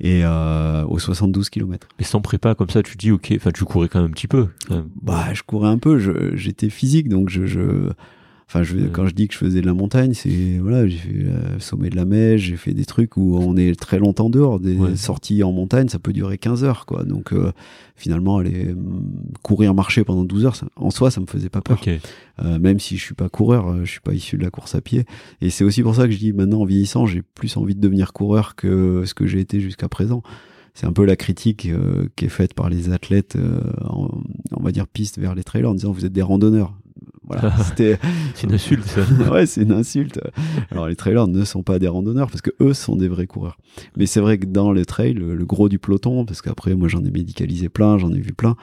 Et euh, aux 72 km. Mais sans prépa comme ça, tu dis ok, enfin tu courais quand même un petit peu. Bah je courais un peu, j'étais physique donc je, je Enfin, je, quand je dis que je faisais de la montagne, c'est voilà, j'ai fait le sommet de la Mèche, j'ai fait des trucs où on est très longtemps dehors. Des sorties en montagne, ça peut durer 15 heures, quoi. Donc euh, finalement, aller mm, courir, marcher pendant 12 heures, en soi, ça me faisait pas peur. Euh, même si je suis pas coureur, euh, je suis pas issu de la course à pied. Et c'est aussi pour ça que je dis maintenant, en vieillissant, j'ai plus envie de devenir coureur que ce que j'ai été jusqu'à présent c'est un peu la critique qui est faite par les athlètes, on va dire piste vers les trailers, en disant vous êtes des randonneurs. Voilà, (laughs) c'était. c'est une insulte. (laughs) ouais, c'est une insulte. Alors les trailers ne sont pas des randonneurs parce que eux sont des vrais coureurs. Mais c'est vrai que dans les trails, le, gros du peloton, parce qu'après moi j'en ai médicalisé plein, j'en ai vu plein.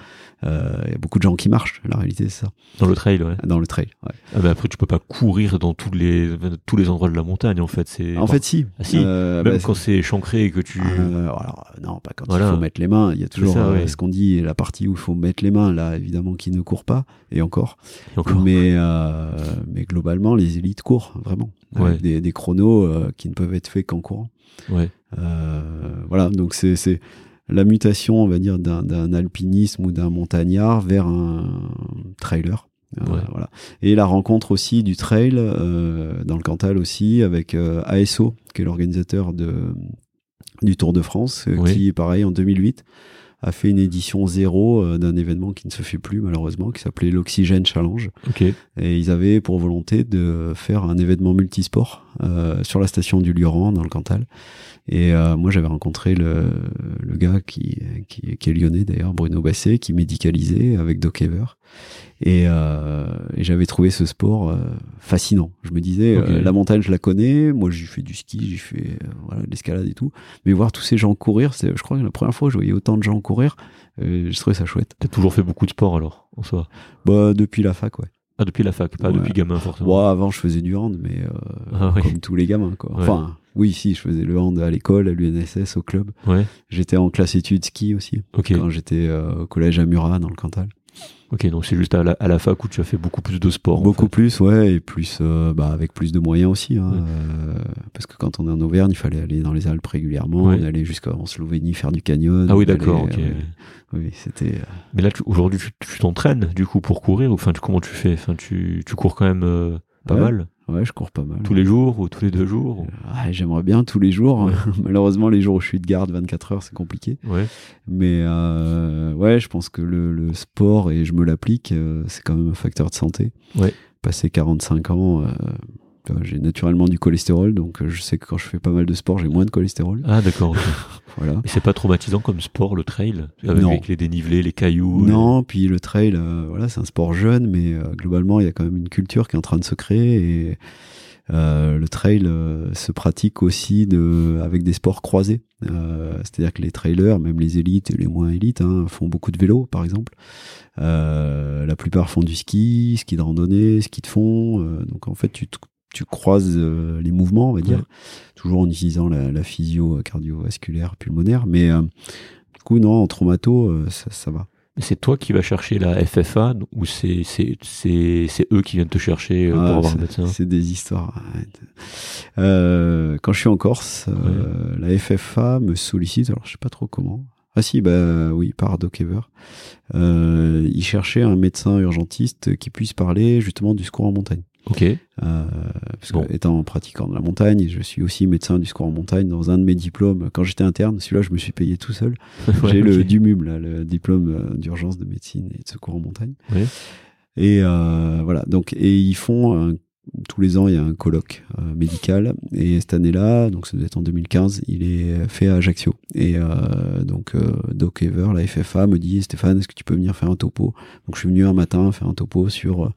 Euh, il y a beaucoup de gens qui marchent. La réalité c'est ça. Dans le trail, ouais. Dans le trail. Ouais. Ah bah après tu peux pas courir dans tous les tous les endroits de la montagne en fait. C'est. En fait si. Ah, si. Euh, Même bah, quand c'est chancré et que tu. Euh, alors non, pas quand il faut mettre les mains. Il y a toujours euh, ce qu'on dit la partie où il faut mettre les mains. Là évidemment qui ne court pas et encore. Et encore. Mais euh, mais globalement, les élites courent vraiment. Avec des, chronos euh, qui ne peuvent être faits qu'en courant. Ouais. Euh, voilà, donc c'est la mutation, on va dire, d'un alpinisme ou d'un montagnard vers un trailer. voilà. Et la rencontre aussi du trail dans le Cantal aussi avec ASO, qui est l'organisateur du Tour de France, qui, pareil, en 2008, a fait une édition zéro euh, d'un événement qui ne se fait plus malheureusement, qui s'appelait l'Oxygène Challenge. Et ils avaient pour volonté de faire un événement multisport euh, sur la station du Lioran dans le Cantal. Et euh, moi, j'avais rencontré le, le gars qui, qui, qui, est lyonnais d'ailleurs, Bruno Basset, qui médicalisait avec Doc Ever. Et, euh, et j'avais trouvé ce sport euh, fascinant. Je me disais, euh, la montagne, je la connais. Moi, j'ai fait du ski, j'ai fait voilà, de l'escalade et tout. Mais voir tous ces gens courir, c'est, je crois que la première fois que je voyais autant de gens courir, je trouvais ça chouette. T'as toujours fait beaucoup de sport alors, en soi? Bah, depuis la fac, ouais. Ah, depuis la fac, pas depuis gamin forcément. Bon, avant, je faisais du hand, mais ah comme tous les gamins, quoi. Enfin, oui, si, je faisais le hand à l'école, à l'UNSS, au club. Ouais. J'étais en classe études ski aussi. Quand j'étais au collège à Murat, dans le Cantal. Ok, donc c'est juste à la, à la, fac où tu as fait beaucoup plus de sport. Beaucoup plus, ouais, et plus, euh, bah, avec plus de moyens aussi. Hein, euh, parce que quand on est en Auvergne, il fallait aller dans les Alpes régulièrement, on allait jusqu'en Slovénie faire du canyon. Ah oui, d'accord, ok. Euh, oui, c'était. Mais là, aujourd'hui, tu t'entraînes du coup pour courir, ou enfin, comment tu fais? Enfin, tu, tu cours quand même pas mal? Ouais, je cours pas mal. Tous les jours ou tous les deux jours ouais, J'aimerais bien tous les jours. (laughs) Malheureusement, les jours où je suis de garde 24 heures, c'est compliqué. Ouais. Mais euh, ouais, je pense que le, le sport, et je me l'applique, euh, c'est quand même un facteur de santé. Ouais. Passer 45 ans, euh, J'ai naturellement du cholestérol, donc je sais que quand je fais pas mal de sport, j'ai moins de cholestérol. Ah d'accord. (laughs) voilà. Et c'est pas traumatisant comme sport le trail avec, les dénivelés, les cailloux. Non, puis le trail, voilà, c'est un sport jeune, mais globalement il y a quand même une culture qui est en train de se créer et euh, le trail euh, se pratique aussi de, avec des sports croisés. Euh, c'est-à-dire que les trailers, même les élites et les moins élites, hein, font beaucoup de vélo, par exemple. la plupart font du ski, ski de randonnée, ski de fond. donc en fait, tu, tu croises les mouvements, on va dire, toujours en utilisant la, la physio cardiovasculaire pulmonaire. Mais du coup, non, en traumato, ça, ça va c'est toi qui vas chercher la FFA ou c'est eux qui viennent te chercher euh, pour ah, avoir un médecin? C'est des histoires. Euh, quand je suis en Corse, euh, la FFA me sollicite, alors je sais pas trop comment. Ah si, bah oui, par Doc Ever. il cherchait un médecin urgentiste qui puisse parler justement du secours en montagne. Ok. Euh, parce que étant pratiquant de la montagne, je suis aussi médecin du secours en montagne dans un de mes diplômes. Quand j'étais interne, celui-là, je me suis payé tout seul. (laughs) J'ai le DUMUM, là, le diplôme euh, d'urgence de médecine et de secours en montagne. Et euh, voilà. Donc, et ils font tous les ans, il y a un colloque euh, médical. Et cette année-là, donc ça doit être en 2015, il est fait à Ajaccio. Et euh, donc, Doc Ever, la FFA, me dit Stéphane, est-ce que tu peux venir faire un topo? Donc, je suis venu un matin faire un topo sur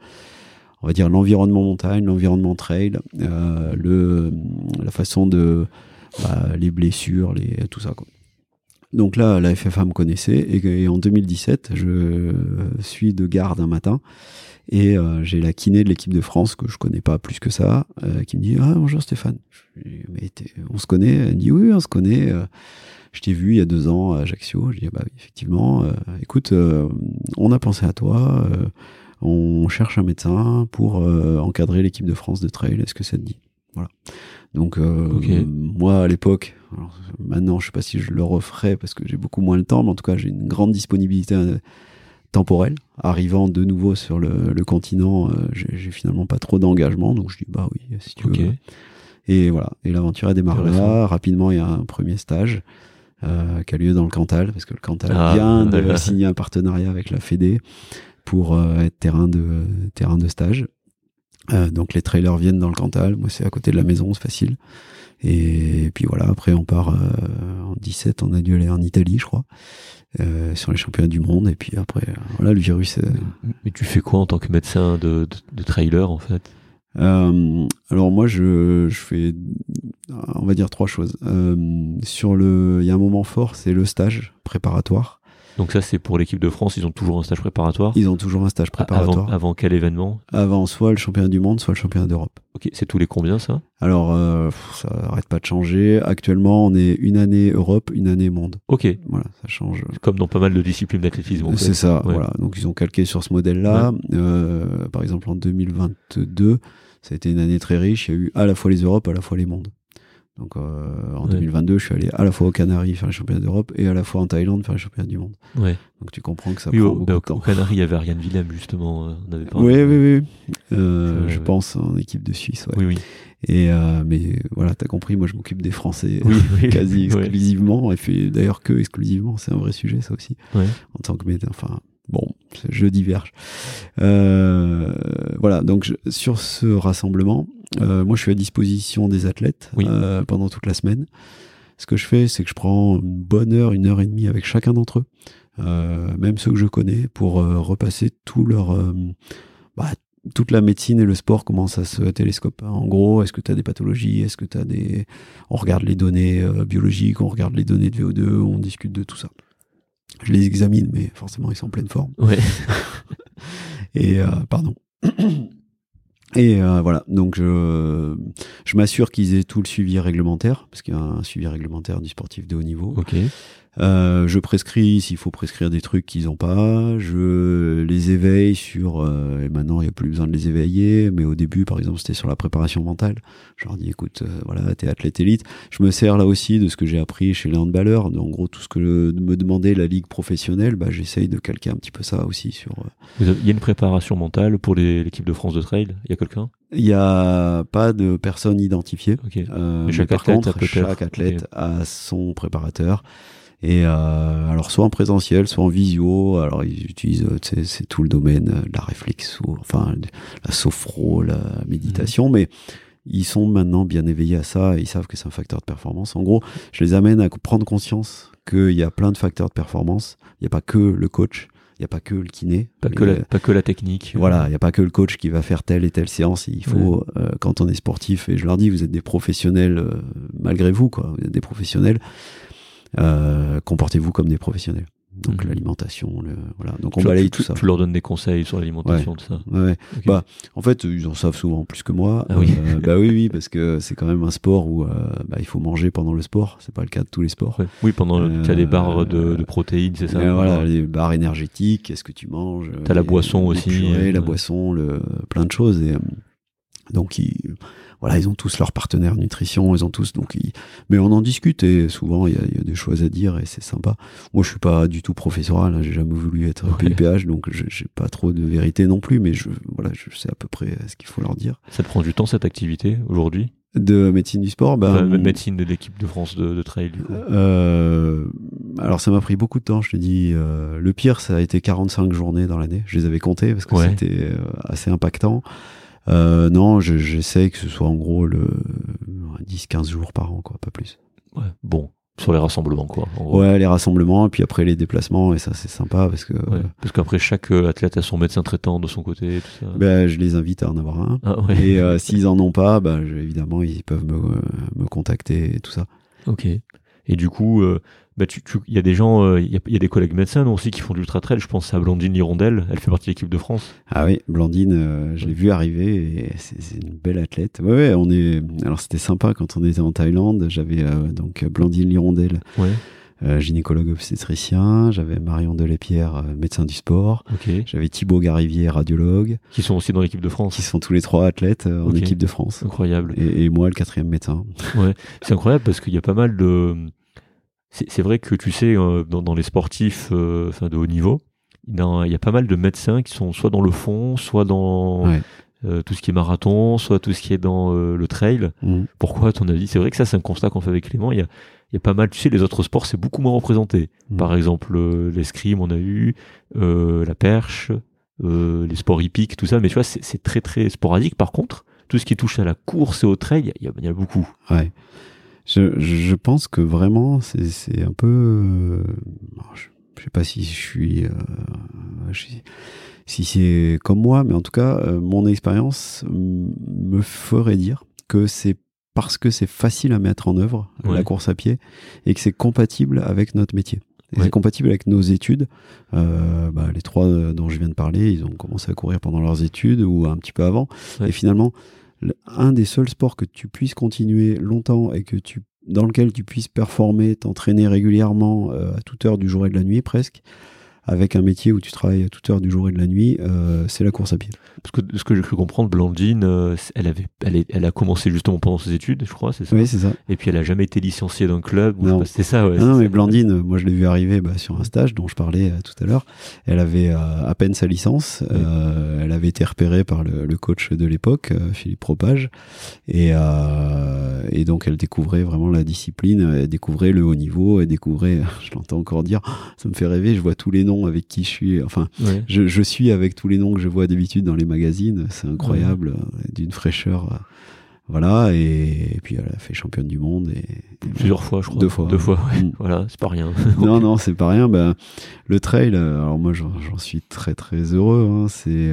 on va dire l'environnement montagne, l'environnement trail, euh, le, la façon de bah, les blessures, les, tout ça. Donc là, la FFA me connaissait et, en 2017, je suis de garde un matin et euh, j'ai la kiné de l'équipe de France que je connais pas plus que ça, euh, qui me dit ah bonjour Stéphane, on se connaît, elle me dit oui on se connaît. je t'ai vu il y a deux ans à Ajaccio. Je dis bah effectivement. écoute, on a pensé à toi on cherche un médecin pour euh, encadrer l'équipe de France de trail. Est-ce que ça te dit? Voilà. Donc euh, moi à l'époque, maintenant je sais pas si je le referai parce que j'ai beaucoup moins le temps, mais en tout cas j'ai une grande disponibilité euh, temporelle. Arrivant de nouveau sur le, continent, j'ai finalement pas trop d'engagement, donc je dis bah oui si tu veux. Et voilà. Et l'aventure a démarré là. Rapidement, il y a un premier stage. qui a lieu dans le Cantal, parce que le Cantal ah, vient de (laughs) signer un partenariat avec la Fédé pour euh, être terrain de, terrain de stage. Euh, donc les trailers viennent dans le Cantal, moi c'est à côté de la maison, c'est facile. Et, puis voilà, après on part euh, en 17, on a dû aller en Italie, je crois, sur les championnats du monde. Et puis après, voilà, le virus. Mais tu fais quoi en tant que médecin de, de, trailer en fait? Alors moi je, je, fais on va dire trois choses. sur le il y a un moment fort, c'est le stage préparatoire. Donc ça, c'est pour l'équipe de France, ils ont toujours un stage préparatoire Ils ont toujours un stage préparatoire. Avant, quel événement? Avant soit le championnat du monde, soit le championnat d'Europe. Ok, c'est tous les combien ça? Alors, euh, ça arrête pas de changer. Actuellement, on est une année Europe, une année monde. Ok. Voilà, ça change. Comme dans pas mal de disciplines d'athlétisme. C'est ça, voilà. Donc ils ont calqué sur ce modèle-là. Euh, par exemple, en 2022, ça a été une année très riche. Il y a eu à la fois les Europes, à la fois les mondes. Donc euh, en 2022, je suis allé à la fois aux Canaries faire les championnats d'Europe et à la fois en Thaïlande faire les championnats du monde. Ouais. Donc tu comprends que ça prend beaucoup de temps. Aux Canaries, il y avait Ariane Willem justement. Euh, on avait oui, oui, oui, euh, je pense en équipe de Suisse. Ouais. Oui, oui. Et mais voilà, t'as compris, moi je m'occupe des Français (laughs) quasi exclusivement. Et fait d'ailleurs que exclusivement, c'est un vrai sujet ça aussi. En tant que médecin, enfin bon, je diverge. voilà, donc sur ce rassemblement, euh, moi, je suis à disposition des athlètes euh, pendant toute la semaine. Ce que je fais, c'est que je prends une bonne heure, une heure et demie avec chacun d'entre eux, euh, même ceux que je connais, pour repasser tout leur, bah, toute la médecine et le sport comment ça se télescope. En gros, est-ce que tu as des pathologies? Est-ce que tu as des... On regarde les données biologiques, on regarde les données de VO2, on discute de tout ça. Je les examine, mais forcément, ils sont en pleine forme. Ouais. (laughs) et, pardon. (clears throat) Et euh, voilà, donc je, m'assure qu'ils aient tout le suivi réglementaire, parce qu'il y a un suivi réglementaire du sportif de haut niveau. Euh, je prescris s'il faut prescrire des trucs qu'ils n'ont pas. Je les éveille sur. Euh, et maintenant, il n'y a plus besoin de les éveiller. Mais au début, par exemple, c'était sur la préparation mentale. Je leur dis écoute, euh, voilà, t'es athlète élite. Je me sers là aussi de ce que j'ai appris chez les handballeurs. En gros, tout ce que me demandait la ligue professionnelle, bah, j'essaye de calquer un petit peu ça aussi sur. Il y a une préparation mentale pour l'équipe de France de trail? Il y a quelqu'un? Il n'y a pas de personne identifiée. chaque par athlète, contre, chaque athlète a son préparateur. Et euh, alors soit en présentiel, soit en visio. Alors ils utilisent, euh, c'est tout le domaine, euh, la réflexe, enfin la sophro, la méditation, mhm. mais ils sont maintenant bien éveillés à ça et ils savent que c'est un facteur de performance. En gros, je les amène à prendre conscience qu'il y a plein de facteurs de performance. Il n'y a pas que le coach, il n'y a pas que le kiné. Pas que, la, pas que la technique. Voilà, il n'y a pas que le coach qui va faire telle et telle séance. Il faut, euh, quand on est sportif, et je leur dis, vous êtes des professionnels euh, malgré vous, quoi. Vous êtes des professionnels. Euh, comportez-vous comme des professionnels donc mhm. l'alimentation, le, voilà. Donc on balaye tout ça. Tu leur donnes des conseils sur l'alimentation, tout ça. Ouais. Bah, en fait, ils en savent souvent plus que moi. Ah oui. Euh, bah oui, oui, parce que c'est quand même un sport où euh, bah, il faut manger pendant le sport. C'est pas le cas de tous les sports. Oui, pendant euh, tu as des barres de, de protéines, c'est ça. voilà, les barres énergétiques. Qu'est-ce que tu manges T'as la boisson aussi. la boisson, le plein de choses et donc ils voilà, ils ont tous leur partenaire nutrition, ils ont tous donc mais on en discute et souvent il y, a, des choses à dire et c'est sympa. Moi je suis pas du tout professoral, hein, j'ai jamais voulu être PIPH donc j'ai pas trop de vérité non plus mais je voilà, je sais à peu près ce qu'il faut leur dire. Ça te prend du temps cette activité aujourd'hui? De médecine du sport bah, médecine de l'équipe de France de, trail du coup. Euh, alors ça m'a pris beaucoup de temps je te dis euh, le pire ça a été 45 journées dans l'année je les avais comptées parce que c'était euh, assez impactant euh, non, j'essaie que ce soit en gros le 10-15 jours par an, quoi, pas plus. Ouais, bon, sur les rassemblements, quoi. Ouais, les rassemblements, et puis après les déplacements, et ça c'est sympa parce que. parce qu'après chaque euh, athlète a son médecin traitant de son côté. Tout ça. Ben, je les invite à en avoir un. Ah, et euh, (laughs) s'ils en ont pas, ben, évidemment ils peuvent me, me contacter et tout ça. Ok. Et du coup, bah, tu, il y a des gens, euh, il y, a, y, a, des collègues médecins aussi qui font du ultra trail. Je pense à Blandine Lirondelle, elle fait partie de l'équipe de France. Ah oui, Blandine, euh, je l'ai vu arriver et c'est une belle athlète. Ouais, ouais on est. Alors c'était sympa quand on était en Thaïlande. J'avais euh, donc Blandine Lirondelle. Ouais. gynécologue obstétricien, j'avais Marion Delépierre, médecin du sport, j'avais Thibaut Garivier, radiologue. Qui sont aussi dans l'équipe de France. Qui sont tous les trois athlètes en équipe de France. Incroyable. Et, et moi, le quatrième médecin. Ouais, c'est incroyable parce qu'il y a pas mal de c'est vrai que tu sais, euh, dans, les sportifs euh, de haut niveau, il y a pas mal de médecins qui sont soit dans le fond, soit dans euh, tout ce qui est marathon, soit tout ce qui est dans le trail. Mmh. Pourquoi, à ton avis? C'est vrai que ça, c'est un constat qu'on fait avec Clément. Il y a, il y a pas mal, tu sais, les autres sports, c'est beaucoup moins représenté. Mmh. Par exemple, l'escrime, on a eu, la perche, les sports hippiques, tout ça. Mais tu vois, c'est très, très sporadique. Par contre, tout ce qui touche à la course et au trail, il y, y, a beaucoup. Ouais. Je, je pense que vraiment, c'est un peu. Euh, je, sais pas si je suis. Euh, si c'est comme moi, mais en tout cas, euh, mon expérience me ferait dire que c'est parce que c'est facile à mettre en œuvre, la course à pied, et que c'est compatible avec notre métier. C'est compatible avec nos études. Euh, bah, les trois dont je viens de parler, ils ont commencé à courir pendant leurs études ou un petit peu avant. Et finalement, un des seuls sports que tu puisses continuer longtemps et que tu dans lequel tu puisses performer, t'entraîner régulièrement euh, à toute heure du jour et de la nuit presque, avec un métier où tu travailles à toute heure du jour et de la nuit, euh, c'est la course à pied. Parce que ce que j'ai cru comprendre, Blandine, euh, elle avait, elle, elle, a commencé justement pendant ses études, je crois, c'est ça? Oui, c'est ça. Et puis elle a jamais été licenciée d'un club. C'est ça, ouais. Non, mais Blandine, moi je l'ai vu arriver bah, sur un stage dont je parlais euh, tout à l'heure. Elle avait à peine sa licence. elle avait été repérée par le, le coach de l'époque, Philippe Propage, et, et donc elle découvrait vraiment la discipline, elle découvrait le haut niveau, elle découvrait, (laughs) je l'entends encore dire, ça me fait rêver, je vois tous les noms avec qui je suis. Enfin, je, suis avec tous les noms que je vois d'habitude dans les magazines. C'est incroyable, euh, d'une fraîcheur. Euh, voilà, et, puis elle a fait championne du monde. Et, Plusieurs fois, je crois. Deux fois. Deux fois, mm. Voilà, c'est pas rien. (laughs) non, non, c'est pas rien. Ben, le trail, euh, alors moi j'en suis très très heureux. Hein. C'est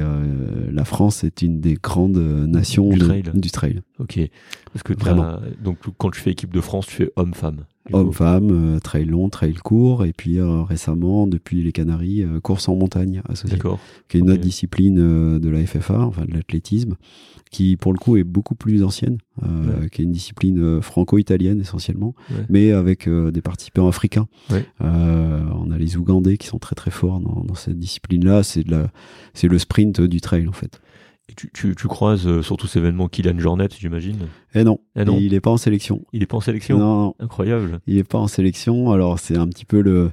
La France est une des grandes nations du, trail. du trail. Ok. Parce que donc quand tu fais équipe de France, tu fais homme-femme. Homme-femme, euh, trail long, trail court, et puis euh, récemment, depuis les Canaries, euh, course en montagne associée, qui est une autre discipline de la FFA, enfin de l'athlétisme, qui pour le coup est beaucoup plus ancienne, qui est une discipline franco-italienne essentiellement, mais avec des participants africains. on a les Ougandais qui sont très très forts dans, dans cette discipline-là. C'est le sprint du trail en fait. Tu, tu, tu, croises euh, sur tous ces événements Kylian Jornet, j'imagine? Eh non, eh non. il n'est pas en sélection. Il n'est pas en sélection? Non. Incroyable. Il n'est pas en sélection, alors c'est un petit peu le...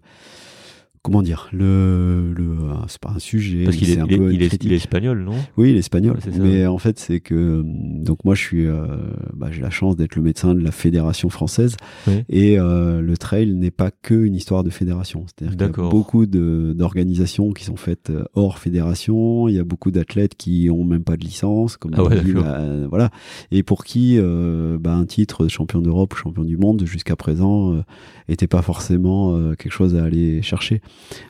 comment dire le, le ah, c'est pas un sujet parce qu'il est, un peu il, est, espagnol non? Oui il est espagnol mais en fait c'est que donc moi je suis euh, bah, j'ai la chance d'être le médecin de la fédération française et euh, le trail n'est pas que une histoire de fédération. C'est-à-dire qu'il y a beaucoup d'organisations qui sont faites euh, hors fédération. Il y a beaucoup d'athlètes qui ont même pas de licence comme ah voilà. Et pour qui bah, un titre de champion d'Europe ou champion du monde jusqu'à présent était pas forcément quelque chose à aller chercher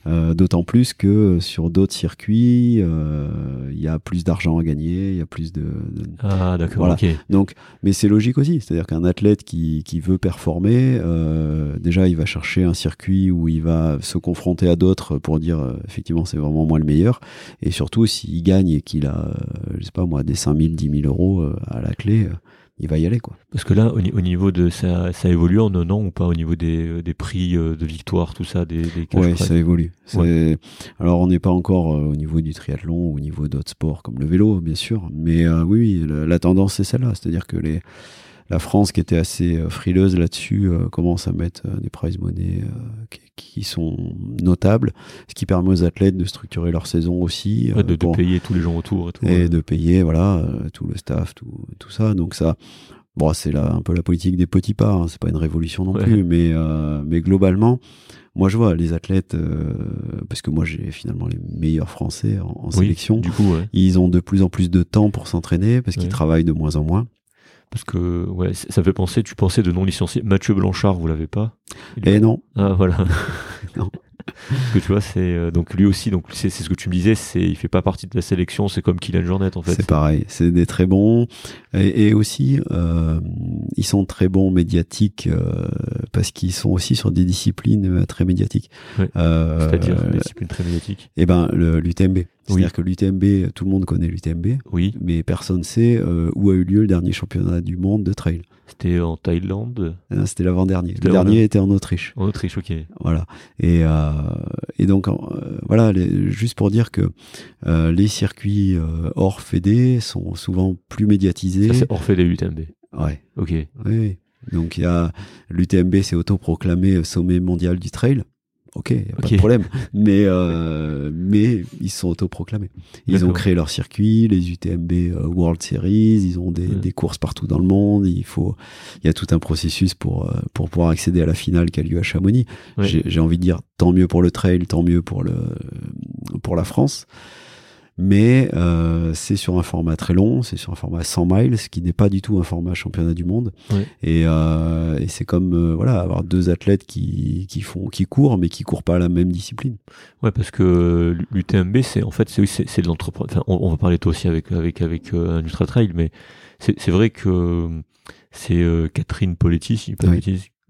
euh, d'autant plus que sur d'autres circuits, euh, il y a plus d'argent à gagner, il y a plus de. Ah d'accord. Voilà. Donc, mais c'est logique aussi, c'est-à-dire qu'un athlète qui, qui, veut performer, euh, déjà il va chercher un circuit où il va se confronter à d'autres pour dire effectivement c'est vraiment moi le meilleur, et surtout s'il gagne et qu'il a, je sais pas moi, des 5000, 10 000 euros à la clé il va y aller quoi. Parce que là, au, niveau de ça, ça évolue en un an ou pas au niveau des, euh, des prix euh, de victoire, tout ça, des, des Ouais, ça évolue. Alors on n'est pas encore euh, au niveau du triathlon ou au niveau d'autres sports comme le vélo, bien sûr, mais oui, la, tendance c'est celle-là, c'est-à-dire que les la France qui était assez euh, frileuse là-dessus euh, commence à mettre euh, des prize money qui, sont notables, ce qui permet aux athlètes de structurer leur saison aussi, de, de, payer tous les gens autour et, tout, et de payer voilà tout le staff, tout, tout ça. Donc ça, bon, c'est là un peu la politique des petits pas. Hein, c'est pas une révolution non plus, mais mais globalement, moi je vois les athlètes parce que moi j'ai finalement les meilleurs Français en, sélection. Du coup, ils ont de plus en plus de temps pour s'entraîner parce qu'ils travaillent de moins en moins. Parce que ouais, ça fait penser, tu pensais de non licencié. Mathieu Blanchard, vous l'avez pas? Eh non. Ah voilà. (laughs) non. Que tu vois, c'est euh, donc lui aussi, donc c'est ce que tu me disais, c'est il fait pas partie de la sélection, c'est comme Kylian Jornet en fait. C'est pareil, c'est des très bons et, aussi euh, ils sont très bons médiatiques euh, parce qu'ils sont aussi sur des disciplines très médiatiques. C'est-à-dire des disciplines très médiatiques. Eh ben l'UTMB. C'est-à-dire que l'UTMB, tout le monde connaît l'UTMB, oui. mais personne ne sait où a eu lieu le dernier championnat du monde de trail. C'était en Thaïlande C'était l'avant-dernier. Le dernier était en Autriche. En Autriche, ok. Voilà. Et, euh, et donc, euh, voilà, juste pour dire que euh, les circuits hors Fédé sont souvent plus médiatisés. Ça, c'est hors Fédé l'UTMB Ouais. Ok. Oui. Donc, il y a l'UTMB, c'est autoproclamé sommet mondial du trail. Ok, y a pas de problème. Mais euh, mais ils sont autoproclamés. Ils ont créé leur circuit, les UTMB euh, World Series. Ils ont des, des, courses partout dans le monde. Il faut, il y a tout un processus pour euh, pour pouvoir accéder à la finale qui a lieu à Chamonix. J'ai envie de dire tant mieux pour le trail, tant mieux pour le pour la France mais euh, c'est sur un format très long, c'est sur un format 100 miles, ce qui n'est pas du tout un format championnat du monde. Et, euh, et c'est comme euh, voilà avoir deux athlètes qui, qui font qui courent, mais qui courent pas la même discipline. Ouais, parce que l'UTMB, c'est en fait c'est c'est de l'entreprise. Enfin, on, va parler toi aussi avec avec avec un ultra trail, mais c'est vrai que c'est Catherine Poletti, si pas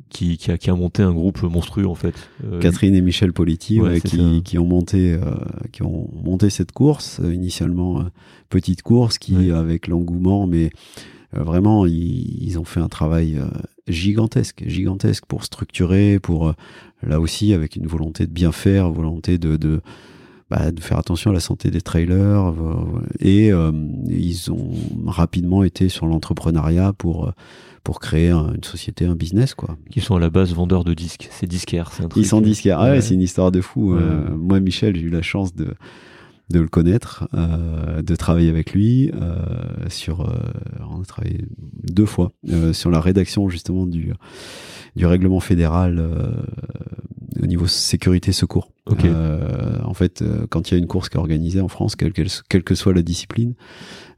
qui, qui, a, qui a monté un groupe monstrueux en fait. Euh, Catherine et Michel Politi qui, qui, ont monté euh, qui ont monté cette course euh, initialement petite course qui avec l'engouement mais vraiment ils, ils, ont fait un travail gigantesque gigantesque pour structurer pour là aussi avec une volonté de bien faire volonté de, de bah, de faire attention à la santé des trailers et ils ont rapidement été sur l'entrepreneuriat pour pour créer une société, un business, quoi. Qui sont à la base vendeurs de disques. C'est disquaire, c'est un truc. Ils sont disquaires. Ah ouais, c'est une histoire de fou. Euh, moi, Michel, j'ai eu la chance de de le connaître, euh, de travailler avec lui euh, sur. Euh, on a travaillé deux fois euh, sur la rédaction justement du du règlement fédéral au niveau sécurité secours. en fait, quand il y a une course qui est organisée en France, quelle, quelle, quelle que soit la discipline,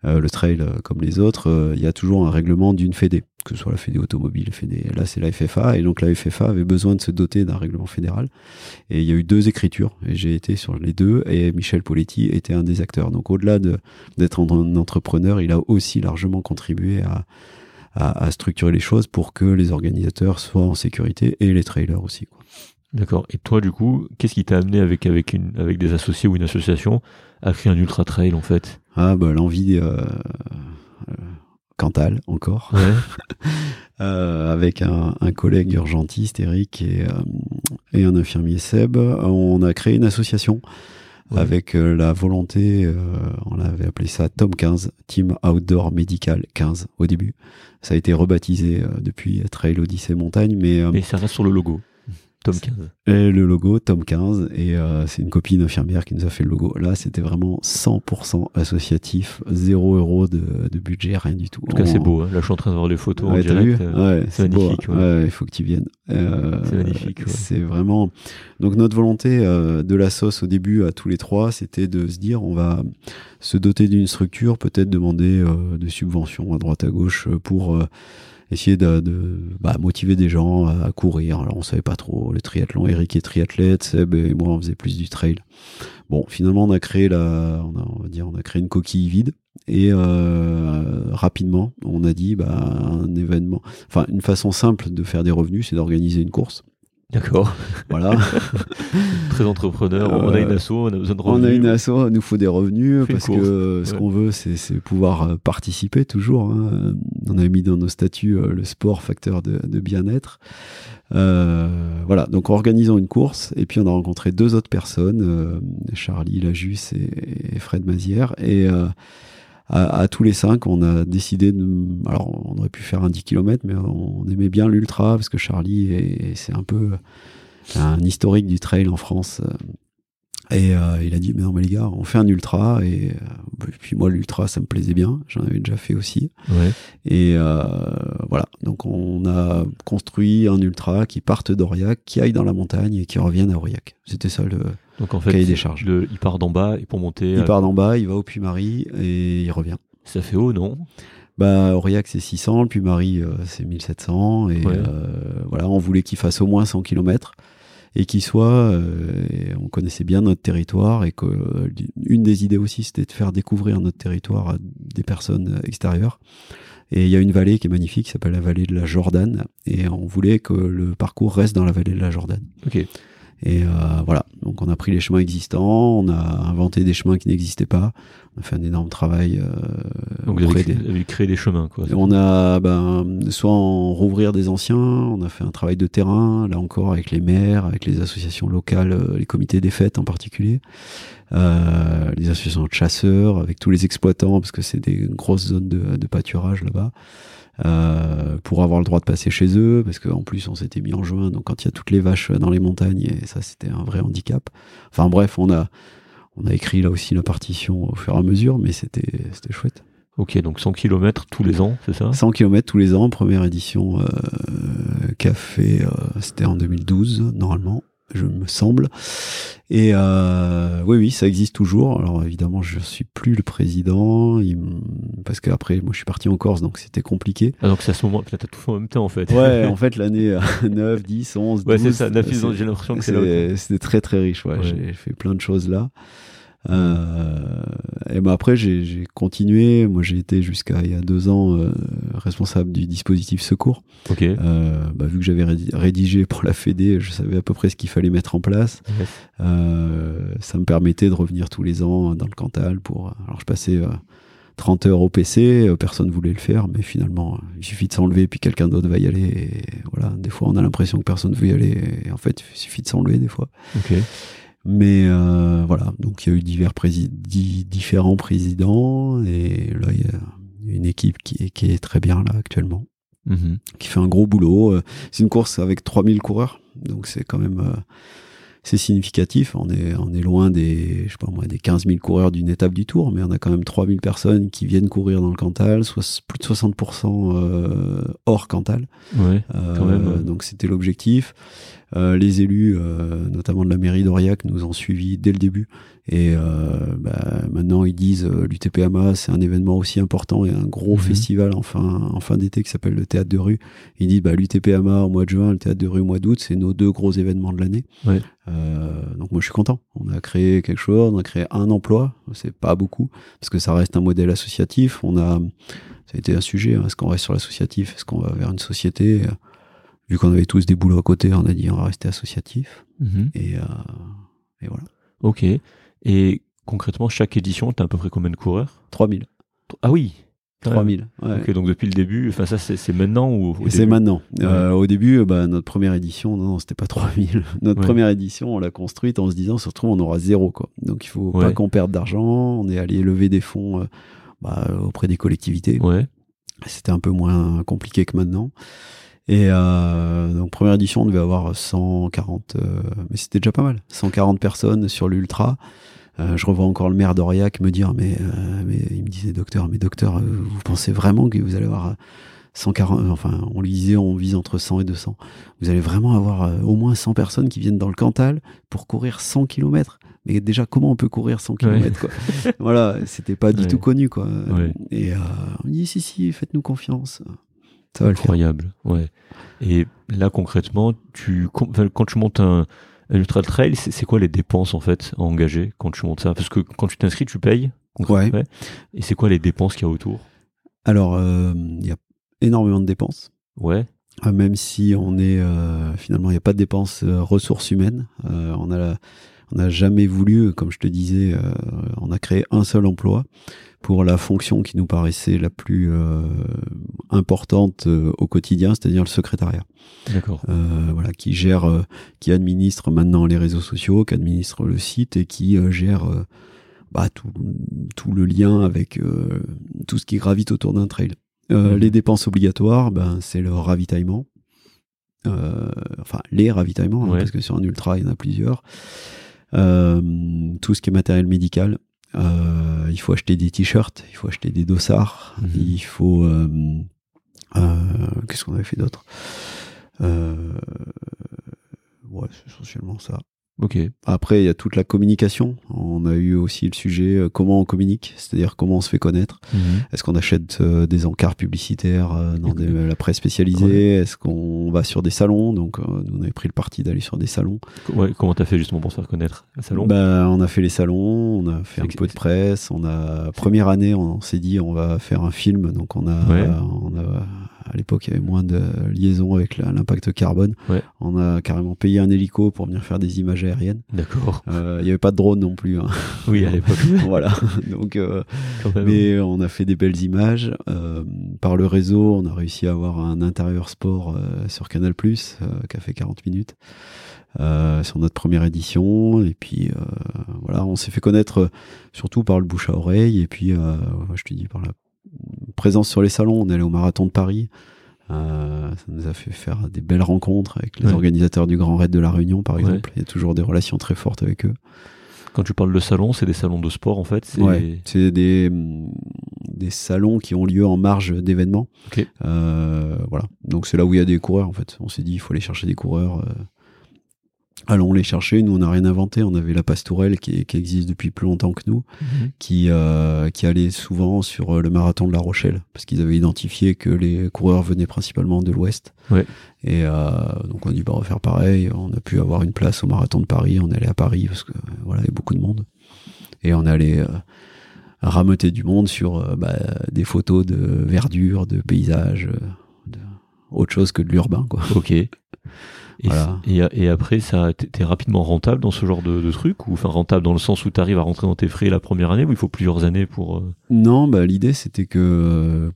le trail comme les autres, il y a toujours un règlement d'une fédé que ce soit la Fédé automobile, Fédé, là c'est la FFA, et donc la FFA avait besoin de se doter d'un règlement fédéral. Et il y a eu deux écritures, et j'ai été sur les deux, et Michel Poletti était un des acteurs. Donc au-delà d'être un entrepreneur, il a aussi largement contribué à, à, à, structurer les choses pour que les organisateurs soient en sécurité, et les trailers aussi. D'accord. Et toi, du coup, qu'est-ce qui t'a amené avec, avec, une, avec des associés ou une association à créer un ultra trail en fait? Ah bah l'envie... Euh, euh Cantal encore, (laughs) euh, avec un, collègue urgentiste, Eric, et, euh, et, un infirmier Seb. On a créé une association avec la volonté, on avait appelé ça Tom 15, Team Outdoor Medical 15 au début. Ça a été rebaptisé depuis Trail Odyssey Montagne, mais... mais ça reste sur le logo. Tome 15. Et le logo, tome 15. Et euh, c'est une copine infirmière qui nous a fait le logo. Là, c'était vraiment 100% associatif. 0 euros de, de, budget, rien du tout. En tout cas, c'est beau. Hein. Là, je suis en train de voir les photos ouais, en direct. Euh, ouais, c'est magnifique. Ouais. il faut que tu viennes. Euh, c'est magnifique. C'est vraiment. Donc, notre volonté euh, de la sauce au début, à tous les trois, c'était de se dire on va se doter d'une structure, peut-être demander des subventions à droite à gauche pour essayer de, bah, motiver des gens à, courir. Alors on savait pas trop le triathlon. Eric est triathlète, Seb moi on faisait plus du trail. Bon, finalement on a créé la, une coquille vide et euh, rapidement on a dit bah un événement, enfin une façon simple de faire des revenus, c'est d'organiser une course. D'accord. Voilà. (laughs) Très entrepreneur. on a une asso, on a besoin de revenus. On a une asso, il nous faut des revenus parce que ce qu'on veut, c'est pouvoir euh, participer toujours. Hein. On avait mis dans nos statuts euh, le sport facteur de, de bien-être. Euh, voilà, donc organisons une course et puis on a rencontré deux autres personnes, euh, Charlie Lajus et, et, Fred Mazière et à, tous les cinq, on a décidé de. Alors, on aurait pu faire un 10 km, mais on aimait bien l'ultra parce que Charlie, c'est un peu un historique du trail en France. Et euh, il a dit, mais non, mais les gars, on fait un ultra. Et, euh, puis moi, l'ultra, ça me plaisait bien. J'en avais déjà fait aussi. Ouais. Et euh, voilà. Donc, on a construit un ultra qui parte d'Aurillac, qui aille dans la montagne et qui revienne à Aurillac. C'était ça le, Donc, en fait, cahier des charges. Le, il part d'en bas et pour monter. Il part d'en bas, il va au Puy-Marie et il revient. Ça fait haut, non? Bah, Aurillac c'est 600, le Puy-Marie c'est 1700 et Ouais. voilà, on voulait qu'il fasse au moins 100 km et qu'il soit, euh, on connaissait bien notre territoire et que euh, une des idées aussi c'était de faire découvrir notre territoire à des personnes extérieures. Et il y a une vallée qui est magnifique, qui s'appelle la vallée de la Jordane, et on voulait que le parcours reste dans la vallée de la Jordane. Ok. Et euh, voilà, donc on a pris les chemins existants, on a inventé des chemins qui n'existaient pas, on a fait un énorme travail. Euh, donc vous avez, des... avez, créé des chemins, quoi. On a ben, soit en rouvrir des anciens, on a fait un travail de terrain, là encore avec les maires, avec les associations locales, euh, les comités des fêtes en particulier, euh, les associations de chasseurs, avec tous les exploitants, parce que c'est des grosses zones de, de pâturage là-bas. Euh, pour avoir le droit de passer chez eux, parce qu'en plus on s'était mis en juin, donc quand il y a toutes les vaches dans les montagnes, et ça c'était un vrai handicap. Enfin bref, on a, on a écrit là aussi la partition au fur et à mesure, mais c'était chouette. Ok, donc 100 km tous les ans, c'est ça? 100 km tous les ans, première édition euh, qu'a fait, euh, c'était en 2012 normalement je me semble. Et euh, oui, oui, ça existe toujours. Alors évidemment, je suis plus le président, il parce qu'après, moi, je suis parti en Corse, donc c'était compliqué. Ah, donc c'est à ce moment, peut-être tout fait en même temps, en fait. Ouais, (laughs) en fait, l'année 9, 10, 11, 12. Ouais, c'est ça, 9, 10, j'ai l'impression que c'est là. C'était très, très riche, ouais. ouais. J'ai fait plein de choses là. Euh, et ben après j'ai continué. Moi j'ai été jusqu'à il y a deux ans euh, responsable du dispositif secours. Ok. Euh, bah, vu que j'avais rédigé pour la Fédé, je savais à peu près ce qu'il fallait mettre en place. Yes. ça me permettait de revenir tous les ans dans le Cantal pour. Alors je passais 30 heures au PC, personne voulait le faire, mais finalement il suffit de s'enlever puis quelqu'un d'autre va y aller. Et voilà, des fois on a l'impression que personne veut y aller. Et en fait il suffit de s'enlever des fois. Ok. Mais euh, voilà, donc il y a eu divers prési différents présidents et là il y a une équipe qui est, qui est très bien là actuellement, mm -hmm. qui fait un gros boulot. C'est une course avec 3000 coureurs, donc c'est quand même euh, c'est significatif. On est on est loin des je sais pas moi des 15 000 coureurs d'une étape du Tour, mais on a quand même 3000 personnes qui viennent courir dans le Cantal, soit plus de 60% euh, hors Cantal. Ouais, quand même. Ouais. Donc c'était l'objectif. Euh, les élus, euh, notamment de la mairie d'Aurillac, nous ont suivis dès le début. Et euh, bah, maintenant, ils disent l'UTPMA, c'est un événement aussi important et un gros Mhm. mmh. festival en fin, en fin d'été qui s'appelle le Théâtre de rue. Ils disent bah, l'UTPMA au mois de juin, le Théâtre de rue au mois d'août, c'est nos deux gros événements de l'année. Ouais. donc moi, je suis content. On a créé quelque chose, on a créé un emploi. C'est pas beaucoup parce que ça reste un modèle associatif. On a, ça a été un sujet. Hein, est-ce qu'on reste sur l'associatif? Est-ce qu'on va vers une société? Vu qu'on avait tous des boulots à côté, on a dit on va rester associatif. Mhm. Et, euh, et voilà. Ok. Et concrètement, chaque édition, tu as à peu près combien de coureurs? 3000. Ah oui 3000. Ouais. Ok, donc depuis le début, enfin ça c'est maintenant ou C'est maintenant. Ouais. Euh, au début, bah, notre première édition, non, non c'était pas 3000. (laughs) Notre Ouais. première édition, on l'a construite en se disant, se retrouve, on aura zéro. Quoi. Donc il faut pas qu'on perde d'argent. On est allé lever des fonds euh, bah, auprès des collectivités. Ouais. C'était un peu moins compliqué que maintenant. Et euh, donc première édition, on devait avoir 140, euh, mais c'était déjà pas mal, 140 personnes sur l'ultra. Euh, je revois encore le maire d'Aurillac me dire, mais, euh, mais il me disait, docteur, mais docteur, vous pensez vraiment que vous allez avoir 140, enfin, on lui disait, on vise entre 100 et 200. Vous allez vraiment avoir au moins 100 personnes qui viennent dans le Cantal pour courir 100 km. Mais déjà, comment on peut courir 100 km quoi? (laughs) Voilà, c'était pas du tout connu, quoi. Et on me dit, si, si, faites-nous confiance. Ça va Incroyable, ouais. Et là, concrètement, tu, quand tu montes un, Ultra Trail, c'est quoi les dépenses en fait à engager quand tu montes ça? Parce que quand tu t'inscris, tu payes. Ouais. Et c'est quoi les dépenses qu'il y a autour? Alors, euh, il y a énormément de dépenses. Ouais. Euh, même si on est euh, finalement, il n'y a pas de dépenses ressources humaines. on a on n'a jamais voulu, comme je te disais, on a créé un seul emploi pour la fonction qui nous paraissait la plus euh, importante euh, au quotidien, c'est-à-dire le secrétariat. D'accord. Euh, voilà, qui gère, euh, qui administre maintenant les réseaux sociaux, qui administre le site et qui gère bah, tout, tout, le lien avec tout ce qui gravite autour d'un trail. Mmh. Les dépenses obligatoires, ben, c'est le ravitaillement. enfin, les ravitaillements, hein, parce que sur un ultra, il y en a plusieurs. tout ce qui est matériel médical, euh, il faut acheter des t-shirts, il faut acheter des dossards, mhm. il faut... Euh, euh, qu'est-ce qu'on avait fait d'autre? Ouais, c'est essentiellement ça. Ok. Après, il y a toute la communication. On a eu aussi le sujet euh, comment on communique, c'est-à-dire comment on se fait connaître. Mhm. Est-ce qu'on achète euh, des encarts publicitaires euh, dans la presse spécialisée? Est-ce qu'on va sur des salons? Donc, nous, on avait pris le parti d'aller sur des salons. Ouais, comment t'as fait justement pour se faire connaître salon bah, On a fait les salons, on a fait un peu de presse. On a première année, on, s'est dit on va faire un film. Donc, on a, on a à l'époque, il y avait moins de liaison avec l'impact carbone. On a carrément payé un hélico pour venir faire des images aériennes. D'accord. Euh, il n'y avait pas de drone non plus. Hein. Oui, à l'époque. (laughs) voilà. Donc, euh, mais on a fait des belles images. Euh, par le réseau, on a réussi à avoir un intérieur sport sur Canal+, qui a fait 40 minutes. sur notre première édition et puis voilà on s'est fait connaître surtout par le bouche à oreille et puis je te dis par la présence sur les salons. On est allé au marathon de Paris. Euh, ça nous a fait faire des belles rencontres avec les organisateurs du Grand Raid de la Réunion, par exemple. Il y a toujours des relations très fortes avec eux. Quand tu parles de salons, c'est des salons de sport en fait C'est des, des salons qui ont lieu en marge d'événements. Euh, voilà. Donc c'est là où il y a des coureurs en fait. On s'est dit il faut aller chercher des coureurs. Euh, allons les chercher. Nous, on n'a rien inventé. On avait la pastourelle qui, qui, existe depuis plus longtemps que nous, mhm. qui, euh, qui allait souvent sur euh, le marathon de La Rochelle, parce qu'ils avaient identifié que les coureurs venaient principalement de l'Ouest. Ouais. Et euh, donc, on a dit, bah, on va faire pareil. On a pu avoir une place au marathon de Paris. On allé à Paris, parce que voilà, il y a beaucoup de monde. Et on allé euh, rameuter du monde sur euh, bah, des photos de verdure, de paysages, de autre chose que de l'urbain, quoi. Ok. Et, et, après, ça, t'es rapidement rentable dans ce genre de, de truc ou enfin rentable dans le sens où tu arrives à rentrer dans tes frais la première année ou il faut plusieurs années pour euh Non, bah l'idée c'était que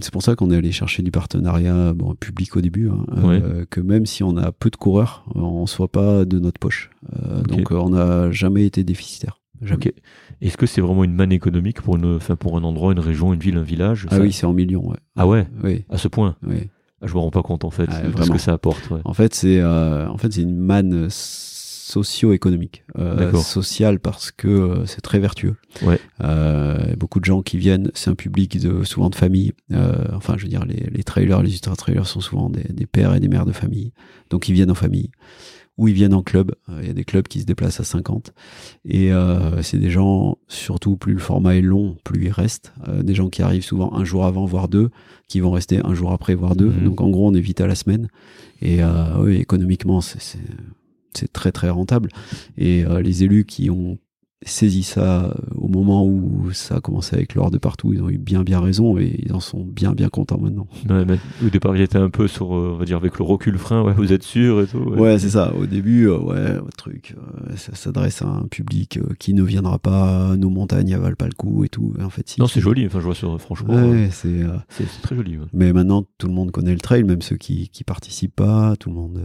c'est pour ça qu'on est allé chercher du partenariat bon, public au début, hein, euh, que même si on a peu de coureurs, on soit pas de notre poche. Euh, donc on n'a jamais été déficitaire. Jamais. Est-ce que c'est vraiment une manne économique pour une, enfin pour un endroit, une région, une ville, un village Ah oui, c'est en millions. Ouais. Ah ouais? Oui. À ce point? Oui. Ah, je me rends pas compte en fait ah, ce que ça apporte. En fait, c'est euh, en fait c'est une manne socio-économique, euh, sociale parce que euh, c'est très vertueux. Ouais. Euh, beaucoup de gens qui viennent, c'est un public de souvent de famille. Euh, enfin, je veux dire, les, les trailers, les ultra trailers sont souvent des, des, pères et des mères de famille, donc ils viennent en famille ou ils viennent en club. Euh, il y a des clubs qui se déplacent à 50. Et euh, c'est des gens, surtout plus le format est long, plus ils restent. Euh, des gens qui arrivent souvent un jour avant, voire deux, qui vont rester un jour après, voire deux. Mhm. Donc en gros, on est vite à la semaine. Et euh, oui, économiquement, c'est très très rentable. Et les élus qui ont saisi ça euh, au moment où ça a commencé avec l'or de partout. Ils ont eu bien bien raison et ils en sont bien bien contents maintenant. Ouais, mais au départ, il était un peu sur, euh, on va dire, avec le recul frein. Ouais, vous êtes sûr et tout. Ouais, c'est ça. Au début, euh, ouais, votre truc, ça s'adresse à un public qui ne viendra pas. Nos montagnes avalent pas le coup et tout. En fait, non, c'est joli. Enfin, je vois sur, franchement. Ouais, c'est très joli. Mais maintenant, tout le monde connaît le trail, même ceux qui qui participent pas. Tout le monde,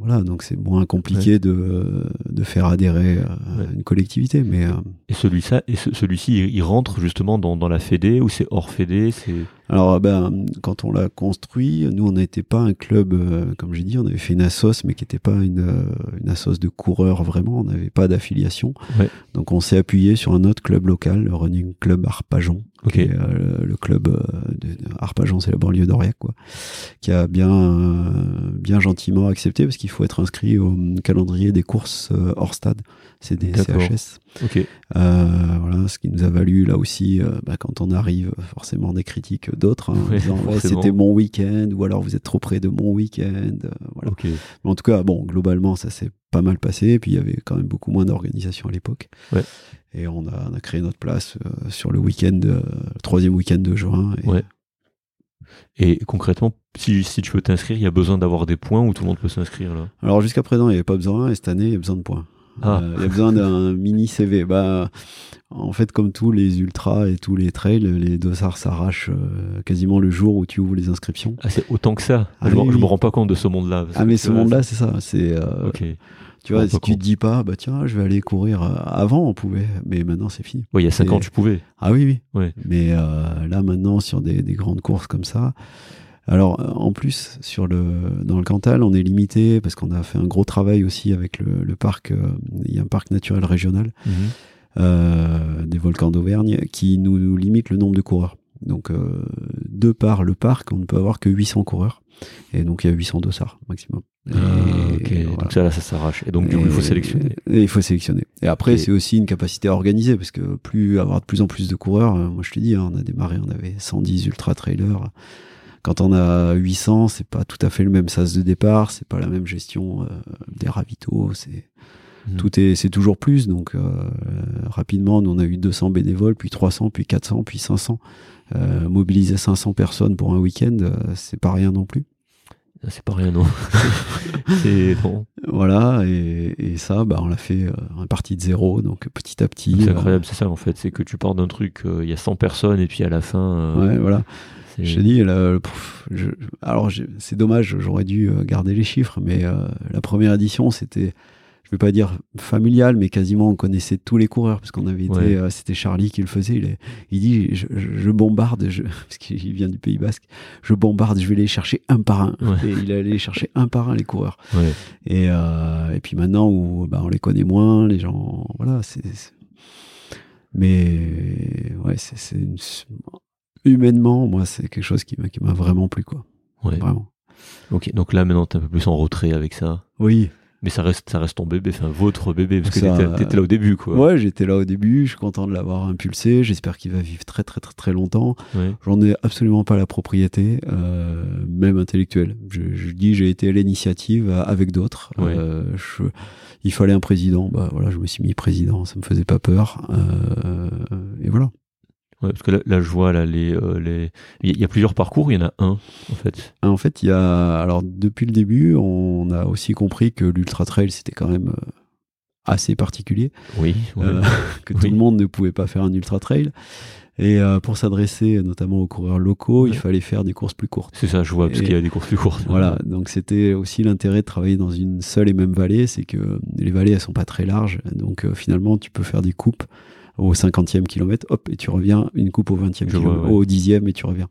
voilà. Donc c'est moins compliqué de de faire adhérer à une collectivité, mais et celui-ci, et celui-ci, il rentre justement dans, dans la Fédé ou c'est hors Fédé c'est Alors, ben, quand on l'a construit, nous, on n'était pas un club, euh, comme j'ai dit, on avait fait une assoce, mais qui n'était pas une, euh, une de coureurs vraiment, on n'avait pas d'affiliation. Donc, on s'est appuyé sur un autre club local, le Running Club Arpajon, Okay. Euh, le club euh, de, Arpajon, c'est la banlieue d'Aurillac, quoi, qui a bien, euh, bien gentiment accepté parce qu'il faut être inscrit au calendrier des courses hors stade, c'est des CHS. Okay. voilà, ce qui nous a valu là aussi, bah, quand on arrive, forcément des critiques d'autres, hein, ouais, c'était mon week-end ou alors vous êtes trop près de mon week-end. voilà. Okay. Mais en tout cas, bon, globalement, ça s'est pas mal passé. Et puis il y avait quand même beaucoup moins d'organisation à l'époque. Ouais. Et on a, on a, créé notre place euh, sur le week-end, euh, troisième week-end de juin. Et concrètement, si, si tu veux t'inscrire, il y a besoin d'avoir des points ou tout le monde peut s'inscrire là? Alors jusqu'à présent, il n'y avait pas besoin, et cette année, il y a besoin de points. Ah. Euh, il y a besoin d'un mini CV. Bah, en fait, comme tous les ultras et tous les trails, les dossards s'arrachent euh, quasiment le jour où tu ouvres les inscriptions. Ah, c'est autant que ça. Ah, je, oui, me, je oui. me rends pas compte de ce monde-là. Ah, mais ce monde-là, c'est ça. C'est. Euh, okay. Tu vois, si tu te dis pas, bah tiens, je vais aller courir. Avant, on pouvait, mais maintenant, c'est fini. Oui, il y a 5 ans, tu pouvais. Ah oui, oui. Ouais. Mais là, maintenant, sur des, des, grandes courses comme ça. Alors, en plus, sur le, dans le Cantal, on est limité parce qu'on a fait un gros travail aussi avec le, le parc. euh, Il y a un parc naturel régional -hmm. euh, des volcans d'Auvergne qui nous, nous, limite le nombre de coureurs. Donc, euh, de par le parc, on ne peut avoir que 800 coureurs. Et donc, il y a 800 dossards maximum. Ah, et, okay. voilà. Donc, ça, là, ça s'arrache. Et donc, du coup, il faut sélectionner. Et il faut sélectionner. Et après, okay. c'est aussi une capacité à organiser parce que plus avoir de plus en plus de coureurs, euh, moi, je te dis, hein, on a démarré, on avait 110 ultra-trailers. Quand on a 800, c'est pas tout à fait le même sas de départ, c'est pas la même gestion euh, des ravitaux, c'est Mmh. Tout est, c'est toujours plus. Donc, euh, rapidement, nous, on a eu 200 bénévoles, puis 300, puis 400, puis 500. Euh, mobiliser 500 personnes pour un week-end, c'est pas rien non plus. C'est pas rien, non. (laughs) c'est bon. Voilà, et, et ça, bah, on l'a fait en partie de zéro, donc petit à petit. C'est incroyable, c'est ça, en fait. C'est que tu pars d'un truc, il y a 100 personnes, et puis à la fin. ouais, voilà. Je te dis, là, pff, je, alors c'est dommage, j'aurais dû garder les chiffres, mais la première édition, c'était je vais pas dire familial, mais quasiment on connaissait tous les coureurs parce qu'on avait été, Ouais. euh, c'était Charlie qui le faisait. Il, est- il dit, je, bombarde, je, (laughs) parce qu'il vient du Pays Basque, je bombarde, je vais les chercher un par un. Ouais. Et il allait les chercher un par un les coureurs. Ouais. Et, euh, et puis maintenant où bah, on les connaît moins, les gens, voilà, c'est. Mais ouais, c'est c'est une- humainement, moi, c'est quelque chose qui m'a vraiment plu, quoi. Ouais. Vraiment. Ok, donc là maintenant t'es un peu plus en retrait avec ça. Oui. Mais ça reste, ça reste ton bébé, enfin votre bébé, parce que Ça, t'étais t'étais là au début, quoi. Ouais, j'étais là au début, je suis content de l'avoir impulsé, j'espère qu'il va vivre très très très très longtemps. Ouais. J'en ai absolument pas la propriété, euh, même intellectuelle. Je, je dis, j'ai été à l'initiative euh, avec d'autres. Ouais. Euh, il fallait un président, bah voilà, je me suis mis président, ça me faisait pas peur. Euh, et voilà. Ouais, parce que là, là, je vois là les, euh, les, il y a- plusieurs parcours, il y en a un en fait. En fait, il y a, alors depuis le début, on a aussi compris que l'ultra trail c'était quand même euh, assez particulier. Oui. ouais. Euh, (laughs) que tout le monde ne pouvait pas faire un ultra trail. Et euh, pour s'adresser notamment aux coureurs locaux, il fallait faire des courses plus courtes. C'est ça, je vois, parce qu'il y a des courses plus courtes. Voilà, donc c'était aussi l'intérêt de travailler dans une seule et même vallée, c'est que les vallées elles sont pas très larges, donc euh, finalement tu peux faire des coupes au 50e kilomètre, hop, et tu reviens, une coupe au 20e Je vois, kilomètre, ouais. au 10e et tu reviens.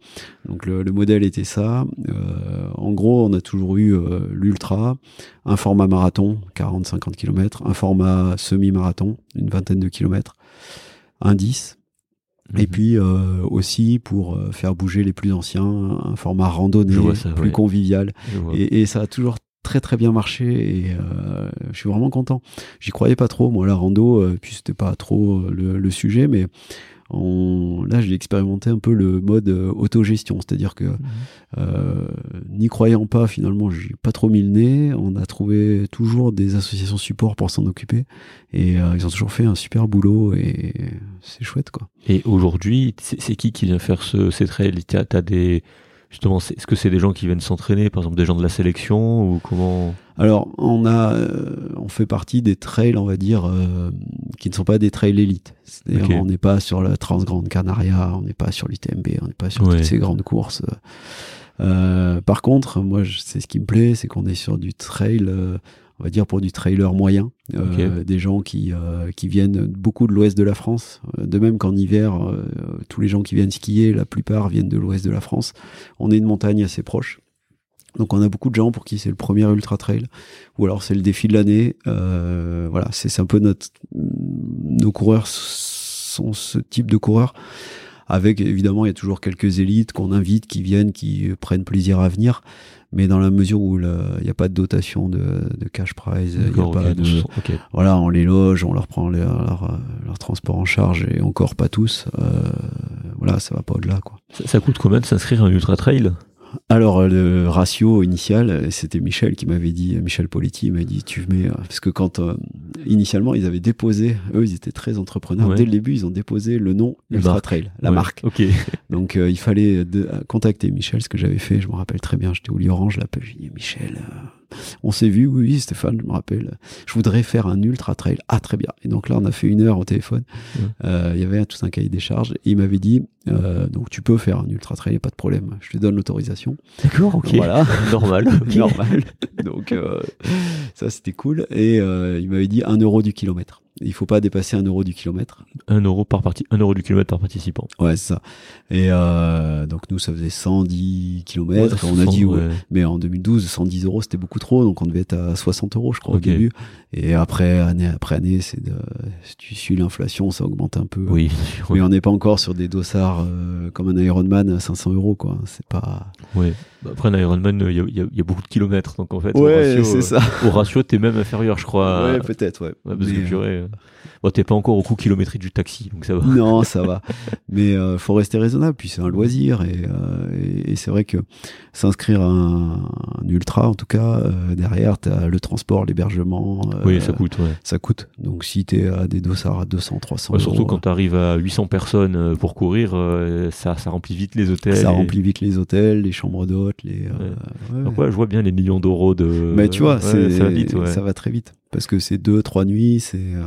Donc le, le modèle était ça. Euh, en gros, on a toujours eu euh, l'ultra, un format marathon, 40-50 km, un format semi-marathon, une vingtaine de kilomètres, un 10, et Mhm. puis euh, aussi pour faire bouger les plus anciens, un format randonnée, ça, plus ouais. convivial. Et, et ça a toujours très très bien marché et euh, je suis vraiment content. J'y croyais pas trop, moi la rando, euh, puis c'était pas trop euh, le, le sujet, mais on, là j'ai expérimenté un peu le mode autogestion, c'est-à-dire que Mhm. euh, n'y croyant pas finalement, j'ai pas trop mis le nez. On a trouvé toujours des associations support pour s'en occuper et ils ont toujours fait un super boulot et c'est chouette quoi. Et aujourd'hui, c'est qui qui vient faire ce, trails T'as t'as des, justement, est-ce que c'est des gens qui viennent s'entraîner, par exemple des gens de la sélection ou comment? Alors, on a, euh, on fait partie des trails, on va dire, euh, qui ne sont pas des trails élites. C'est-à-dire, on n'est pas sur la Transgrande Canaria, on n'est pas sur l'UTMB, on n'est pas sur Ouais. toutes ces grandes courses. Euh, par contre, moi, c'est ce qui me plaît, c'est qu'on est sur du trail, euh, on va dire pour du trailer moyen, des gens qui qui viennent beaucoup de l'ouest de la France. De même qu'en hiver, tous les gens qui viennent skier, la plupart viennent de l'ouest de la France. On est une montagne assez proche. Donc on a beaucoup de gens pour qui c'est le premier ultra trail, ou alors c'est le défi de l'année. Euh, voilà, c'est un peu notre nos coureurs sont ce type de coureurs. Avec évidemment, il y a toujours quelques élites qu'on invite, qui viennent, qui prennent plaisir à venir. Mais dans la mesure où il n'y a pas de dotation de, de cash prize, y a pas de, voilà, on les loge, on leur prend leur, leur, transport en charge et encore pas tous. Euh, voilà, ça va pas au-delà quoi. Ça, ça coûte combien de s'inscrire à un ultra trail? Alors le ratio initial, c'était Michel qui m'avait dit, Michel Politi m'a dit, tu mets, parce que quand euh, initialement ils avaient déposé, eux ils étaient très entrepreneurs, dès le début ils ont déposé le nom Ultra Trail, la marque. (laughs) Donc euh, il fallait contacter Michel, ce que j'avais fait, je me rappelle très bien, j'étais au Orange, là, j'ai dit Michel, euh, on s'est vu, oui, Stéphane, je me rappelle. Je voudrais faire un ultra trail. Ah, très bien. Et donc là, on a fait une heure au téléphone. Euh, il y avait tout un cahier des charges. Et il m'avait dit, euh, donc tu peux faire un ultra trail, pas de problème. Je te donne l'autorisation. D'accord, ok. Voilà. (laughs) Normal. (laughs) Normal. Donc euh, ça, c'était cool. Et il m'avait dit un euro du kilomètre. Il faut pas dépasser un euro du kilomètre. Un euro par partie, un euro du kilomètre par participant. Ouais, c'est ça. Et euh, donc nous, ça faisait 110 kilomètres. on a dit, ouais. mais en 2012, 110 euros, c'était beaucoup trop, donc on devait être à 60 euros, je crois, au début. Et après, année après année, c'est de, si tu suis l'inflation, ça augmente un peu. Oui. Mais on n'est pas encore sur des dossards euh, comme un Ironman à 500 euros, quoi. C'est pas. Ouais. Bah, après un Ironman, il y, y, a beaucoup de kilomètres, donc en fait, ouais, au ratio, au ratio, t'es même inférieur, je crois. Ouais, peut-être, ouais. parce que purée, Bon, t'es pas encore au coût kilométrique du taxi, donc ça va. Non, ça (laughs) va. Mais euh, faut rester raisonnable. Puis c'est un loisir et, euh, et, c'est vrai que s'inscrire à un, ultra, en tout cas, euh, derrière, t'as le transport, l'hébergement. Euh, oui, ça coûte. Ouais. Ça coûte. Donc si t'es à des dossards à 200, 300 ouais, Surtout quand t'arrives à 800 personnes euh, pour courir, ça, ça remplit vite les hôtels. Ça remplit vite les hôtels, les chambres d'hôtes, les. Donc je vois bien les millions d'euros de. Mais tu vois, ça va vite. Ça va très vite parce que c'est deux trois nuits c'est euh...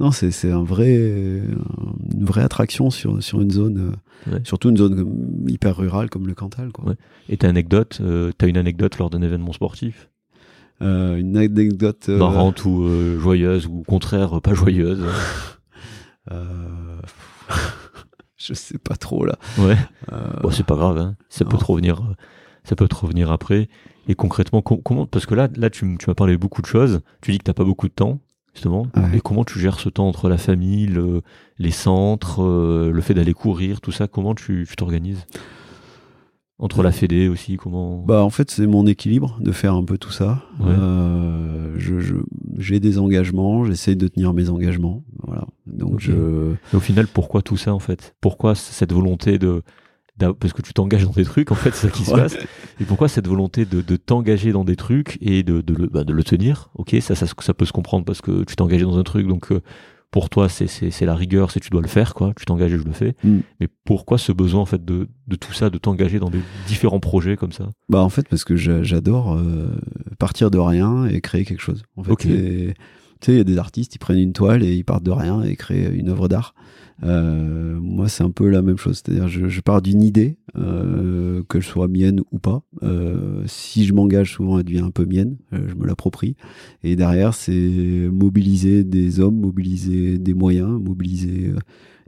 non c'est c'est un vrai une vraie attraction sur sur une zone euh, surtout une zone hyper rurale comme le Cantal quoi. Ouais. et t'as anecdote euh, t'as une anecdote lors d'un événement sportif? Euh, une anecdote euh, marrante ou joyeuse ou au contraire pas joyeuse? (laughs) (laughs) Je sais pas trop là. Ouais. Bon c'est pas grave hein. ça peut te revenir ça peut te revenir après et concrètement, comment Parce que là, là, tu, m'as parlé de beaucoup de choses. Tu dis que t'as pas beaucoup de temps, justement. Et comment tu gères ce temps entre la famille, les centres, euh, le fait d'aller courir, tout ça Comment tu t'organises? Entre la Fédé aussi, comment? Bah en fait c'est mon équilibre de faire un peu tout ça. Euh, je j'ai des engagements, j'essaie de tenir mes engagements, voilà. Donc je. au final, pourquoi tout ça en fait? Pourquoi cette volonté de parce que tu t'engages dans des trucs, en fait, c'est ça qui se passe. Et pourquoi cette volonté de, de t'engager dans des trucs et de, de, le, bah, de le tenir? Ok, ça, ça, ça, peut se comprendre parce que tu t'engages dans un truc, donc euh, pour toi, c'est la rigueur, c'est tu dois le faire, quoi. Tu t'engages et je le fais. Mm. Mais pourquoi ce besoin, en fait, de, de tout ça, de t'engager dans des différents projets comme ça? Bah, en fait, parce que j'adore euh, partir de rien et créer quelque chose. En fait, tu sais, il y a des artistes, ils prennent une toile et ils partent de rien et créent une œuvre d'art. Euh, moi, c'est un peu la même chose. C'est-à-dire, je, je pars d'une idée, euh, que je sois mienne ou pas. Euh, si je m'engage, souvent, elle devient un peu mienne. Je me l'approprie. Et derrière, c'est mobiliser des hommes, mobiliser des moyens, mobiliser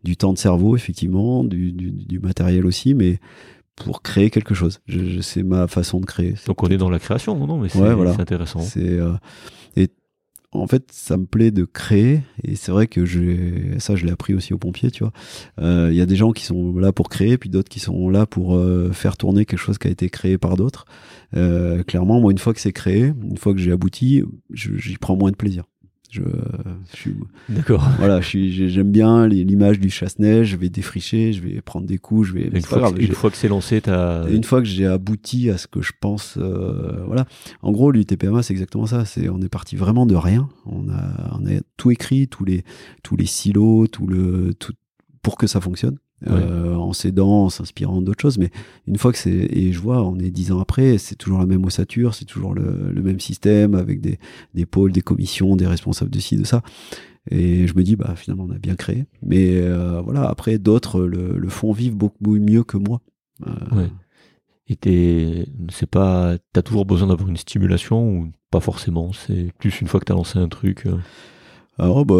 du temps de cerveau, effectivement, du, du, du matériel aussi, mais pour créer quelque chose. Je, je c'est ma façon de créer. Donc on est dans la création, non? Mais c'est ouais, voilà. intéressant. C'est euh, en fait, ça me plaît de créer, et c'est vrai que j'ai ça, je l'ai appris aussi aux pompiers, tu vois. Euh, il y a des gens qui sont là pour créer, puis d'autres qui sont là pour euh, faire tourner quelque chose qui a été créé par d'autres. Euh, clairement, moi, une fois que c'est créé, une fois que j'ai abouti, j'y prends moins de plaisir. Je, je suis, D'accord. Voilà, je suis, j'aime bien l'image du chasse-neige. Je vais défricher, je vais prendre des coups, je vais. Une, fois, grave, que, une fois que c'est lancé, t'as. Une fois que j'ai abouti à ce que je pense, euh, voilà. En gros, l'UTPMA, c'est exactement ça. C'est, on est parti vraiment de rien. On a, on a tout écrit, tous les, tous les silos, tout le, tout, pour que ça fonctionne. Euh, en s'aidant, en s'inspirant d'autres choses. Mais une fois que c'est, et je vois, on est dix ans après, c'est toujours la même ossature, c'est toujours le, le, même système avec des, des pôles, des commissions, des responsables de ci, de ça. Et je me dis, bah finalement, on a bien créé. Mais euh, voilà, après, d'autres le, le, font vivre beaucoup mieux que moi. Euh... Ouais. Et t'es, c'est pas, t'as toujours besoin d'avoir une stimulation ou pas forcément? C'est plus une fois que tu as lancé un truc. Alors, bah,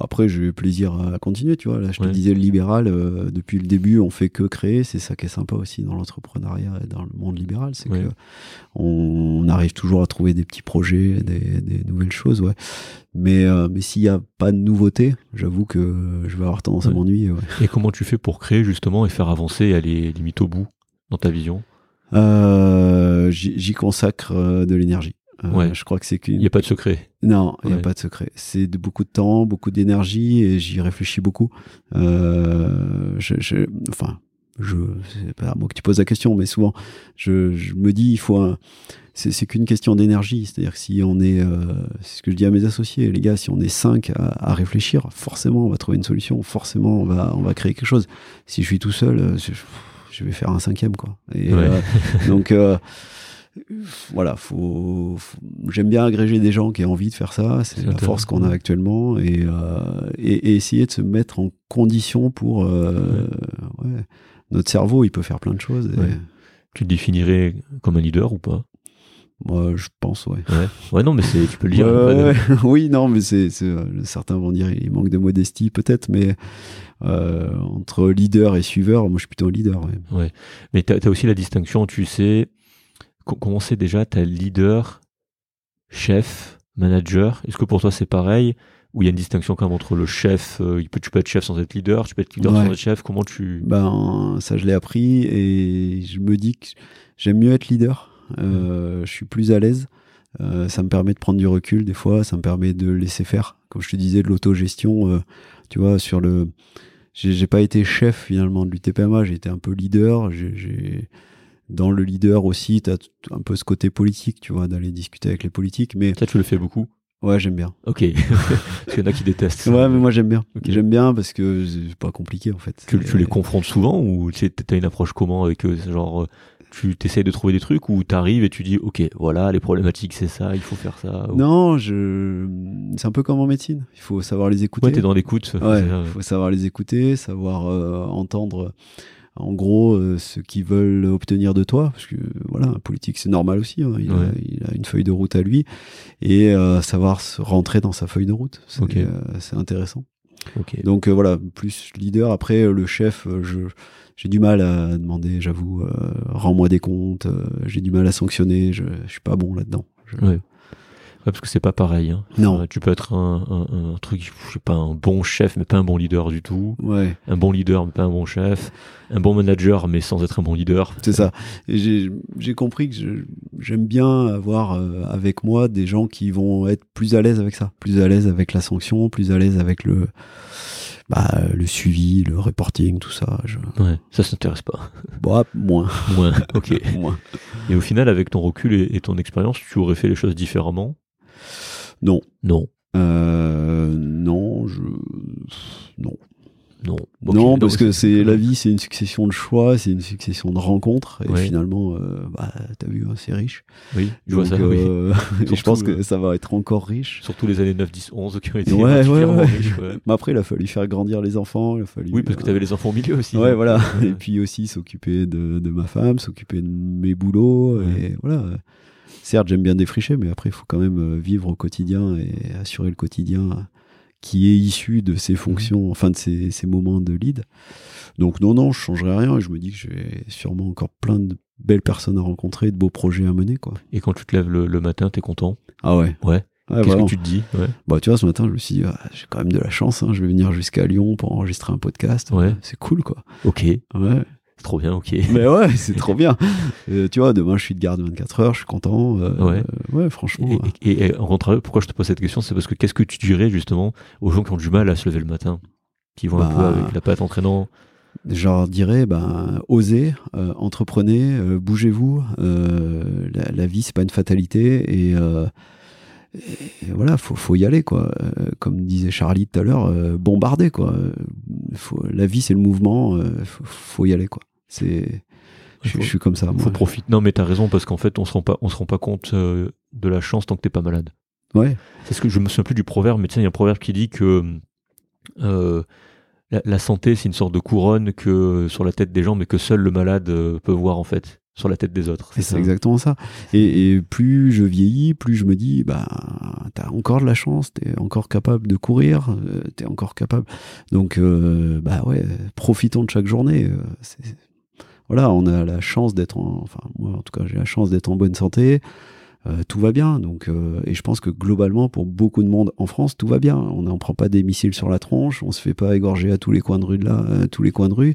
après, j'ai eu plaisir à continuer, tu vois. Là, je te disais, le libéral, euh, depuis le début, on fait que créer. C'est ça qui est sympa aussi dans l'entrepreneuriat et dans le monde libéral. C'est que on, arrive toujours à trouver des petits projets, des, nouvelles choses, ouais. Mais, euh, mais s'il n'y a pas de nouveauté, j'avoue que je vais avoir tendance à m'ennuyer. Et comment tu fais pour créer, justement, et faire avancer et aller limite au bout dans ta vision? Euh, J'y consacre de l'énergie. Euh, ouais. Je crois que c'est qu'il n'y a pas de secret. Non, il n'y a pas de secret. C'est de beaucoup de temps, beaucoup d'énergie et j'y réfléchis beaucoup. Euh, je, je, enfin, je, c'est pas moi que tu poses la question, mais souvent, je, je me dis, il faut un, c'est, c'est qu'une question d'énergie. C'est-à-dire que si on est, euh, c'est ce que je dis à mes associés, les gars, si on est cinq à, à, réfléchir, forcément, on va trouver une solution. Forcément, on va, on va créer quelque chose. Si je suis tout seul, je, je vais faire un cinquième, quoi. Et, euh, (laughs) donc, voilà, faut, j'aime bien agréger des gens qui ont envie de faire ça. C'est la force qu'on a actuellement et, euh, et, essayer de se mettre en condition pour euh, ouais. notre cerveau. Il peut faire plein de choses. Tu te définirais comme un leader ou pas? Moi, je pense, ouais. Ouais, non, mais tu peux le dire. (laughs) oui, non, mais c'est, euh, certains vont dire il manque de modestie, peut-être, mais euh, entre leader et suiveur, moi, je suis plutôt leader. Ouais. Mais tu as, aussi la distinction, tu sais, comment c'est déjà ta leader, chef, manager? Est-ce que pour toi c'est pareil? Ou il y a une distinction quand même entre le chef, euh, tu peux être chef sans être leader, tu peux être leader sans être chef, comment tu... Ben, ça je l'ai appris et je me dis que j'aime mieux être leader, euh, je suis plus à l'aise, euh, ça me permet de prendre du recul des fois, ça me permet de laisser faire, comme je te disais, de l'autogestion, tu vois, sur le... J'ai pas été chef finalement de l'UTPMA, j'ai été un peu leader, j'ai dans le leader aussi, tu as un peu ce côté politique, tu vois, d'aller discuter avec les politiques. Mais ça, tu le fais beaucoup? Ouais, j'aime bien. Ok. (laughs) parce qu'il y en a qui détestent. Ouais, mais moi j'aime bien. J'aime bien parce que c'est pas compliqué en fait. Tu, tu les confrontes souvent ou tu as une approche comment avec eux? Genre, tu t'essayes de trouver des trucs ou t'arrives et tu dis, ok, voilà, les problématiques c'est ça, il faut faire ça. Non, je. C'est un peu comme en médecine. Il faut savoir les écouter. Ouais, t'es dans l'écoute. Ouais, il faut savoir les écouter, savoir euh, entendre en gros euh, ce qu'ils veulent obtenir de toi, parce que voilà, un politique c'est normal aussi, hein. il, a, une feuille de route à lui, et euh, savoir se rentrer dans sa feuille de route, c'est euh, intéressant. Donc voilà, plus leader, après le chef, je j'ai du mal à demander, j'avoue, rends-moi des comptes, j'ai du mal à sanctionner, je, je suis pas bon là-dedans. Ouais, parce que c'est pas pareil. Hein. Non. tu peux être un, un, un, truc, je sais pas, un bon chef, mais pas un bon leader du tout. Ouais. Un bon leader, mais pas un bon chef. Un bon manager, mais sans être un bon leader. C'est ça. J'ai compris que j'aime bien avoir euh, avec moi des gens qui vont être plus à l'aise avec ça, plus à l'aise avec la sanction, plus à l'aise avec le, bah, le suivi, le reporting, tout ça. Je... Ouais, ça s'intéresse pas. (laughs) Bah, moins. Moins, ok. (laughs) moins. Et au final, avec ton recul et ton expérience, tu aurais fait les choses différemment? Non. Non. Euh, non, je. Non. Non. non, parce que c'est la vie, c'est une succession de choix, c'est une succession de rencontres, et finalement, euh, bah, t'as vu, hein, c'est riche. Oui, je vois ça. Euh, (laughs) je pense que ça va être encore riche. Surtout les années 9, 10, 11 qui ont été ouais, ouais, riches. Mais après, il a fallu faire grandir les enfants. Il a fallu, oui, parce que t'avais les enfants au milieu aussi. Ouais, voilà. (laughs) et puis aussi s'occuper de, de, ma femme, s'occuper de mes boulots, et voilà certes, j'aime bien défricher, mais après, il faut quand même euh, vivre au quotidien et assurer le quotidien qui est issu de ces fonctions, enfin de ces, moments de lead. Donc non, non, je changerai rien et je me dis que j'ai sûrement encore plein de belles personnes à rencontrer, de beaux projets à mener. Quoi. Et quand tu te lèves le, matin, matin, t'es content? Ah ouais. Ouais. Qu'est-ce que tu te dis? Bah tu vois, ce matin, je me suis dit, ah, j'ai quand même de la chance, hein, je vais venir jusqu'à Lyon pour enregistrer un podcast. Ouais. C'est cool, quoi. Ok. Ouais trop bien, ok. (laughs) Mais ouais, c'est trop bien. Euh, tu vois, demain je suis de garde 24 heures, je suis content. Euh, ouais. ouais, franchement. Et, et, pourquoi je te pose cette question C'est parce que qu'est-ce que tu dirais justement aux gens qui ont du mal à se lever le matin Qui vont un peu bah, avec la patte entraînant? leur dirais, ben, osez, euh, entreprenez, bougez-vous. La, la, vie, c'est pas une fatalité et, et voilà, faut, faut y aller quoi. comme disait Charlie tout à l'heure, bombarder quoi. Faut, la vie, c'est le mouvement, faut, faut y aller quoi. C'est je, suis comme ça. Faut profiter. Non, mais t'as raison parce qu'en fait, on se rend pas, on se rend pas compte euh, de la chance tant que t'es pas malade. Ouais. C'est ce que je me souviens plus du proverbe, mais tiens, il y a un proverbe qui dit que euh, la, santé, c'est une sorte de couronne que sur la tête des gens, mais que seul le malade euh, peut voir en fait. sur la tête des autres. C'est exactement ça. Et, plus je vieillis, plus je me dis, bah, t'as encore de la chance, t'es encore capable de courir, t'es encore capable. Donc, euh, bah ouais, profitons de chaque journée. Euh, voilà, on a la chance d'être en, enfin, moi en tout cas, j'ai la chance d'être en bonne santé. tout va bien. Donc, et je pense que globalement, pour beaucoup de monde en France, tout va bien. On n'en prend pas des missiles sur la tronche, on se fait pas égorger à tous les coins de rue là, à tous les coins de rue.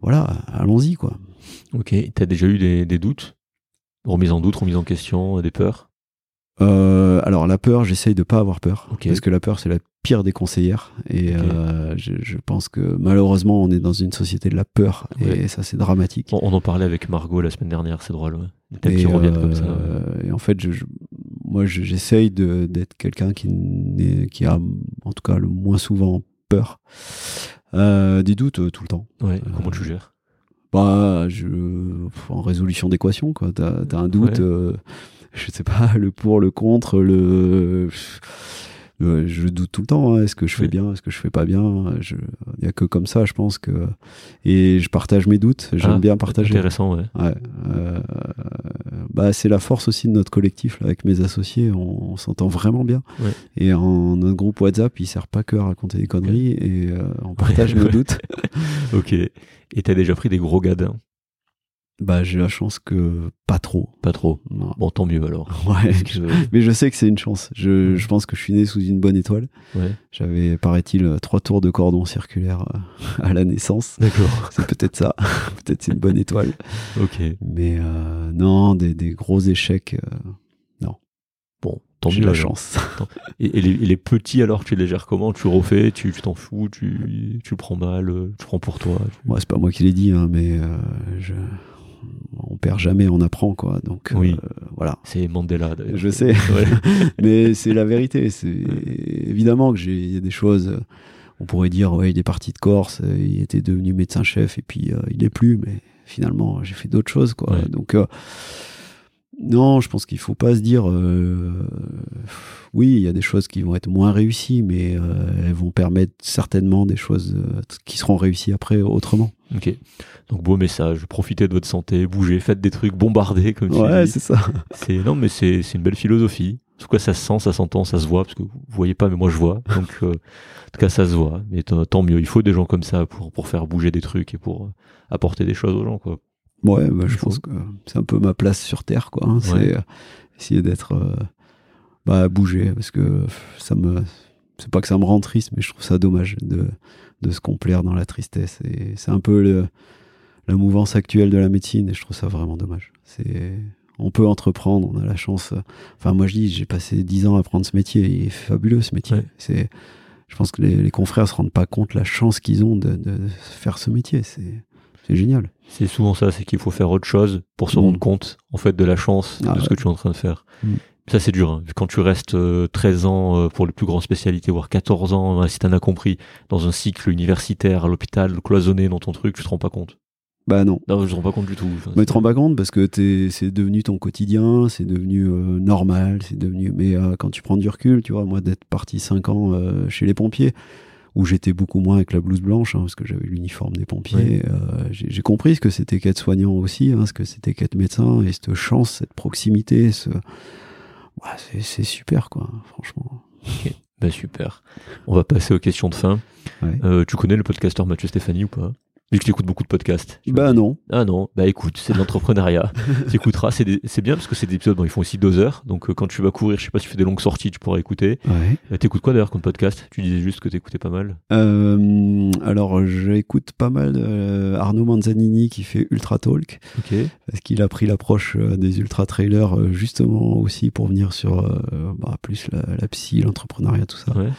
Voilà, allons-y quoi. Ok, tu as déjà eu des, doutes? Remise en doute, remise en question, des peurs? Euh, alors la peur, j'essaye de pas avoir peur parce que la peur c'est la pire des conseillères et euh, je, pense que malheureusement on est dans une société de la peur et ça c'est dramatique. On, en parlait avec Margot la semaine dernière, c'est drôle. Thèmes qui reviennent comme ça. Et en fait, moi j'essaye d'être quelqu'un qui, qui a en tout cas le moins souvent peur. Euh, des doutes tout le temps. comment tu gères? bah, je, en résolution d'équation, quoi. T'as as un doute, euh, je sais pas, le pour, le contre, le. je doute tout le temps. Hein. Est-ce que je fais bien Est-ce que je fais pas bien Il n'y a que comme ça, je pense que. Et je partage mes doutes. J'aime ah, bien partager. Intéressant, ouais. ouais euh, bah, c'est la force aussi de notre collectif là, avec mes associés. On, s'entend vraiment bien. Et en notre groupe WhatsApp, il sert pas que à raconter des conneries et euh, on partage nos doutes. (laughs) ok. Et t'as déjà pris des gros gadins bah, j'ai la chance que pas trop. Pas trop. Bon, tant mieux alors. (laughs) Ouais. Mais je sais que c'est une chance. Je, je, pense que je suis né sous une bonne étoile. Ouais. J'avais, paraît-il, trois tours de cordon circulaire euh, (laughs) à la naissance. D'accord. (laughs) C'est peut-être ça. peut-être c'est une bonne étoile. Ok. Mais euh, non, des, des, gros échecs. Euh, non. Bon, tant mieux. la chance. Et, les, petits alors, tu les gères comment? Tu refais Tu t'en fous tu, tu le prends mal Tu prends pour toi Moi, c'est pas moi qui l'ai dit, hein, mais je on perd jamais, on apprend quoi. Donc oui. Euh, voilà. C'est Mandela. Je sais, (laughs) (laughs) mais c'est la vérité. C'est évidemment que j'ai y a des choses. On pourrait dire ouais, il est parti de Corse, il était devenu médecin-chef et puis euh, il est plus. Mais finalement, j'ai fait d'autres choses quoi. Donc euh, non, je pense qu'il faut pas se dire. oui, il y a des choses qui vont être moins réussies, mais elles vont permettre certainement des choses qui seront réussies après autrement. Ok. Donc beau message, profitez de votre santé, bougez, faites des trucs, bombardez comme tu Ouais, c'est ça. (laughs) C'est non mais c'est une belle philosophie. En tout cas, ça se sent, ça s'entend, ça se voit parce que vous voyez pas mais moi je vois. Donc euh, en tout cas, ça se voit. Mais tant mieux, il faut des gens comme ça pour pour faire bouger des trucs et pour euh, apporter des choses aux gens quoi. Ouais, bah, je pense que c'est un peu ma place sur terre quoi. Hein. C'est euh, essayer d'être bah bouger parce que ça me c'est pas que ça me rend triste mais je trouve ça dommage de de se complaire dans la tristesse. Et c'est un peu le, la mouvance actuelle de la médecine et je trouve ça vraiment dommage. C'est on peut entreprendre, on a la chance. Enfin, moi je dis, j'ai passé dix ans à apprendre ce métier, il est fabuleux ce métier. C'est, je pense que les, les, confrères se rendent pas compte la chance qu'ils ont de, de, faire ce métier. C'est, c'est génial. C'est souvent ça, c'est qu'il faut faire autre chose pour se rendre mm. compte en fait de la chance ah de ce que tu es en train de faire. Mm. Ça, c'est dur. Hein. Quand tu restes 13 euh, ans euh, pour les plus grandes spécialités, voire 14 ans, si t'en as compris, dans un cycle universitaire à l'hôpital, cloisonné dans ton truc, tu te rends pas compte. Bah non. Non, je te rends pas compte du tout. mais tu te rends pas compte parce que c'est devenu ton quotidien, c'est devenu euh, normal, c'est devenu. Mais quand tu prends du recul, tu vois, moi d'être parti 5 ans chez les pompiers, où j'étais beaucoup moins avec la blouse blanche, hein, parce que j'avais l'uniforme des pompiers. j'ai compris ce que c'était qu'être soignant aussi, ce que c'était qu'être médecin, et cette chance, cette proximité, ce, c'est super, quoi, franchement. Bah super. On va passer aux questions de fin. Euh, tu connais le podcasteur Mathieu Stéphanie ou pas? Vu que tu écoutes beaucoup de podcasts. Bah non. Ah non, bah écoute, c'est de l'entrepreneuriat. (laughs) tu écouteras, c'est bien parce que c'est des épisodes, bon, ils font aussi deux heures. Donc euh, quand tu vas courir, je sais pas si tu fais des longues sorties, tu pourras écouter. Ouais. Euh, t'écoutes quoi d'ailleurs comme podcast? Tu disais juste que t'écoutais pas mal. Euh, alors j'écoute pas mal Arnaud Manzanini qui fait Ultra Talk. Ok. Parce qu'il a pris l'approche des ultra trailers justement aussi pour venir sur bah, plus la, la psy, l'entrepreneuriat, tout ça. Ouais.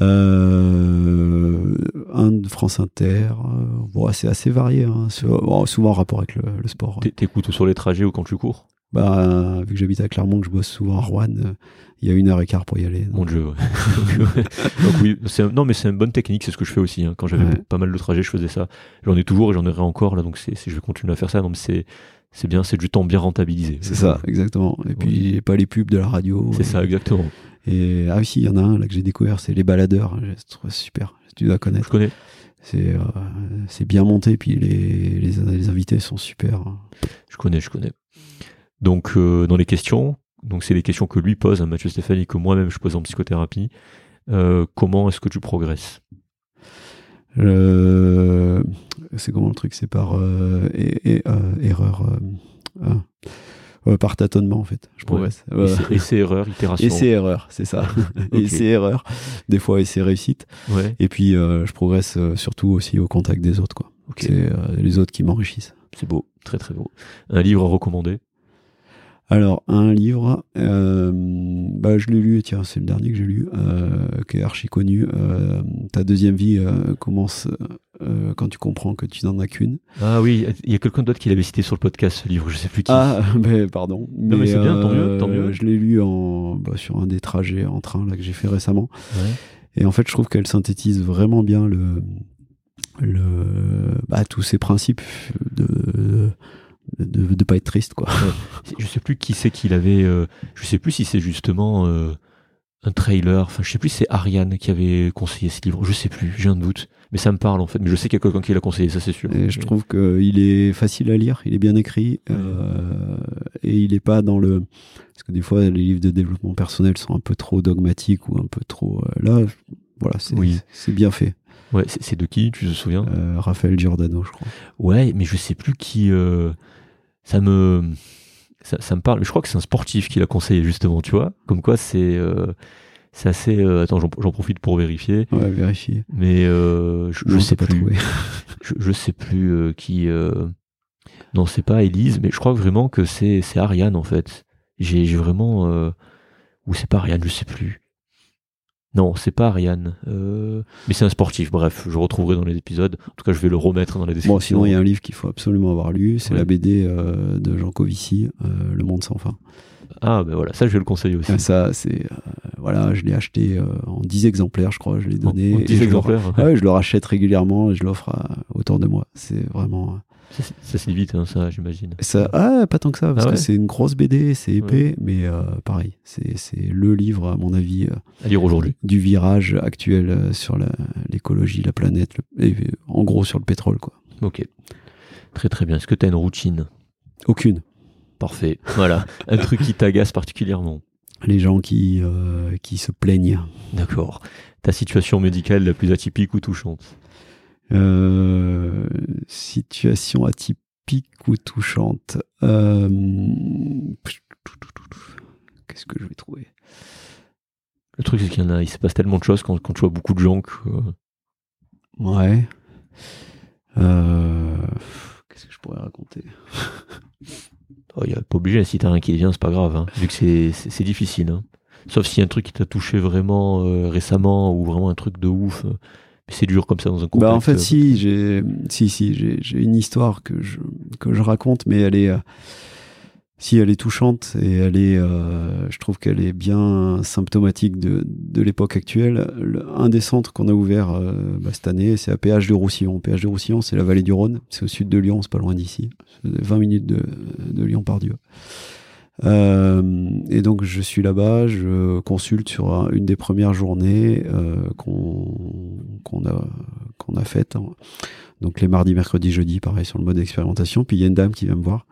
Euh, un de France Inter. Euh, bon, c'est assez varié, hein, souvent en rapport avec le, sport. T'écoutes sur les trajets ou quand tu cours? Bah, vu que j'habite à Clermont, que je bosse souvent à Rouen, euh, il y a une heure et quart pour y aller. Mon Dieu. (laughs) donc, oui, non, mais c'est une bonne technique, c'est ce que je fais aussi. Hein. Quand j'avais pas mal de trajets, je faisais ça. J'en ai toujours et j'en aurai encore là, donc c'est, je vais continuer à faire ça. Donc c'est c'est bien, c'est du temps bien rentabilisé. C'est ça, exactement. Et puis pas les pubs de la radio. C'est ça, exactement. Et ah oui, il y en a un là que j'ai découvert, c'est les baladeurs. C'est super. Tu dois connaître. Je connais. c'est c'est bien monté, puis les, les, invités sont super. Je connais, je connais. Donc, dans les questions, donc c'est les questions que lui pose à Mathieu Stéphanie, que moi-même je pose en psychothérapie. comment est-ce que tu progresses? C'est comment le truc? C'est par et, erreur. Ah. Euh, par tâtonnement en fait. Je progresse. Et c'est erreur, itération. (laughs) Et erreur, c'est ça. (laughs) et c'est erreur. Des fois et c'est réussite. Et puis euh, je progresse euh, surtout aussi au contact des autres quoi. C'est les autres qui m'enrichissent. C'est beau, très très beau. Un livre recommandé alors, un livre, euh, bah, je l'ai lu, tiens, c'est le dernier que j'ai lu, euh, qui est archi connu. Euh, ta deuxième vie commence quand tu comprends que tu n'en as qu'une. Ah oui, il y a quelqu'un d'autre qui l'avait cité sur le podcast, ce livre, je sais plus qui. Ah, (laughs) ben, pardon. Non, mais, c'est bien, tant mieux, tant mieux. Je l'ai lu en, bah, sur un des trajets en train là, que j'ai fait récemment. Et en fait, je trouve qu'elle synthétise vraiment bien le, le, bah, tous ces principes de de ne pas être triste quoi. (laughs) je sais plus qui c'est qu'il avait euh, je sais plus si c'est justement euh, un trailer, enfin je sais plus si c'est Ariane qui avait conseillé ce livre, je sais plus, j'ai un doute, mais ça me parle en fait, mais je sais qu'il y a quelqu'un qui l'a conseillé, ça c'est sûr. Et je trouve qu'il est facile à lire, il est bien écrit euh, et il est pas dans le parce que des fois les livres de développement personnel sont un peu trop dogmatiques ou un peu trop là voilà, c'est oui. c'est bien fait. Ouais, c'est de qui, tu te souviens? Raphaël Giordano, je crois. Ouais, mais je sais plus qui ça me ça, me parle. Mais je crois que c'est un sportif qui l'a conseillé justement, tu vois. Comme quoi, c'est euh, c'est assez. Euh, attends, j'en profite pour vérifier. Ouais, vérifier. Mais euh, je, je, sais plus. (laughs) je, je, sais plus qui. Non, c'est pas Elise, mais je crois vraiment que c'est c'est Ariane en fait. J'ai vraiment. Ou c'est pas Ariane, je sais plus. Non, c'est pas Ariane. Euh, mais c'est un sportif. Bref, je retrouverai dans les épisodes. En tout cas, je vais le remettre dans les descriptions. Bon, sinon, il y a un livre qu'il faut absolument avoir lu. C'est la BD euh, de Jean Covici, euh, Le Monde sans fin. Ah, ben voilà, ça, je vais le conseiller aussi. ça, c'est. voilà, je l'ai acheté en 10 exemplaires, je crois. Je l'ai donné. En, 10 exemplaires je le, ouais, je le rachète régulièrement et je l'offre autour de moi. C'est vraiment. Ça, se lit vite, hein, ça, j'imagine. Ça, ah, pas tant que ça, parce ah que c'est une grosse BD, c'est épais, mais euh, pareil, c'est le livre, à mon avis, euh, à lire aujourd'hui. Du virage actuel euh, sur l'écologie, la, planète, et, en gros sur le pétrole, quoi. Ok. Très très bien. Est-ce que tu as une routine? Aucune. Parfait. Voilà. Un truc qui t'agace particulièrement? Les gens qui, qui se plaignent. D'accord. Ta situation médicale la plus atypique ou touchante? Euh, situation atypique ou touchante. Euh, qu'est-ce que je vais trouver? Le truc, c'est qu'il y en a, il se passe tellement de choses quand, quand tu vois beaucoup de gens que. Ouais. Euh, qu'est-ce que je pourrais raconter? Oh, Il n'y a pas obligé, si t'as rien qui vient, c'est pas grave, hein, vu que c'est difficile. Hein. Sauf y a un truc qui t'a touché vraiment récemment ou vraiment un truc de ouf c'est dur comme ça dans un contexte. Bah en fait, si, j'ai, si, si, j'ai, une histoire que je, que je raconte, mais elle est, euh, si elle est touchante et elle est, euh, je trouve qu'elle est bien symptomatique de, de l'époque actuelle. un des centres qu'on a ouvert euh, bah, cette année, c'est à Péage de Roussillon. Péage de Roussillon, c'est la vallée du Rhône, c'est au sud de Lyon, c'est pas loin d'ici, 20 minutes de, de Lyon par Dieu. Euh, et donc je suis là-bas, je consulte sur une des premières journées euh, qu'on a qu'on a faites. Donc les mardis, mercredis, jeudi, pareil sur le mode d'expérimentation. Puis il y a une dame qui vient me voir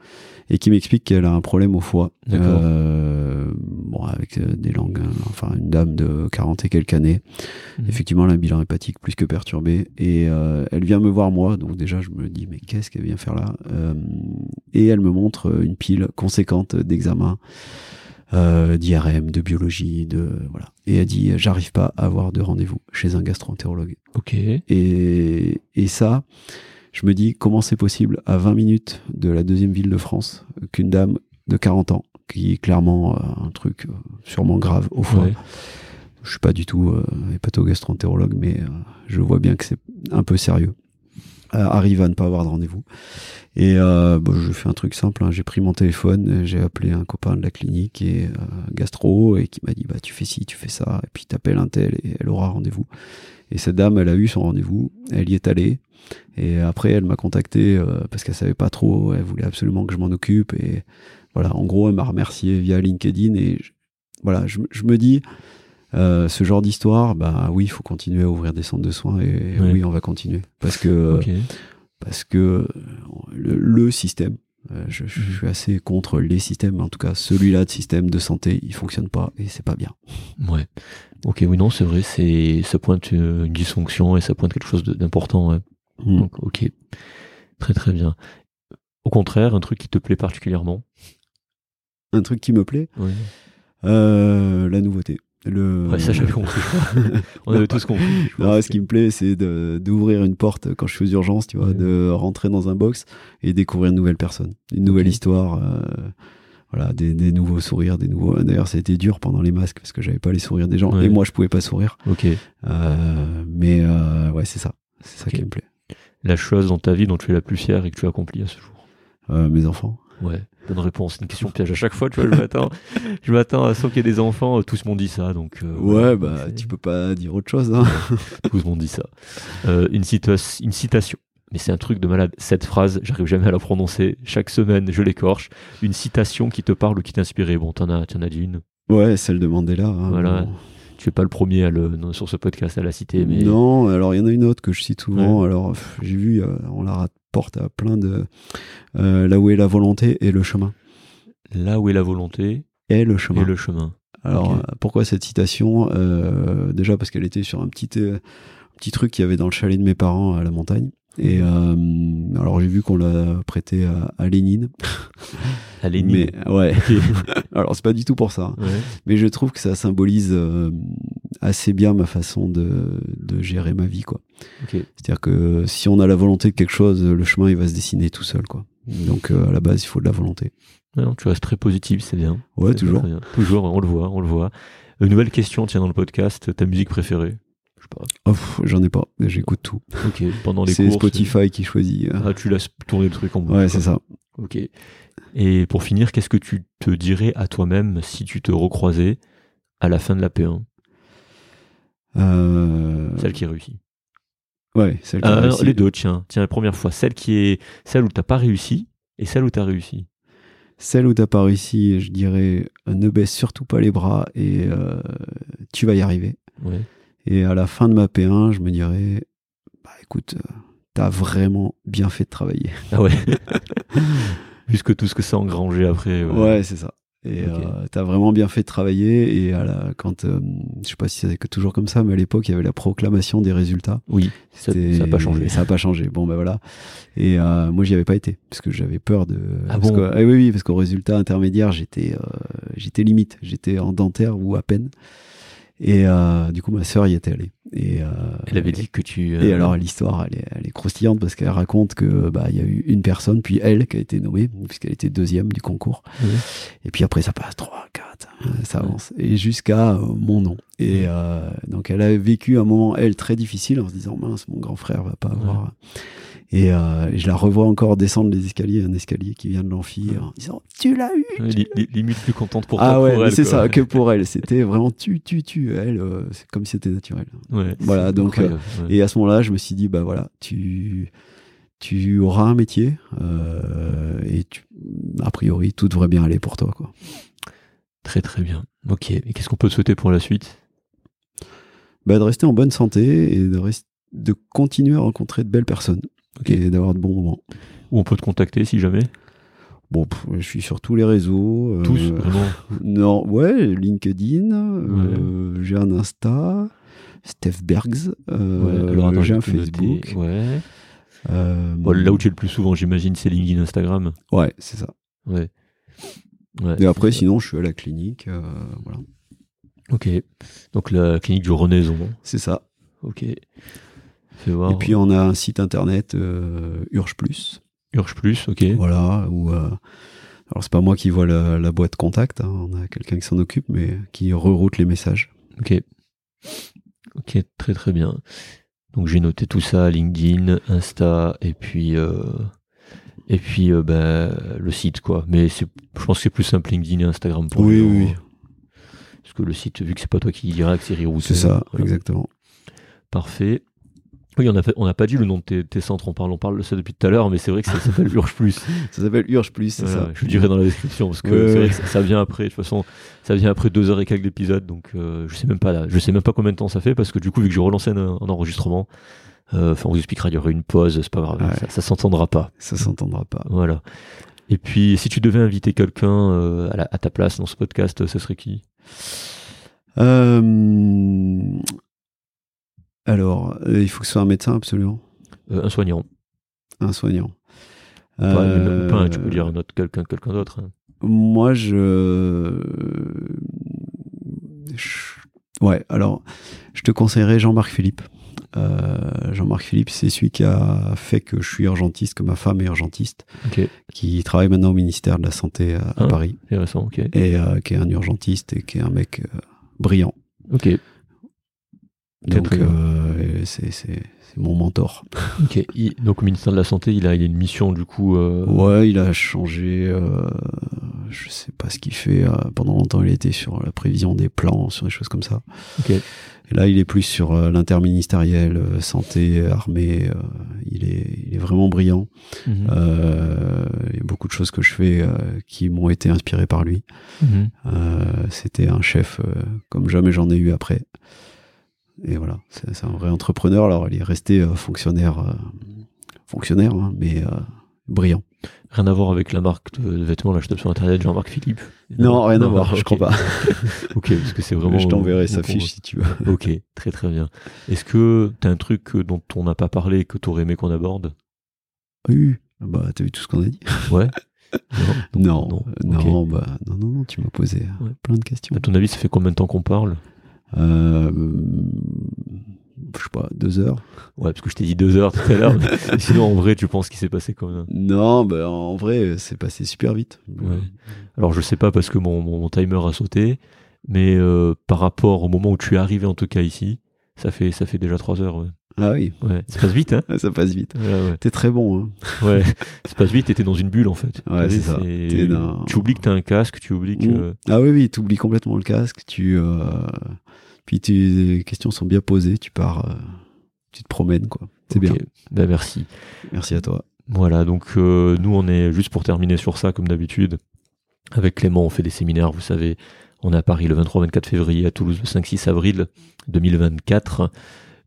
et qui m'explique qu'elle a un problème au foie. Euh, bon, avec euh, des langues, hein, enfin une dame de 40 et quelques années. Mhm. Effectivement, elle a un bilan hépatique plus que perturbé. Et euh, elle vient me voir moi, donc déjà je me dis mais qu'est-ce qu'elle vient faire là? Euh, Et elle me montre une pile conséquente d'examens. D'IRM, de biologie, de voilà. Et elle dit j'arrive pas à avoir de rendez-vous chez un gastroentérologue. Ok. Et, et ça, je me dis comment c'est possible à 20 minutes de la deuxième ville de France qu'une dame de 40 ans, qui est clairement euh, un truc euh, sûrement grave au foie. Je suis pas du tout euh, hépato-gastroentérologue, mais je vois bien que c'est un peu sérieux. arrive à ne pas avoir de rendez-vous. Et bon, je fais un truc simple. Hein. J'ai pris mon téléphone, j'ai appelé un copain de la clinique et gastro et qui m'a dit bah tu fais ci, tu fais ça, et puis t'appelles un tel et elle aura rendez-vous. Et cette dame, elle a eu son rendez-vous, elle y est allée. Et après, elle m'a contacté euh, parce qu'elle savait pas trop, elle voulait absolument que je m'en occupe. Et voilà, en gros, elle m'a remercié via LinkedIn. Et voilà, je, me dis, Euh, ce genre d'histoire, bah oui, il faut continuer à ouvrir des centres de soins et oui, on va continuer parce que parce que le, système, euh, je, je, suis assez contre les systèmes, en tout cas celui-là de système de santé, il fonctionne pas et c'est pas bien. Ouais. Ok, oui, non, c'est vrai, c'est ça pointe une, dysfonction et ça pointe quelque chose d'important. Mm. Donc, ok, très très bien. Au contraire, un truc qui te plaît particulièrement? Un truc qui me plaît? Euh, La nouveauté. Le... Ouais, ça j'avais compris. (laughs) On avait tous compris. ce qui me plaît, c'est d'ouvrir une porte quand je suis aux urgences, tu vois, de rentrer dans un box et découvrir une nouvelle personne, une nouvelle histoire. Euh, voilà, des, des, nouveaux sourires, des nouveaux. D'ailleurs, ça a été dur pendant les masques parce que j'avais pas les sourires des gens et moi je pouvais pas sourire. Ok. Euh, mais ouais, c'est ça, c'est ça qui me plaît. La chose dans ta vie dont tu es la plus fière et que tu as accompli à ce jour. Euh, mes enfants. Ouais, bonne réponse. Une question piège à chaque fois, tu vois, le matin. je m'attends à ce qu'il y ait des enfants, euh, tous m'ont dit ça, donc. Euh, ouais, bah, tu peux pas dire autre chose, hein. tous m'ont dit ça. Euh, une, une citation. Mais c'est un truc de malade. Cette phrase, j'arrive jamais à la prononcer. Chaque semaine, je l'écorche. Une citation qui te parle ou qui t'inspire. Bon, t'en as, en as dit une. Ouais, celle de Mandela. Hein, voilà. Tu es pas le premier à le, sur ce podcast à la citer. Mais... Non, alors il y en a une autre que je cite souvent. Alors, j'ai vu, on la rapporte à plein de. là où est la volonté et le chemin. Là où est la volonté et le chemin. Et le chemin. Alors, euh, pourquoi cette citation euh, Déjà parce qu'elle était sur un petit, euh, petit truc qu'il y avait dans le chalet de mes parents à la montagne. Et mhm. alors j'ai vu qu'on l'a prêté à, Lénine. (laughs) À Lénine. Mais ouais. (laughs) alors c'est pas du tout pour ça. Hein. Mais je trouve que ça symbolise assez bien ma façon de, de gérer ma vie quoi. C'est-à-dire que si on a la volonté de quelque chose, le chemin il va se dessiner tout seul quoi. Donc à la base il faut de la volonté. Tu restes très positif, c'est bien. Ouais, toujours. Toujours, on le voit, on le voit. Une nouvelle question, tiens, dans le podcast, ta musique préférée? Pas. J'en ai pas, j'écoute tout. Pendant les C'est Spotify qui choisit. Euh. Ah, tu laisses tourner le truc en boucle. Ouais, c'est ça. Ok. Et pour finir, qu'est-ce que tu te dirais à toi-même si tu te recroisais à la fin de la P1 euh... Celle qui réussit. Ouais, celle qui euh, réussit. Les deux, tiens. Tiens, la première fois. Celle qui est celle où t'as pas réussi et celle où t'as réussi. Celle où t'as pas réussi, je dirais, ne baisse surtout pas les bras et euh, tu vas y arriver. Et à la fin de ma P1, je me dirais, bah écoute, euh, t'as vraiment bien fait de travailler. Ah ouais. (laughs) Puisque tout ce que ça a engrangé après. ouais c'est ça. Et okay. euh, t'as vraiment bien fait de travailler. Et à la, quand, euh, je sais pas si c'est toujours comme ça, mais à l'époque, il y avait la proclamation des résultats. Oui, ça n'a pas changé. Ça n'a pas changé. Bon, ben voilà. Et euh, moi, j'y avais pas été parce que j'avais peur de. Ah parce bon que, eh oui, oui, parce qu'au résultat intermédiaire, j'étais, euh, j'étais limite. J'étais en dentaire ou à peine. Et euh, du coup, ma sœur y était allée. Et, euh, elle avait dit que tu. Et alors, l'histoire, elle est, elle est croustillante parce qu'elle raconte que bah il y a eu une personne, puis elle qui a été nommée puisqu'elle était deuxième du concours. Et puis après, ça passe trois, quatre, ça avance et jusqu'à euh, mon nom. Et euh, donc, elle a vécu un moment elle très difficile en se disant mince, mon grand frère va pas avoir. Et euh, je la revois encore descendre les escaliers, un escalier qui vient de l'amphi, en disant Tu l'as eu Limite plus contente pour ah toi. Ah ouais, c'est ça, que (laughs) pour elle. C'était vraiment tu, tu, tu. Elle, euh, c'est comme si c'était naturel. Ouais, voilà, donc. Euh, et à ce moment-là, je me suis dit Bah voilà, tu, tu auras un métier et tu, a priori, tout devrait bien aller pour toi. Quoi. Très très bien. Ok, et qu'est-ce qu'on peut te souhaiter pour la suite? Bah, De rester en bonne santé et de, de continuer à rencontrer de belles personnes et d'avoir de bons moments. Où on peut te contacter si jamais? Bon, je suis sur tous les réseaux. Euh, tous, vraiment? Non, ouais, LinkedIn, euh, j'ai un Insta, Steph Bergs, euh, j'ai un Facebook. Ouais. là où tu es le plus souvent, j'imagine, c'est LinkedIn, Instagram. Ouais, c'est ça. Ouais. Et après, sinon, je suis à la clinique. voilà. Ok. Donc la clinique du Renaison. C'est ça. Ok. Et puis on a un site internet euh, Urge Plus. Urge Plus, ok. Voilà, où euh, alors c'est pas moi qui vois la, boîte contact, hein, on a quelqu'un qui s'en occupe, mais qui reroute les messages. Ok. Ok, très très bien. Donc j'ai noté tout ça, LinkedIn, Insta, et puis euh, et puis ben, le site quoi. Mais je pense que c'est plus simple LinkedIn et Instagram pour oui, oui. Parce que le site, vu que c'est pas toi qui diras que c'est rerouté. C'est ça, exactement. Parfait. Oui, on n'a on pas dit le nom de tes, centres, on parle, on parle de ça depuis tout à l'heure, mais c'est vrai que ça s'appelle (laughs) Urge Plus. ça s'appelle Urge Plus, c'est ça. Je le dirai dans la description, parce que ça, vient après, de toute façon, ça vient après deux heures et quelques d'épisodes, donc euh, je sais même pas là, je sais même pas combien de temps ça fait, parce que du coup, vu que j'ai relancé un, enregistrement, euh, enfin, on vous expliquera, il y aura une pause, c'est pas grave, ça, ça s'entendra pas. Ça s'entendra pas. Voilà. Et puis, si tu devais inviter quelqu'un euh, à, ta place dans ce podcast, ce serait qui? Alors, euh, il faut que ce soit un médecin, absolument. Euh, un soignant. Un soignant. Pas, euh, tu peux dire un autre, quelqu'un, quelqu'un d'autre. Hein. Moi, je... Ouais, alors, je te conseillerais Jean-Marc Philippe. Jean-Marc Philippe, c'est celui qui a fait que je suis urgentiste, que ma femme est urgentiste, qui travaille maintenant au ministère de la Santé à, ah, Paris. Intéressant, ok. Et qui est un urgentiste et qui est un mec brillant. Ok. Donc, euh, c'est mon mentor. (laughs) Ok. donc, au ministère de la Santé, il a, il a une mission, du coup. Euh... Ouais, il a changé. Euh, je sais pas ce qu'il fait. Euh, pendant longtemps, il était sur la prévision des plans, sur des choses comme ça. Ok. Et là, il est plus sur euh, l'interministériel, santé, armée. il, est, il est vraiment brillant. Mhm. il y a beaucoup de choses que je fais qui m'ont été inspirées par lui. Mhm. C'était un chef comme jamais j'en ai eu après. Et voilà, c'est un vrai entrepreneur. Alors, il est resté euh, fonctionnaire, euh, fonctionnaire, hein, mais euh, brillant. Rien à voir avec la marque de vêtements, là je tape sur internet Jean-Marc Philippe. Non, rien à voir, je crois pas. (laughs) ok, parce que c'est vraiment. Je t'enverrai sa fiche si tu veux. ok, très très bien. Est-ce que tu as un truc dont on n'a pas parlé et que tu aurais aimé qu'on aborde? Oui, bah t'as vu tout ce qu'on a dit? Ouais. (laughs) Non, non, non, bah, non, non, non, tu m'as posé plein de questions. À ton avis, ça fait combien de temps qu'on parle? Euh, je sais pas, deux heures. Ouais, parce que je t'ai dit deux heures tout à l'heure. (laughs) sinon, en vrai, tu penses qu'il s'est passé combien Non, bah, en vrai, c'est passé super vite. Ouais. Alors, je sais pas parce que mon, mon, timer a sauté, mais euh, par rapport au moment où tu es arrivé, en tout cas ici, ça fait, ça fait déjà trois heures. Ouais. Ah oui. Ouais, ça passe vite, hein (laughs) Ça passe vite. T'es très bon, hein Ouais, ça passe vite et t'es dans une bulle, en fait. Ouais, c'est ça. Tu oublies que t'as un casque, tu oublies que... Ah oui, oui, tu oublies complètement le casque, tu... Euh, puis tes questions sont bien posées, tu pars, euh, tu te promènes, quoi. C'est bien. Ben, merci. Merci à toi. Voilà, donc euh, nous, on est juste pour terminer sur ça, comme d'habitude. Avec Clément, on fait des séminaires, vous savez. On est à Paris le 23-24 février, à Toulouse le 5-6 avril 2024.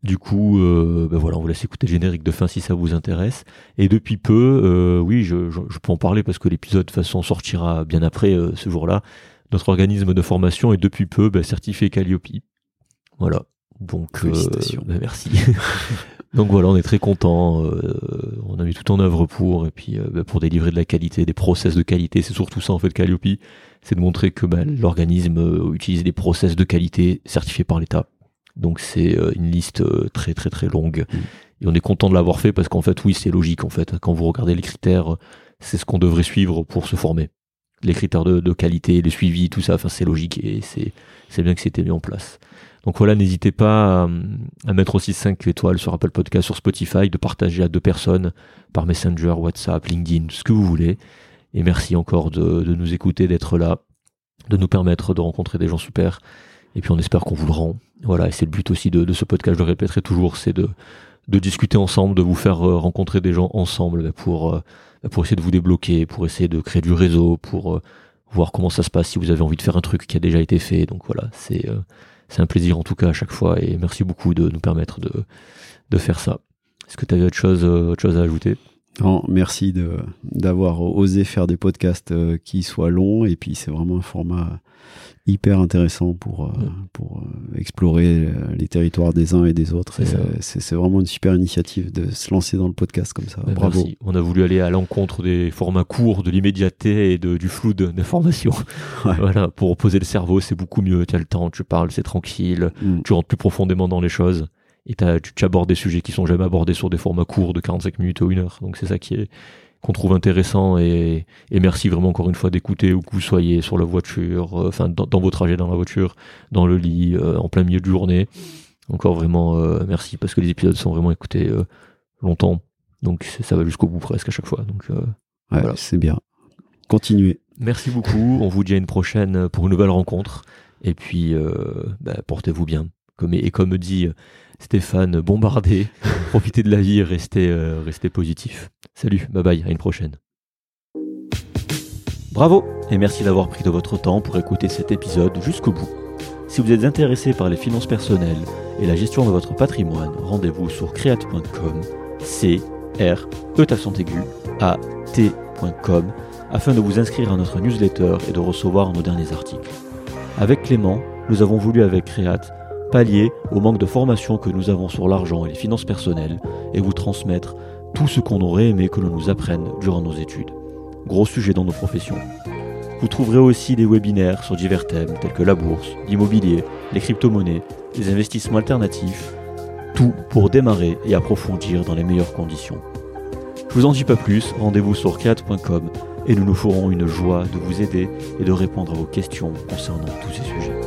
Du coup, euh, ben voilà, on vous laisse écouter le générique de fin si ça vous intéresse. Et depuis peu, oui, je, peux en parler parce que l'épisode de toute façon sortira bien après ce jour-là. Notre organisme de formation est depuis peu ben, certifié Calliope. Voilà. Donc, euh, bah, merci. (laughs) Donc voilà, on est très content. Euh, on a mis tout en œuvre pour, et puis euh, bah, pour délivrer de la qualité, des process de qualité. C'est surtout ça en fait Calliope, c'est de montrer que bah, l'organisme utilise des process de qualité certifiés par l'État. Donc c'est une liste très très très longue. Mm. Et on est content de l'avoir fait parce qu'en fait, oui, c'est logique en fait. Quand vous regardez les critères, c'est ce qu'on devrait suivre pour se former. Les critères de, de qualité, le suivi, tout ça, enfin c'est logique et c'est bien que c'était mis en place. Donc voilà, n'hésitez pas à, mettre aussi 5 étoiles sur Apple Podcast, sur Spotify, de partager à deux personnes par Messenger, WhatsApp, LinkedIn, ce que vous voulez. Et merci encore de, nous écouter, d'être là, de nous permettre de rencontrer des gens super. Et puis on espère qu'on vous le rend. Voilà, et c'est le but aussi de, ce podcast, je le répéterai toujours, c'est de, discuter ensemble, de vous faire euh, rencontrer des gens ensemble bah, pour, euh, bah, pour essayer de vous débloquer, pour essayer de créer du réseau, pour euh, voir comment ça se passe si vous avez envie de faire un truc qui a déjà été fait. Donc voilà, c'est un plaisir en tout cas à chaque fois et merci beaucoup de nous permettre de, faire ça. Est-ce que tu avais autre chose à ajouter? Non, merci de d'avoir osé faire des podcasts euh, qui soient longs et puis c'est vraiment un format hyper intéressant pour, euh, pour euh, explorer les territoires des uns et des autres. C'est vraiment une super initiative de se lancer dans le podcast comme ça. Bah, Bravo. Merci. On a voulu aller à l'encontre des formats courts, de l'immédiateté et de, du flou d'informations. (laughs) voilà, pour reposer le cerveau, c'est beaucoup mieux. Tu as le temps, tu parles, c'est tranquille, mm. tu rentres plus profondément dans les choses et tu, tu abordes des sujets qui sont jamais abordés sur des formats courts de 45 minutes ou une heure. Donc c'est ça qui est, qu'on trouve intéressant et, merci vraiment encore une fois d'écouter où que vous soyez sur la voiture, euh, enfin dans, vos trajets dans la voiture, dans le lit, euh, en plein milieu de journée. Encore vraiment euh, merci parce que les épisodes sont vraiment écoutés longtemps, donc ça va jusqu'au bout presque à chaque fois. Donc voilà. c'est bien. Continuez. Merci beaucoup. On vous dit à une prochaine pour une nouvelle rencontre et puis bah, portez-vous bien. Comme, et comme dit Stéphane, bombardez, (laughs) profitez de la vie et restez, restez positif. Salut, bye bye, à une prochaine. Bravo et merci d'avoir pris de votre temps pour écouter cet épisode jusqu'au bout. Si vous êtes intéressé par les finances personnelles et la gestion de votre patrimoine, rendez-vous sur create.com, c r e t.com afin de vous inscrire à notre newsletter et de recevoir nos derniers articles. Avec Clément, nous avons voulu avec Create pallier au manque de formation que nous avons sur l'argent et les finances personnelles et vous transmettre tout ce qu'on aurait aimé que l'on nous apprenne durant nos études gros sujet dans nos professions. Vous trouverez aussi des webinaires sur divers thèmes tels que la bourse, l'immobilier, les crypto-monnaies, les investissements alternatifs, tout pour démarrer et approfondir dans les meilleures conditions. Je vous en dis pas plus, rendez-vous sur create.com et nous nous ferons une joie de vous aider et de répondre à vos questions concernant tous ces sujets.